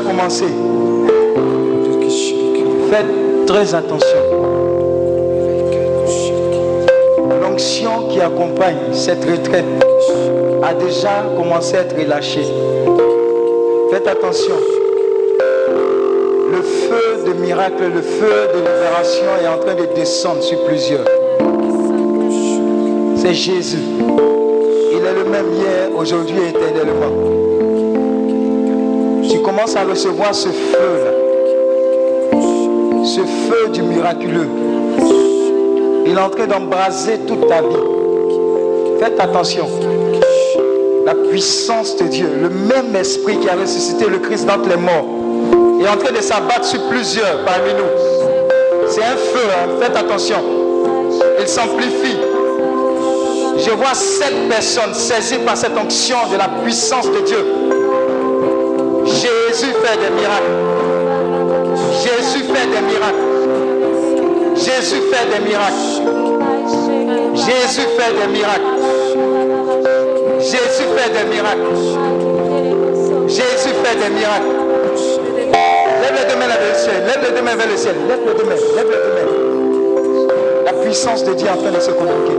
déjà commencé. Faites très attention. L'onction qui accompagne cette retraite a déjà commencé à être relâchée. Faites attention. Le feu de miracle, le feu de libération est en train de descendre sur plusieurs. C'est Jésus. Il est le même hier, aujourd'hui et éternellement. Tu commences à recevoir ce feu-là. Ce feu du miraculeux. Il est en train d'embraser toute ta vie. Faites attention. La puissance de Dieu, le même esprit qui a ressuscité le Christ d'entre les morts, est en train de s'abattre sur plusieurs parmi nous. C'est un feu, hein. faites attention. Il s'amplifie. Je vois sept personnes saisies par cette onction de la puissance de Dieu. Fait des miracles. Jésus fait des miracles. Jésus fait des miracles. Jésus fait des miracles. Jésus fait des miracles. Jésus fait des miracles. Lève les deux mains vers le ciel. Lève les deux mains vers le ciel. Lève les deux mains. Lève les deux mains. La puissance de Dieu est de se communiquer.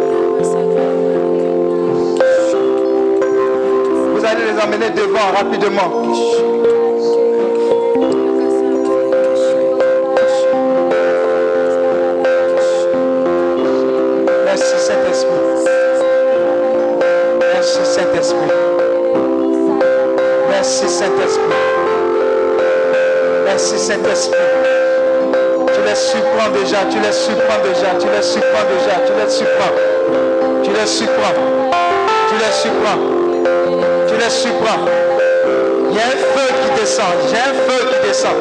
Vous allez les emmener devant rapidement. Saint-Esprit. Tu les surprends déjà, tu les surprends déjà, tu les surprends déjà, tu les surprends. Tu les surprends. Tu les surprends. Tu les surprends. Il y a un feu qui descend. J'ai un feu qui descend.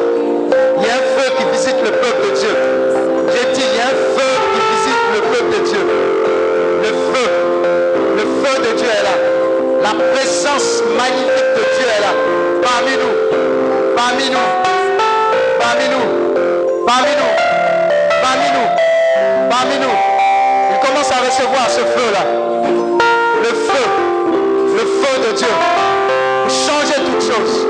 Il y a un feu qui visite le peuple de Dieu. J'ai dit, il y a un feu qui visite le peuple de Dieu. Le feu. Le feu de Dieu est là. La présence magnifique de Dieu est là. Parmi nous. Parmi nous. Parmi nous. Parmi nous. Parmi nous. Parmi nous. Il commence à recevoir ce feu-là. Le feu. Le feu de Dieu. Pour changer toutes choses.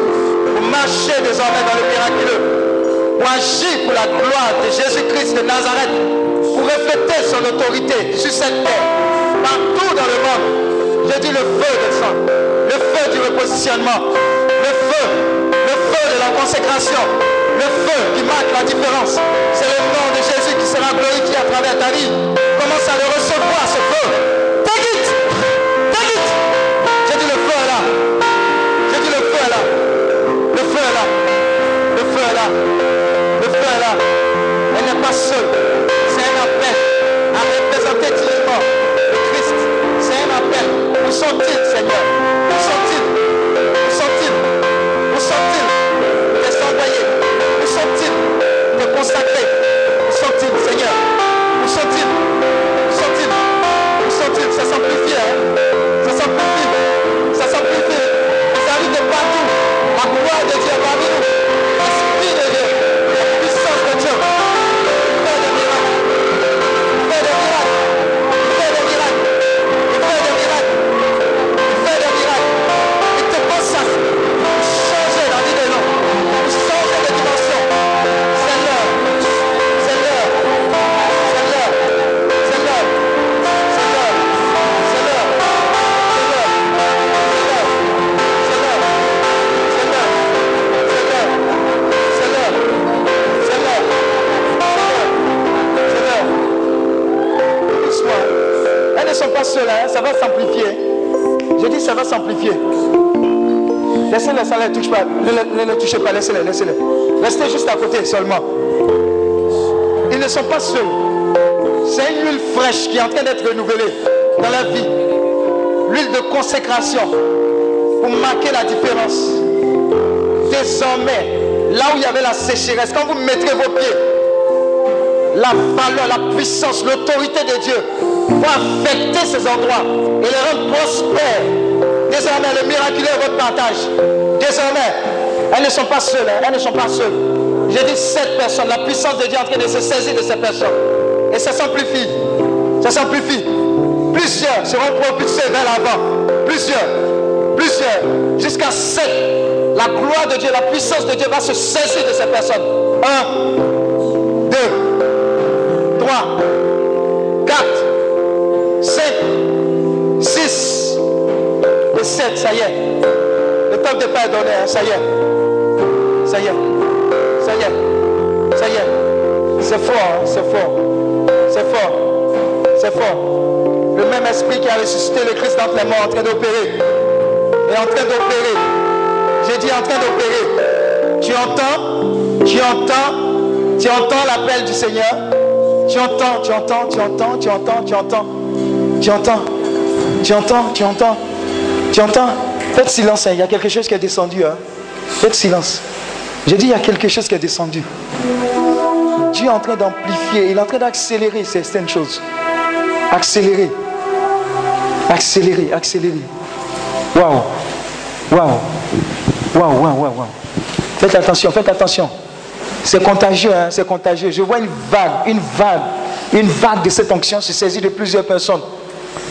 Pour marcher désormais dans le miraculeux. Pour agir pour la gloire de Jésus-Christ de Nazareth. Pour refléter son autorité sur cette terre. Partout dans le monde. Je dis le feu descend. Le feu du repositionnement. Le feu. Le feu de la consécration. Feu qui marque la différence. C'est le nom de Jésus qui sera glorifié à travers ta vie. Commence à le recevoir, ce feu. Take it. J'ai dit le feu là. J'ai dit le feu là. Le feu là. Le feu là. Le feu là. Elle n'est pas seule. C'est un appel à représenter dignement le Christ. C'est un appel. Où sont-ils, Seigneur ne les touche pas. Ne, les- ne touchez pas, laissez-les, laissez-les. Restez juste à côté seulement. Ils ne sont pas seuls. C'est une huile fraîche qui est en train d'être renouvelée dans la vie. L'huile de consécration pour marquer la différence. Désormais, là où il y avait la sécheresse, quand vous mettrez vos pieds, la valeur, la puissance, l'autorité de Dieu va affecter ces endroits et les rendre prospères. Désormais, le miraculeux est partage. Elles ne sont pas seules, hein, elles ne sont pas seules. J'ai dit sept personnes, la puissance de Dieu est en train de se saisir de ces personnes. Et ça s'amplifie. Ça s'amplifie. Plusieurs seront propulsés vers l'avant. Plusieurs. plusieurs, jusqu'à sept. La gloire de Dieu, la puissance de Dieu va se saisir de ces personnes. Un, pardonné. Ça y est. Ça y est. Ça y est. Ça y est. C'est fort. C'est fort. C'est fort. C'est fort. Le même esprit qui a ressuscité le Christ entre les morts en train d'opérer. Est en train d'opérer. J'ai dit en train d'opérer. Tu entends Tu entends Tu entends l'appel du Seigneur tu entends, tu entends, tu entends, tu entends, tu entends. Tu entends. Tu entends, tu entends. Tu entends. Faites silence, hein, il y a quelque chose qui est descendu. hein. Faites silence. J'ai dit il y a quelque chose qui est descendu. Dieu est en train d'amplifier, il est en train d'accélérer certaines choses. Accélérer. Accélérer, accélérer. Waouh. Waouh. Waouh, waouh, waouh. Faites attention, faites attention. C'est contagieux, hein, c'est contagieux. Je vois une vague, une vague, une vague de cette onction se saisir de plusieurs personnes.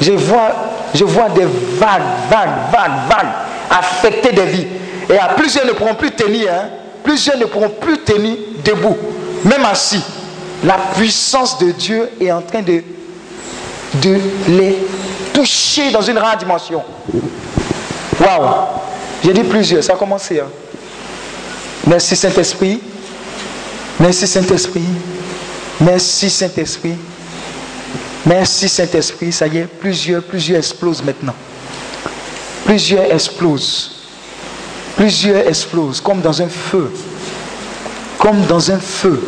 Je vois, je vois des vagues, vagues, vagues, vagues affecter des vies. Et à plusieurs ne pourront plus tenir, hein. plusieurs ne pourront plus tenir debout, même assis. La puissance de Dieu est en train de, de les toucher dans une rare dimension. Waouh! J'ai dit plusieurs, ça a commencé. hein. Merci Saint-Esprit. Merci Saint-Esprit. Merci Saint-Esprit. Merci Saint-Esprit. Ça y est, plusieurs, plusieurs explosent maintenant. Plusieurs explosent. Plusieurs explosent comme dans un feu. Comme dans un feu.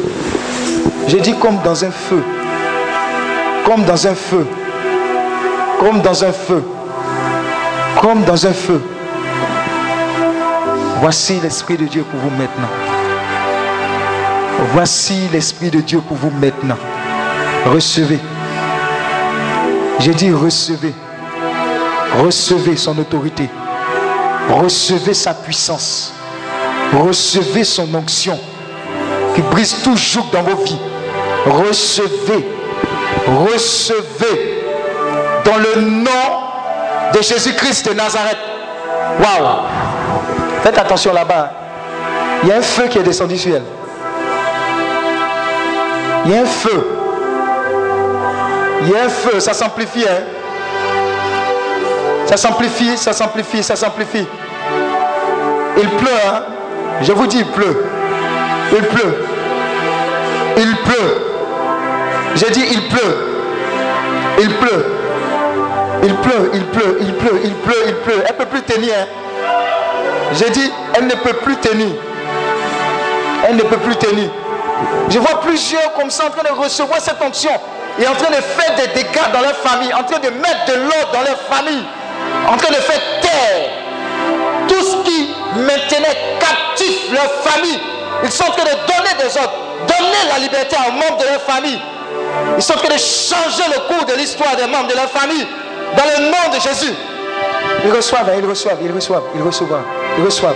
J'ai dit comme dans un feu. Comme dans un feu. Comme dans un feu. Comme dans un feu. Voici l'Esprit de Dieu pour vous maintenant. Voici l'Esprit de Dieu pour vous maintenant. Recevez. J'ai dit recevez. Recevez son autorité. Recevez sa puissance. Recevez son onction qui brise tout joug dans vos vies. Recevez. Recevez. Dans le nom de Jésus-Christ de Nazareth. Waouh. Faites attention là-bas. Il y a un feu qui est descendu sur elle. Il y a un feu. Il y a un feu, ça s'amplifie. Hein? Ça s'amplifie, ça s'amplifie, ça s'amplifie. Il pleut, hein? Je vous dis, il pleut. Il pleut. Il pleut. J'ai dit, il pleut. Il pleut. Il pleut, il pleut, il pleut, il pleut, il pleut. Elle ne peut plus tenir. hein. J'ai dit, elle ne peut plus tenir. Elle ne peut plus tenir. Je vois plusieurs comme ça en train de recevoir cette onction et en train de faire des dégâts dans leur famille, en train de mettre de l'ordre dans leur famille, en train de faire taire tout ce qui maintenait captif leur famille. Ils sont en train de donner des ordres, donner la liberté aux membres de leur famille. Ils sont en train de changer le cours de l'histoire des membres de leur famille dans le nom de Jésus. Ils reçoivent, hein, ils reçoivent, ils reçoivent, ils reçoivent, ils reçoivent.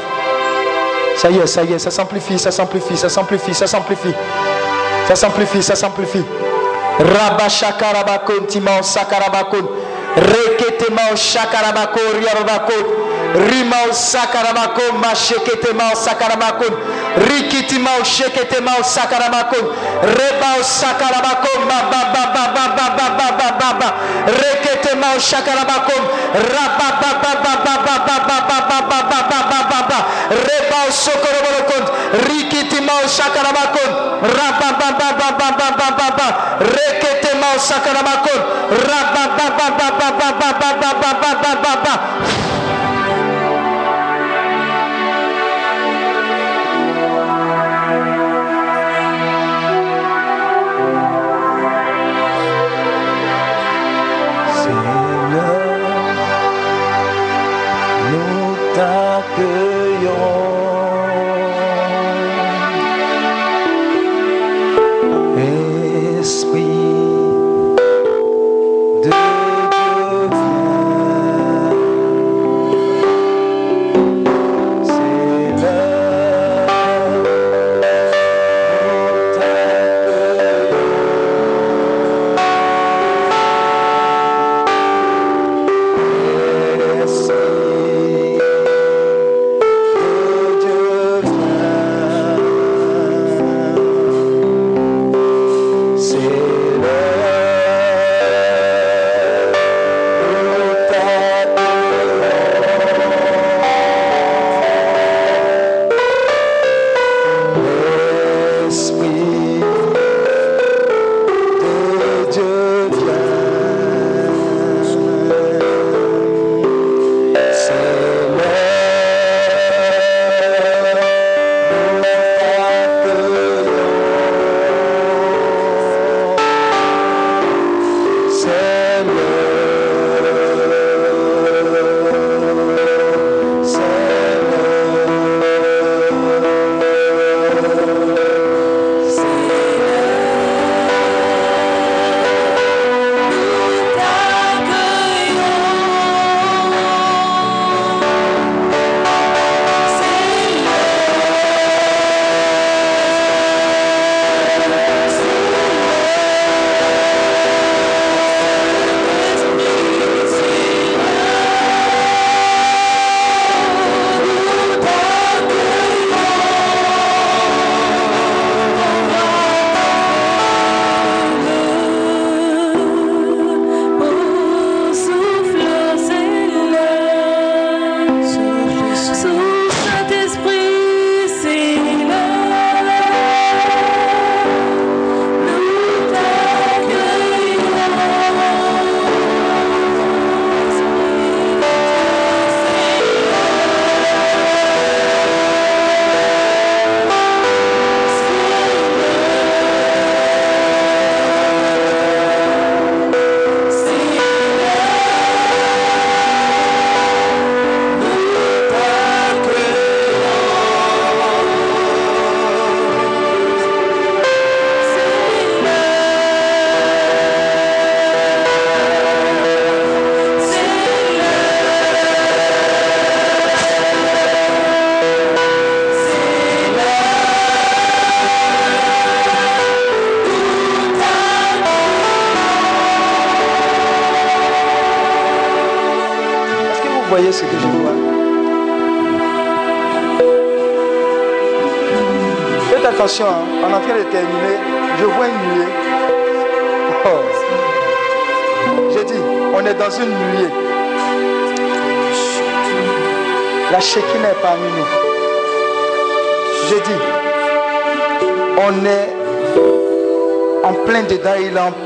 Ça y est, ça y est, ça s'amplifie, ça s'amplifie, ça s'amplifie, ça s'amplifie. Ça s'amplifie, ça s'amplifie. Rabashakarabakon, Timao Sakarabakon. Reketemao Shakarabako, Riarabakon. rimau sakaramakon masheketemau sakaramakon rikitimau sheketemau sakaramakon rebau sakaramakon babababababababababa reketemau shakaramakon rababababababababababababababa rebau sokoroborokon rikitimau shakaramakon rababababababababa reketemau sakaramakon rababababababababababa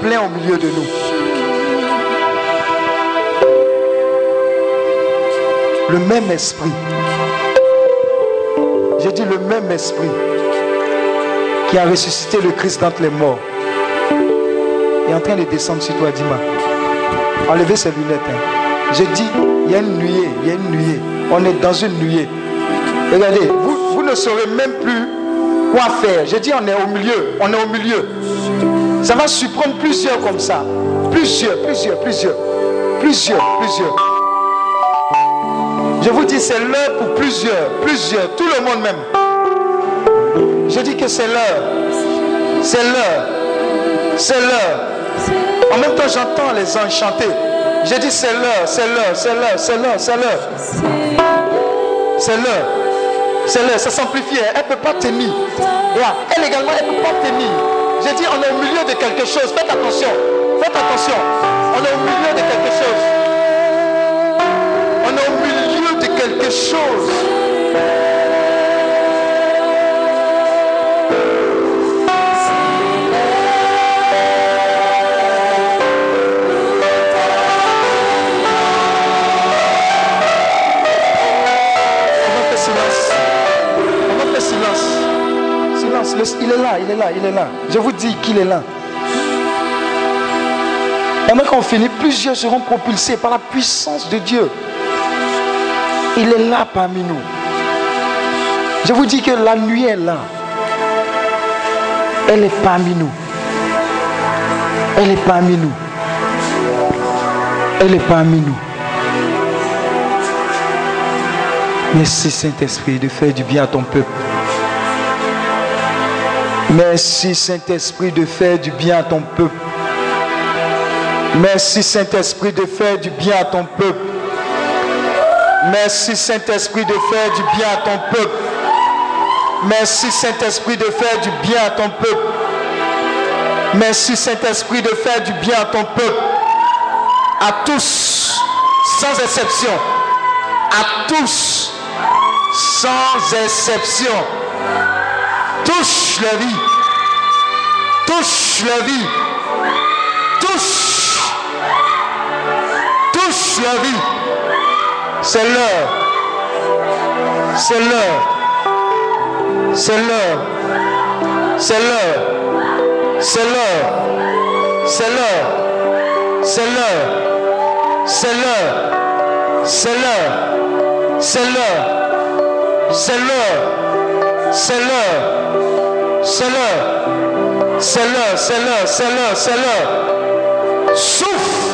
plein au milieu de nous. Le même esprit. J'ai dit le même esprit qui a ressuscité le Christ d'entre les morts est en train de descendre sur toi, Dima. Enlevez ses lunettes. hein. J'ai dit, il y a une nuée, il y a une nuée. On est dans une nuée. Regardez, vous, vous ne saurez même plus quoi faire. J'ai dit, on est au milieu, on est au milieu. Ça va surprendre plusieurs comme ça. Plusieurs, plusieurs, plusieurs. Plusieurs, plusieurs. Je vous dis, c'est l'heure pour plusieurs, plusieurs, tout le monde même. Je dis que c'est l'heure. C'est l'heure. C'est l'heure. En même temps, j'entends les anges chanter. J'ai dit, c'est l'heure, c'est l'heure, c'est l'heure, c'est l'heure, c'est l'heure. C'est l'heure. C'est l'heure. Ça s'amplifie. Elle ne peut pas. Là, elle également, elle ne peut pas tenir. J'ai dit, on est au milieu de quelque chose. Faites attention. Faites attention. On est au milieu de quelque chose. On est au milieu de quelque chose. Il est là, il est là. Je vous dis qu'il est là. Pendant qu'on finit, plusieurs seront propulsés par la puissance de Dieu. Il est là parmi nous. Je vous dis que la nuit est là. Elle est parmi nous. Elle est parmi nous. Elle est parmi nous. Merci Saint-Esprit de faire du bien à ton peuple. Merci Saint-Esprit de faire du bien à ton peuple. Merci Saint-Esprit de faire du bien à ton peuple. Merci Saint-Esprit de faire du bien à ton peuple. Merci Saint-Esprit de faire du bien à ton peuple. Merci Saint-Esprit de faire du bien à ton peuple. À tous, sans exception. À tous, sans exception. Touche la vie. Touche la vie. Touche. Touche la vie. C'est l'heure. C'est l'heure. C'est l'heure. C'est l'heure. C'est l'heure. C'est l'heure. C'est l'heure. C'est l'heure. C'est l'heure. C'est l'heure. C'est l'heure. C'est l'heure. C'est l'heure. C'est l'heure. C'est. Souffle.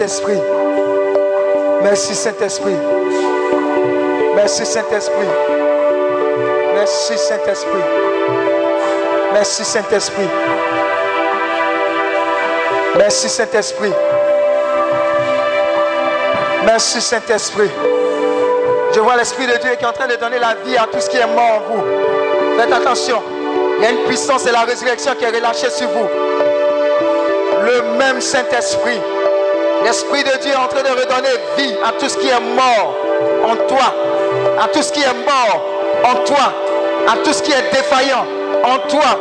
Saint-Esprit. Merci Saint-Esprit. Merci Saint-Esprit. Merci Saint-Esprit. Merci Saint-Esprit. Merci Saint-Esprit. Merci Saint-Esprit. Je vois l'Esprit de Dieu qui est en train de donner la vie à tout ce qui est mort en vous. Faites attention. Il y a une puissance de la résurrection qui est relâchée sur vous. Le même Saint-Esprit. L'Esprit de Dieu est en train de redonner vie à tout ce qui est mort en toi. À tout ce qui est mort en toi. À tout ce qui est défaillant en toi.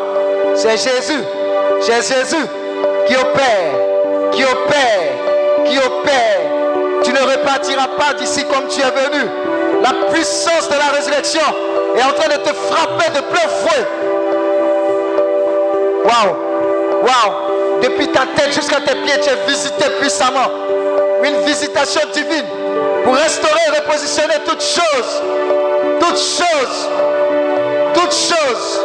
C'est Jésus. C'est Jésus qui opère. Qui opère. Qui opère. Tu ne repartiras pas d'ici comme tu es venu. La puissance de la résurrection est en train de te frapper de plein fouet. Waouh. Waouh. Depuis ta tête jusqu'à tes pieds, tu es visité puissamment. Une visitation divine pour restaurer et repositionner toutes choses. Toutes choses. Toutes choses.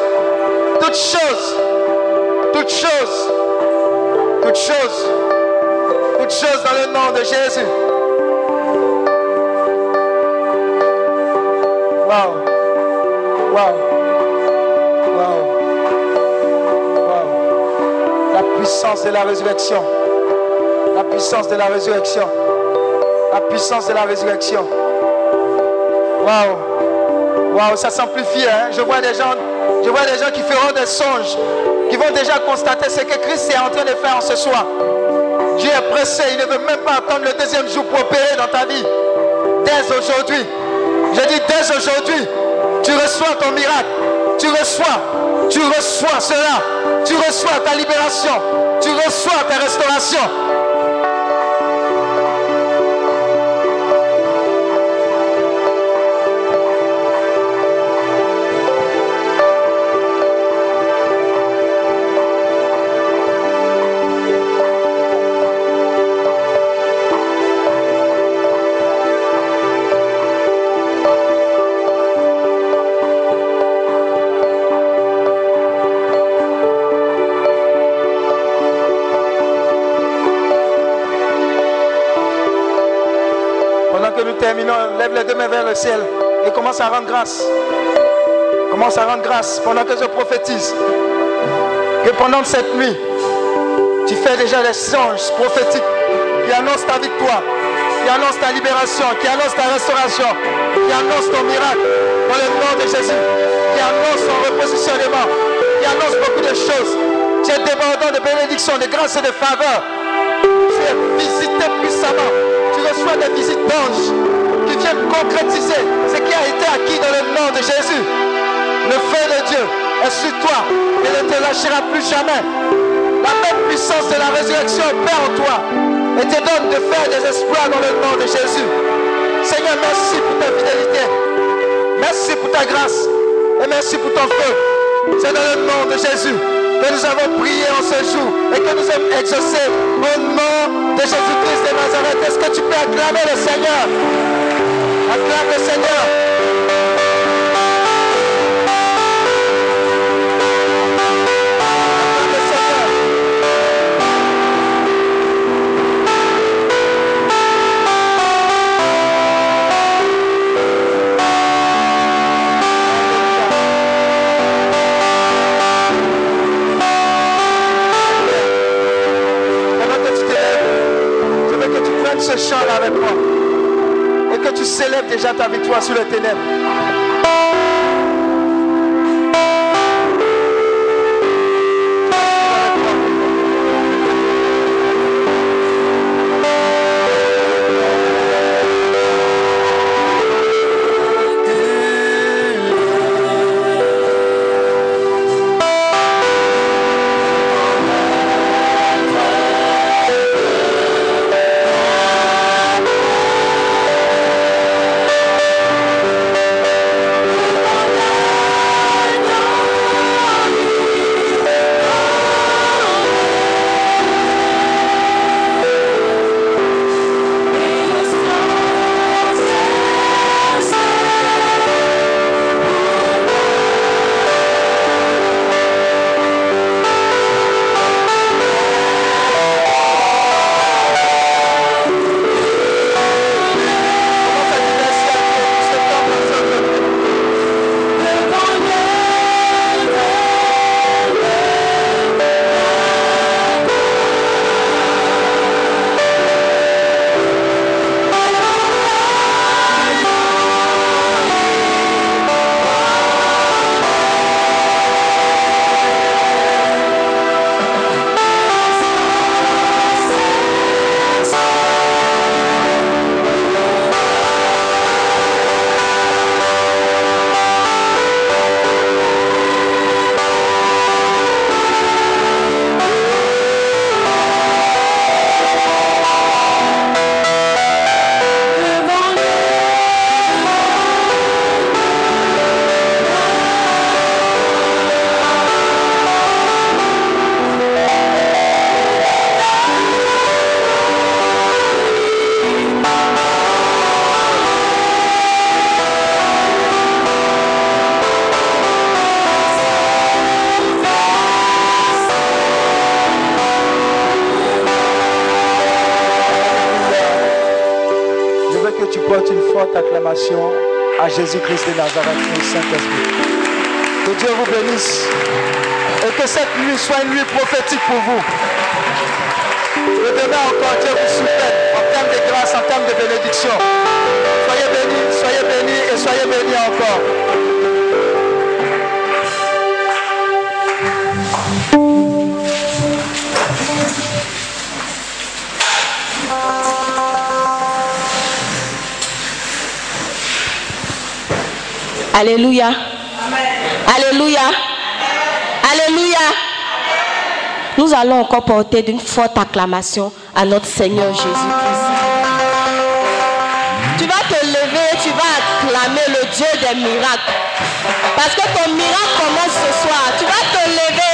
Toutes choses. Toutes choses. Toutes choses. Toutes choses dans le nom de Jésus. Waouh. Waouh. De la résurrection. La puissance de la résurrection. La puissance de la résurrection. Waouh. Waouh, ça s'amplifie. Hein? Je vois des gens, je vois des gens qui feront des songes, qui vont déjà constater ce que Christ est en train de faire ce soir. Dieu est pressé, il ne veut même pas attendre le deuxième jour pour opérer dans ta vie. Dès aujourd'hui, je dis dès aujourd'hui, tu reçois ton miracle. Tu reçois, tu reçois cela. Tu reçois ta libération. Tu reçois ta restauration. Les deux vers le ciel et commence à rendre grâce. Commence à rendre grâce pendant que je prophétise. Que pendant cette nuit, tu fais déjà les songes prophétiques qui annoncent ta victoire, qui annoncent ta libération, qui annoncent ta restauration, qui annoncent ton miracle dans le nom de Jésus, qui annoncent ton repositionnement, qui annoncent beaucoup de choses. Tu es débordant de bénédictions, de grâces et de faveurs. Tu es visité puissamment. Tu reçois des visites d'anges viennent concrétiser ce qui a été acquis dans le nom de Jésus. Le feu de Dieu est sur toi et ne te lâchera plus jamais. La même puissance de la résurrection opère en toi et te donne de faire des exploits dans le nom de Jésus. Seigneur, merci pour ta fidélité. Merci pour ta grâce et merci pour ton feu. C'est dans le nom de Jésus que nous avons prié en ce jour et que nous sommes exaucés au nom de Jésus-Christ de Nazareth. Est-ce que tu peux acclamer le Seigneur? Acclame le Seigneur. Déjà ta victoire sur le ténèbres. À Jésus-Christ de Nazareth et au Saint-Esprit. Que Dieu vous bénisse et que cette nuit soit une nuit prophétique pour vous. Que demain encore Dieu vous soutienne en termes de grâce, en termes de bénédiction. Soyez bénis, soyez bénis et soyez bénis Alléluia. Alléluia. Alléluia. Nous allons encore porter d'une forte acclamation à notre Seigneur Jésus-Christ. Tu vas te lever, tu vas acclamer le Dieu des miracles. Parce que ton miracle commence ce soir. Tu vas te lever